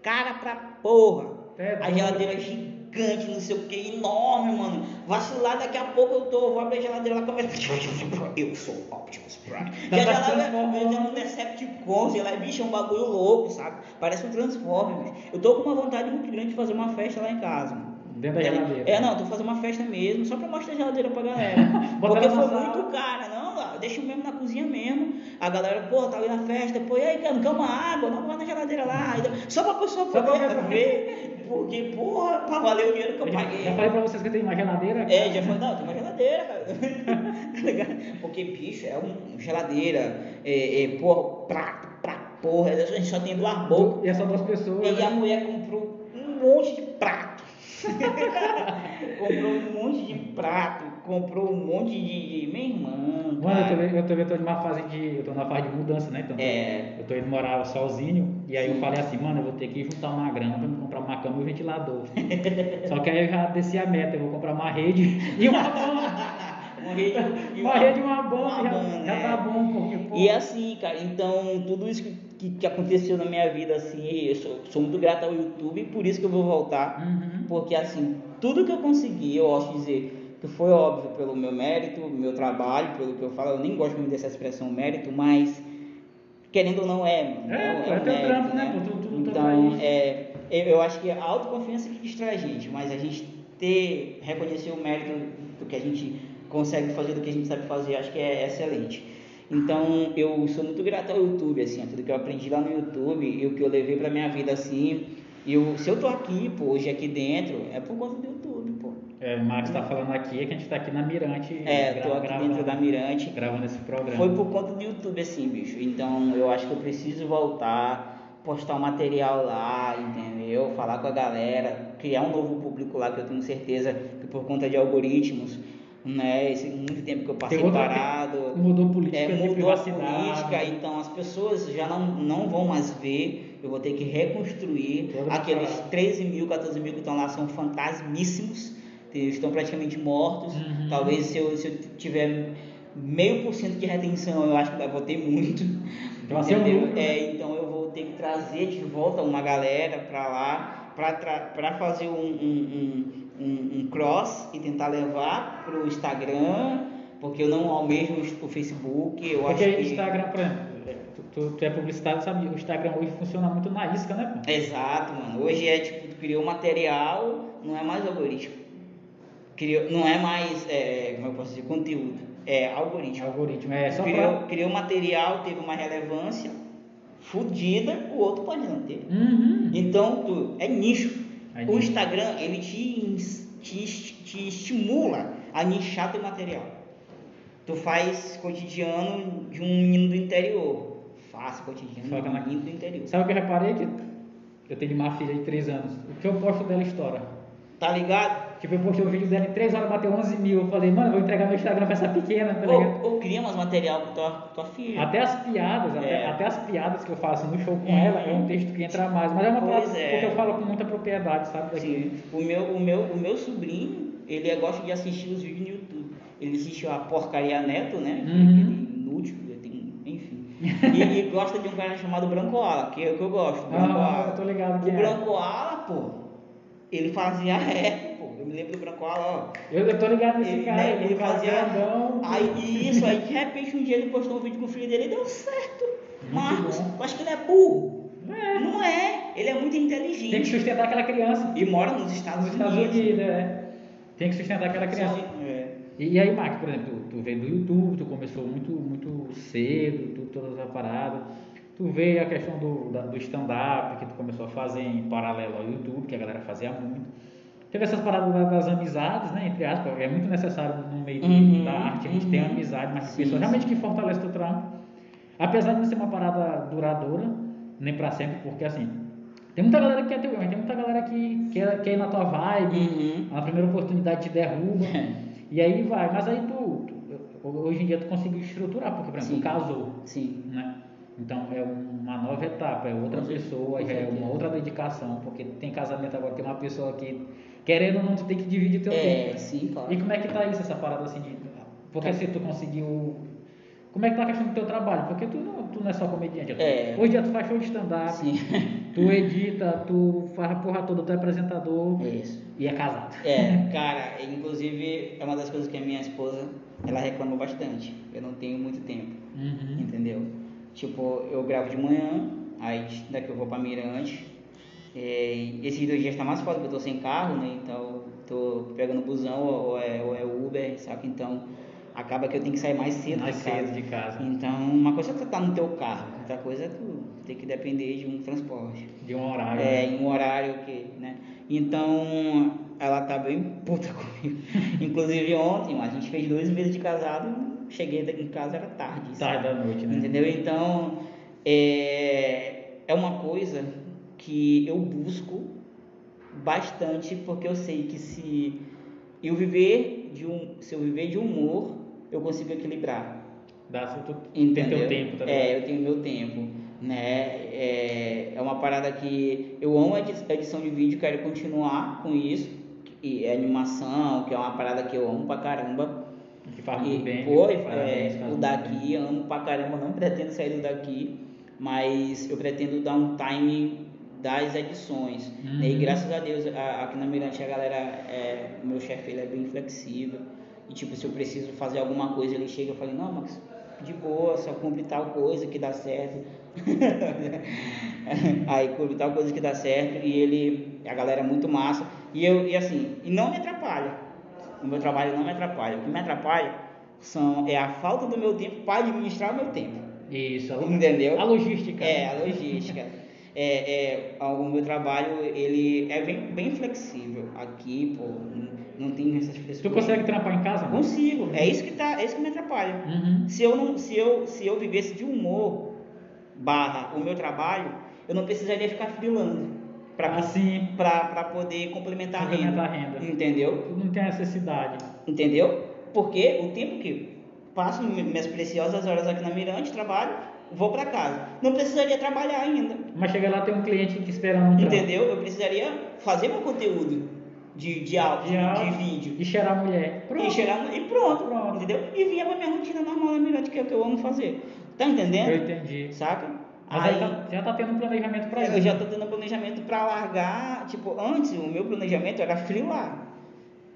Cara pra porra. É a geladeira é gigante, não sei o que, enorme, mano. Vacilar, daqui a pouco eu tô, vou abrir a geladeira lá, começa. Eu sou Optimus Prime. Tá Já lá transformando. é um Decepticon, sei lá, bicho, é um bagulho louco, sabe? Parece um Transformer. Eu tô com uma vontade muito grande de fazer uma festa lá em casa, mano. Dentro da geladeira. É, não, tô fazendo uma festa mesmo, só pra mostrar a geladeira pra galera. Porque foi muito cara, não, deixa mesmo na cozinha mesmo. A galera, pô, tá ali na festa, pô, e aí, cara, quer uma água? Não, vai na geladeira lá. Aí, Só pra pessoa Só poder ver. ver. Porque, porra, pra valer o dinheiro que eu Eu paguei. Já falei pra vocês que eu tenho uma geladeira. É, já falei, não, tem uma geladeira, cara. Tá? Porque, bicho, é uma geladeira, é, é, porra, prato, pra porra, a gente só tem duas bocas. E é só duas pessoas. E né? a mulher comprou um monte de prato. comprou um monte de prato, comprou um monte de. de- Meu irmão. Mano, eu cara. tô, eu, tô, eu tô numa fase de. Eu tô numa fase de mudança, né? Então, É. Eu tô indo morar sozinho. E aí eu falei assim, mano, eu vou ter que juntar uma grana pra comprar uma cama e um ventilador. Só que aí eu já desci a meta, eu vou comprar uma rede e uma banda. Uma rede, e Uma rede e uma banda, uma já, banda, já é. tá bom, porque, pô, E assim, cara, então tudo isso que, que, que aconteceu na minha vida, assim, eu sou, sou muito grato ao YouTube, por isso que eu vou voltar. Uhum. Porque assim, tudo que eu consegui, eu posso dizer que foi óbvio pelo meu mérito, meu trabalho, pelo que eu falo, eu nem gosto muito dessa expressão mérito, mas querendo ou não é, mano. É, um- é um mérito, trampo, né, pô, tu- tu- tu então, é, eu acho que a autoconfiança que distrai a gente, mas a gente ter, reconhecer o mérito do que a gente consegue fazer, do que a gente sabe fazer, acho que é excelente. Então, eu sou muito grato ao YouTube, assim, a tudo que eu aprendi lá no YouTube e o que eu levei pra minha vida, assim. E eu, se eu tô aqui, pô, hoje aqui dentro, é por conta do YouTube. É, o Max tá falando aqui, é que a gente tá aqui na Mirante. É, gra- tô aqui gravando, dentro da Mirante. Gravando esse programa. Foi por conta do YouTube, assim, bicho. Então, eu acho que eu preciso voltar, postar um material lá, entendeu? Falar com a galera, criar um novo público lá, que eu tenho certeza que por conta de algoritmos, né, esse muito tempo que eu passei outra- parado. Mudou política É, mudou a política, então as pessoas já não, não vão mais ver. Eu vou ter que reconstruir. Aqueles parada. 13 mil, 14 mil que estão lá são fantasmíssimos, estão praticamente mortos. Uhum. Talvez se eu, se eu tiver meio por cento de retenção, eu acho que eu vou ter muito. Então, entendeu? né? É, então eu vou ter que trazer de volta uma galera para lá para fazer um, um, um, um- cross e tentar levar para o Instagram, porque eu não almejo o Facebook. Eu Porque acho que... Instagram, por exemplo, tu, tu- tu é publicitário, sabe? O Instagram hoje funciona muito na isca, né? pô? Exato, mano. Hoje é tipo, tu criou material, não é mais algoritmo. Criou, não é mais, é, como eu posso dizer, conteúdo. É algoritmo. Algoritmo, é só criou, pra... criou material, teve uma relevância fodida, o outro pode não ter. Uhum. Então, tu, é nicho. É o nicho. Instagram, ele te, te, te estimula a nichar teu material. Tu faz cotidiano de um menino do interior. Faça cotidiano de um na- menino do interior. Sabe o que eu reparei? Que eu tenho uma filha de 3 anos. O que eu posto dela estoura. Tá ligado? Tipo, eu postei um vídeo dela em 3 horas, bateu 11 mil. Eu falei, mano, eu vou entregar meu Instagram pra essa pequena, tá ligado? Ou, ou cria mais material com tua, tua filha. Até as piadas, até, É. até as piadas que eu faço no show com Uhum. ela, é um texto que entra mais. Mas é uma Pois parada é. porque eu falo com muita propriedade, sabe? Daqui. Sim. O meu, o meu, o meu sobrinho, ele gosta de assistir os vídeos no YouTube. Ele assistiu a Porcaria Neto, né? Uhum. Aquele inútil, ele tem, enfim. e, e gosta de um cara chamado Branco Ala, que é o que eu gosto. Branco Ah, Ala. eu tô ligado O é. Branco Ala, pô, ele fazia. Eu me lembro do Brancola, ó. Eu, eu tô ligado nesse Ele, cara, né, ele, fazia grandão. Aí isso, aí de repente um dia ele postou um vídeo com o filho dele e deu certo. Muito Marcos, bom. eu acho que ele é burro. É, Não é, ele é muito tem que inteligente. sustentar aquela criança. E mora nos Estados Nos Unidos. Estados Unidos, é. Tem que sustentar aquela criança. É. E, e aí, Marcos, por exemplo, tu, tu veio do YouTube, tu começou muito, muito cedo, tu, toda essa parada. Tu veio a questão do, da- do stand-up, que tu começou a fazer em paralelo ao YouTube, que a galera fazia muito. Teve essas paradas da- das amizades, né? Entre aspas, é muito necessário no meio Uhum, da arte a gente ter uhum. amizade, mas pessoas realmente que fortalecem o teu trampo. Apesar de não ser uma parada duradoura, nem pra sempre, porque assim, tem muita galera que quer teu tem muita galera que quer, quer ir na tua vibe, Uhum. a primeira oportunidade te derruba. E aí vai, mas aí tu, tu- hoje em dia tu conseguiu estruturar, porque por exemplo, Sim. tu casou, Sim. né? Então é uma nova etapa, é outra pessoa, é uma outra dedicação, porque tem casamento agora, tem uma pessoa que, querendo ou não, tu tem que dividir teu É, tempo. sim, claro. E como é que tá isso, essa parada assim de. Porque se tu conseguiu. Como é que tá a questão do teu trabalho? Porque tu não, tu não é só comediante. É. Hoje em dia tu faz show de stand-up, Sim. tu edita, tu faz a porra toda, tu é apresentador É isso. e é casado. É, cara, inclusive é uma das coisas que a minha esposa, ela reclama bastante. Eu não tenho muito tempo, Uhum. entendeu? Tipo, eu gravo de manhã, aí daqui eu vou pra Mirante. É, esses dois dias tá mais foda porque eu tô sem carro, né? Então tô pegando busão ou é, ou é Uber, saca? Então acaba que eu tenho que sair mais cedo Mais de casa. cedo de casa. Então, uma coisa é tu tá no teu carro, outra coisa é tu ter que depender de um transporte. De um horário. É, né? em um horário que, né? Então, ela tá bem puta comigo. Inclusive ontem, a gente fez dois meses de casado, cheguei em casa era tarde. Tarde da noite, né? Entendeu? Então, é, é uma coisa que eu busco bastante, porque eu sei que se eu viver de um, se eu viver de humor, eu consigo equilibrar. Dá, tu Entendeu? tem teu tempo também. É, eu tenho meu tempo, né? É, é uma parada que eu amo a edi- a edição de vídeo, quero continuar com isso. E é animação, que é uma parada que eu amo pra caramba. Que faz muito E, bem. pô? Parabéns, é, o daqui, bem. amo pra caramba, não pretendo sair do daqui, mas eu pretendo dar um time das edições. Uhum. né? E graças a Deus, a- aqui na Mirante a galera, é, meu chefe ele é bem flexível. E tipo, se eu preciso fazer alguma coisa, ele chega e fala, não, Max, de boa, só cumpre tal coisa que dá certo. Aí cumpre tal coisa que dá certo e ele, a galera é muito massa. E eu, e assim, e não me atrapalha. O meu trabalho não me atrapalha. O que me atrapalha são, é a falta do meu tempo para administrar o meu tempo. Isso, a, Entendeu? a logística. É, a logística. É, é, o meu trabalho, ele é bem, bem flexível. Aqui, pô, não, não tem essas Tu frescuras. consegue trampar em casa? mano? Consigo. É isso que tá, é isso que me atrapalha. Uhum. Se eu não, se eu, se eu vivesse de humor barra o meu trabalho, eu não precisaria ficar freelando para Assim, para poder complementar, Complementar a a renda. renda. Entendeu? tu não tem necessidade. Entendeu? Porque o tempo que passo mi- minhas preciosas horas aqui na Mirante, trabalho, vou para casa. Não precisaria trabalhar ainda. Mas chega lá, tem um cliente te esperando. Entendeu? Eu precisaria fazer meu conteúdo de, de áudio, De de, áudio. vídeo. E cheirar a mulher. E, chegar, e pronto, Pronto. entendeu? E vinha pra minha rotina normal na Mirante, que é o que eu amo fazer. Tá entendendo? Eu entendi. Saca? Mas aí, tá- já tá tendo um planejamento pra isso. eu já tô tendo um planejamento pra largar. Tipo, antes o meu planejamento era freelar.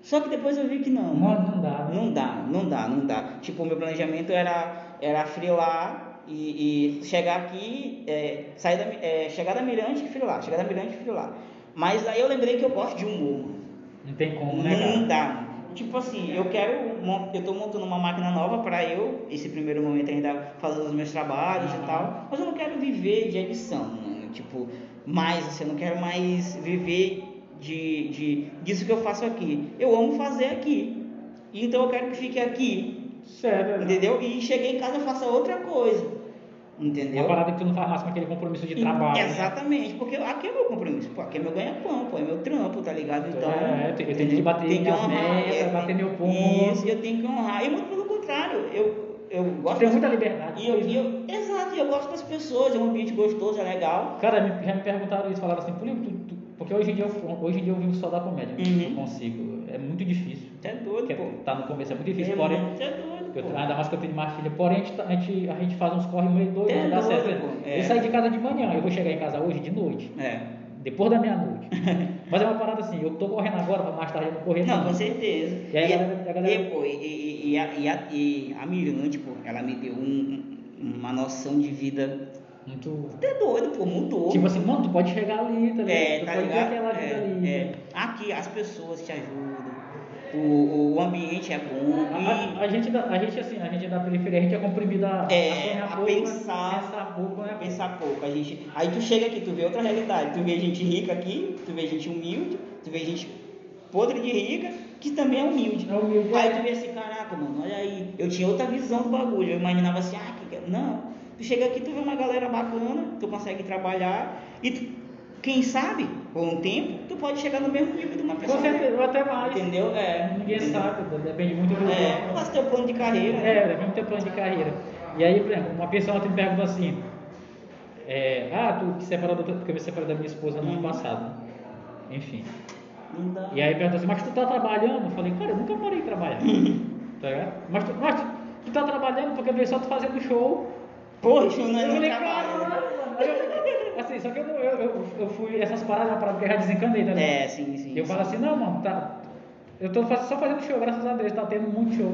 Só que depois eu vi que não. Mano, não dá. né? Não dá, não dá, não dá. Tipo, o meu planejamento era, era freelar e, e chegar aqui, é, sair da, é, chegar da Mirante e freelar, chegar da Mirante e freelar. Mas aí eu lembrei que eu gosto de humor. Não tem como, né, cara? Não dá. Tipo assim, eu quero, eu tô montando uma máquina nova para eu, esse primeiro momento ainda fazer os meus trabalhos e tal, mas eu não quero viver de edição, mano. Tipo, mais assim, eu não quero mais viver de, de disso que eu faço aqui. Eu amo fazer aqui. Então eu quero que fique aqui, Sério. né? entendeu? E cheguei em casa eu faça outra coisa. Entendeu? Uma parada que tu não faz mais com aquele compromisso de trabalho. né? Exatamente, porque aqui é meu compromisso, pô, aqui é meu ganha-pão, pô, é meu trampo, tá ligado? Então, É, eu tenho- entendeu? que bater Tem minhas metas, é, bater meu ponto. Isso, eu tenho que honrar. E muito pelo contrário, eu, eu gosto. tem muita liberdade. E eu, e eu, exato, e eu gosto das pessoas, é um ambiente gostoso, é legal. Cara, já me perguntaram isso, falaram assim, Pulinho, tu, tu- porque hoje em dia eu, hoje em dia eu vivo só da comédia, Uhum. não consigo, é muito difícil. É doido, Porque pô. tá no começo é muito difícil, É, porém, é doido, eu, pô. ainda mais que eu tenho uma filha, porém a gente, tá- a gente, a gente faz uns corre meio doido, É não dá doido, certo. pô, né? é. Eu saí de casa de manhã, eu vou chegar em casa hoje de noite, É. depois da meia-noite. Mas é uma parada assim, eu tô correndo agora, mas mais tarde eu vou correr. Não, com certeza. E aí, a galera- a galera- e, pô, e, e, e, a, e, a, e a Mirante, pô, ela me deu um- um- uma noção de vida Muito. até doido, pô, mudou. Tipo assim, mano, tu pode chegar ali, tá ligado? é, tu tá pode ver ligado? aquela vida É, ali. é. Aqui as pessoas te ajudam, o, o ambiente é bom. A, a- a gente, a gente, assim, a gente da periferia, a gente é comprimido a, É, a a pouco, pensar. pensar pouco, né? pensar pouco. A gente, aí tu chega aqui, tu vê outra realidade. Tu vê gente rica aqui, tu vê gente humilde, tu vê gente podre de rica, que também é humilde. É humilde. Aí tu vê assim, caraca, mano, olha aí. Eu tinha outra visão do bagulho. Eu imaginava assim, ah, que... não. Tu chega aqui, tu vê uma galera bacana, tu consegue trabalhar e tu, quem sabe, com um tempo, tu pode chegar no mesmo nível de uma pessoa. Com certeza, ou até mais. Entendeu? É. Ninguém entendeu? sabe, depende muito do. É, faz teu plano de carreira. né? É, depende do teu plano de carreira. E aí, por exemplo, uma pessoa te pergunta assim: é, Ah, tu te separou da porque eu me separei da minha esposa no ano Uhum. passado. Enfim. E aí pergunta assim: Mas tu tá trabalhando? Eu falei: Cara, eu nunca parei de trabalhar. tá ligado? Mas tu, mas tu, tu tá trabalhando porque eu vejo só tu fazendo show. Poxa, não é Eu não falei, trabalho. Assim, só que eu, não- eu, eu, eu fui, essas paradas uma parada que eu já desencanei, tá ligado? É, sim, sim. Eu sim. falo assim, não, mano, tá. Eu tô só fazendo show, graças a Deus, tá tendo muito show.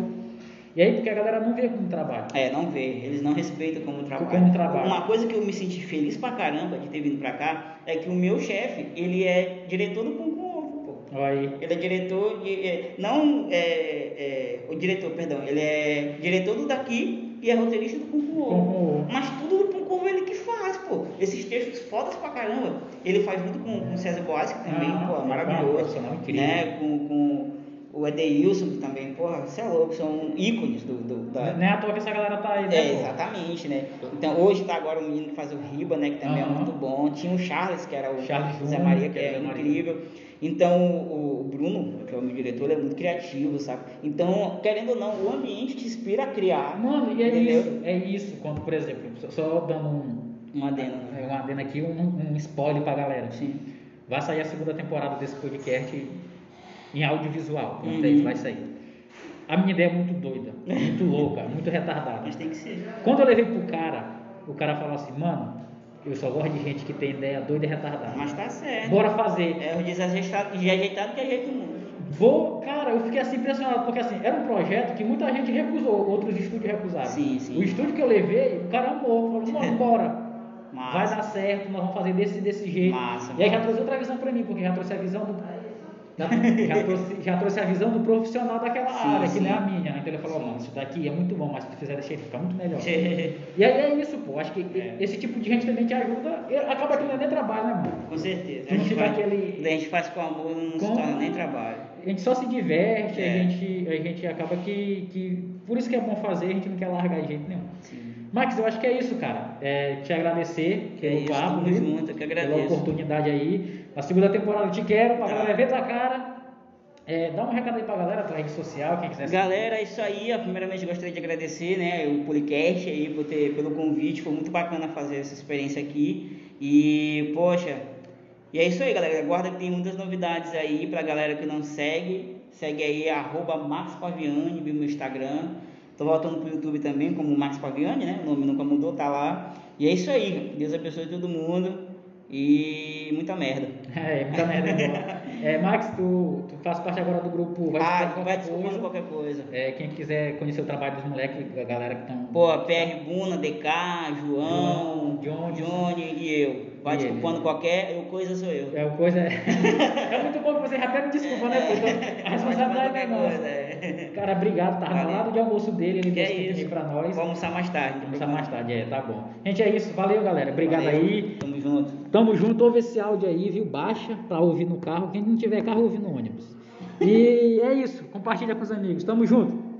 E aí, porque a galera não vê como trabalho. É, não vê, eles não respeitam como trabalho. Como trabalho. Uma coisa que eu me senti feliz pra caramba de ter vindo pra cá é que o meu chefe, ele é diretor do Pão com Ovo, pô. Aí. Ele é diretor de. é, não é, é, o diretor, perdão, ele é diretor do daqui e é roteirista do Pão com. Ovo. Mas tudo do Pão com Ovo ele que faz, pô. Esses textos fodas pra caramba. Ele faz junto com, com o César Boas, que também, Ah, pô, é maravilhoso. incrível. Né? Com, com o Edeilson, que também, porra, você é louco, são ícones do, do, da, Não é à toa que essa galera tá aí, né? é, exatamente, né? Então hoje tá agora o menino que faz o Riba, né? Que também é muito bom. Tinha o Charles, que era o Charles Zé Maria, que é incrível. Então o, Bruno, que é o meu diretor, ele é muito criativo, sabe? Então, querendo ou não, o ambiente te inspira a criar. Mano, e é entendeu? isso, é isso. Quando, por exemplo, só- só dando um, Um adendo. é, um adendo aqui, um, um spoiler pra galera. Sim. Vai sair a segunda temporada desse podcast em audiovisual. Uhum. vai sair. A minha ideia é muito doida, muito louca, muito retardada. Mas tem que ser. Quando eu levei pro cara, o cara falou assim, mano, eu só gosto de gente que tem ideia doida e retardada. Mas tá certo. Bora fazer. É o desajeitado, desajeitado que ajeita o mundo. Vou, cara, eu fiquei assim impressionado, porque assim, era um projeto que muita gente recusou, outros estúdios recusaram. Sim, sim. O estúdio que eu levei, o cara amou, falou, mano, bora. Massa. Vai dar certo, nós vamos fazer desse desse jeito. Massa, e aí já trouxe outra visão pra mim, porque já trouxe a visão do. da- já, trouxe, já trouxe a visão do profissional daquela Sim, área, que sim. não é a minha. Então ele falou, mano, isso daqui é muito bom, mas se tu fizer desse jeito fica muito melhor. E aí é isso, pô. Acho que É. esse tipo de gente também te ajuda. Acaba que não é nem trabalho, né, mano? Com certeza. Se não tiver faz, aquele- a gente faz com amor, não se Com- torna nem trabalho. A gente só se diverte, É. a, gente, a gente acaba que, que. Por isso que é bom fazer, a gente não quer largar de jeito nenhum. Sim. Max, eu acho que é isso, cara. É, te agradecer Que é pelo isso, papo, viu? eu que pela agradeço. oportunidade aí. A segunda temporada eu te quero, pra Tá. galera ver tua cara. É, dá um recado aí pra galera, tua rede social, quem quiser Galera, é isso aí. Primeiramente gostaria de agradecer né, o podcast aí por ter, pelo convite. Foi muito bacana fazer essa experiência aqui. E, poxa, e é isso aí, galera. Aguarda que tem muitas novidades aí pra galera que não segue. Segue aí, arroba Max Paviani, meu Instagram. Tô voltando pro YouTube também, como Max Paviani, né? O nome nunca mudou, tá lá. E é isso aí. Deus abençoe todo mundo. E muita merda. É, muita merda. é é, Max, tu, tu faz parte agora do grupo Vai Ah, Desculpar vai Qualquer desculpando Coisa. qualquer coisa. É, quem quiser conhecer o trabalho dos moleques, a galera que estão. Pô, PR Buna, DK, João, João, Johnny e eu. Vai E desculpando ele. qualquer, eu coisa sou eu. É o coisa. é muito bom que você já pede desculpa, né? Então, a responsabilidade é qualquer nossa. coisa, é. Cara, obrigado. Tava no Valeu. lado de almoço dele, ele Que é disse que isso. tinha pra nós. Vamos almoçar mais tarde. Vamos almoçar mais tarde, é, tá bom. Gente, é isso. Valeu, galera. Obrigado Valeu. aí. Tamo junto. Tamo junto. Ouve esse áudio aí, viu? Baixa pra ouvir no carro. Quem não tiver carro, ouve no ônibus. E é isso. Compartilha com os amigos. Tamo junto.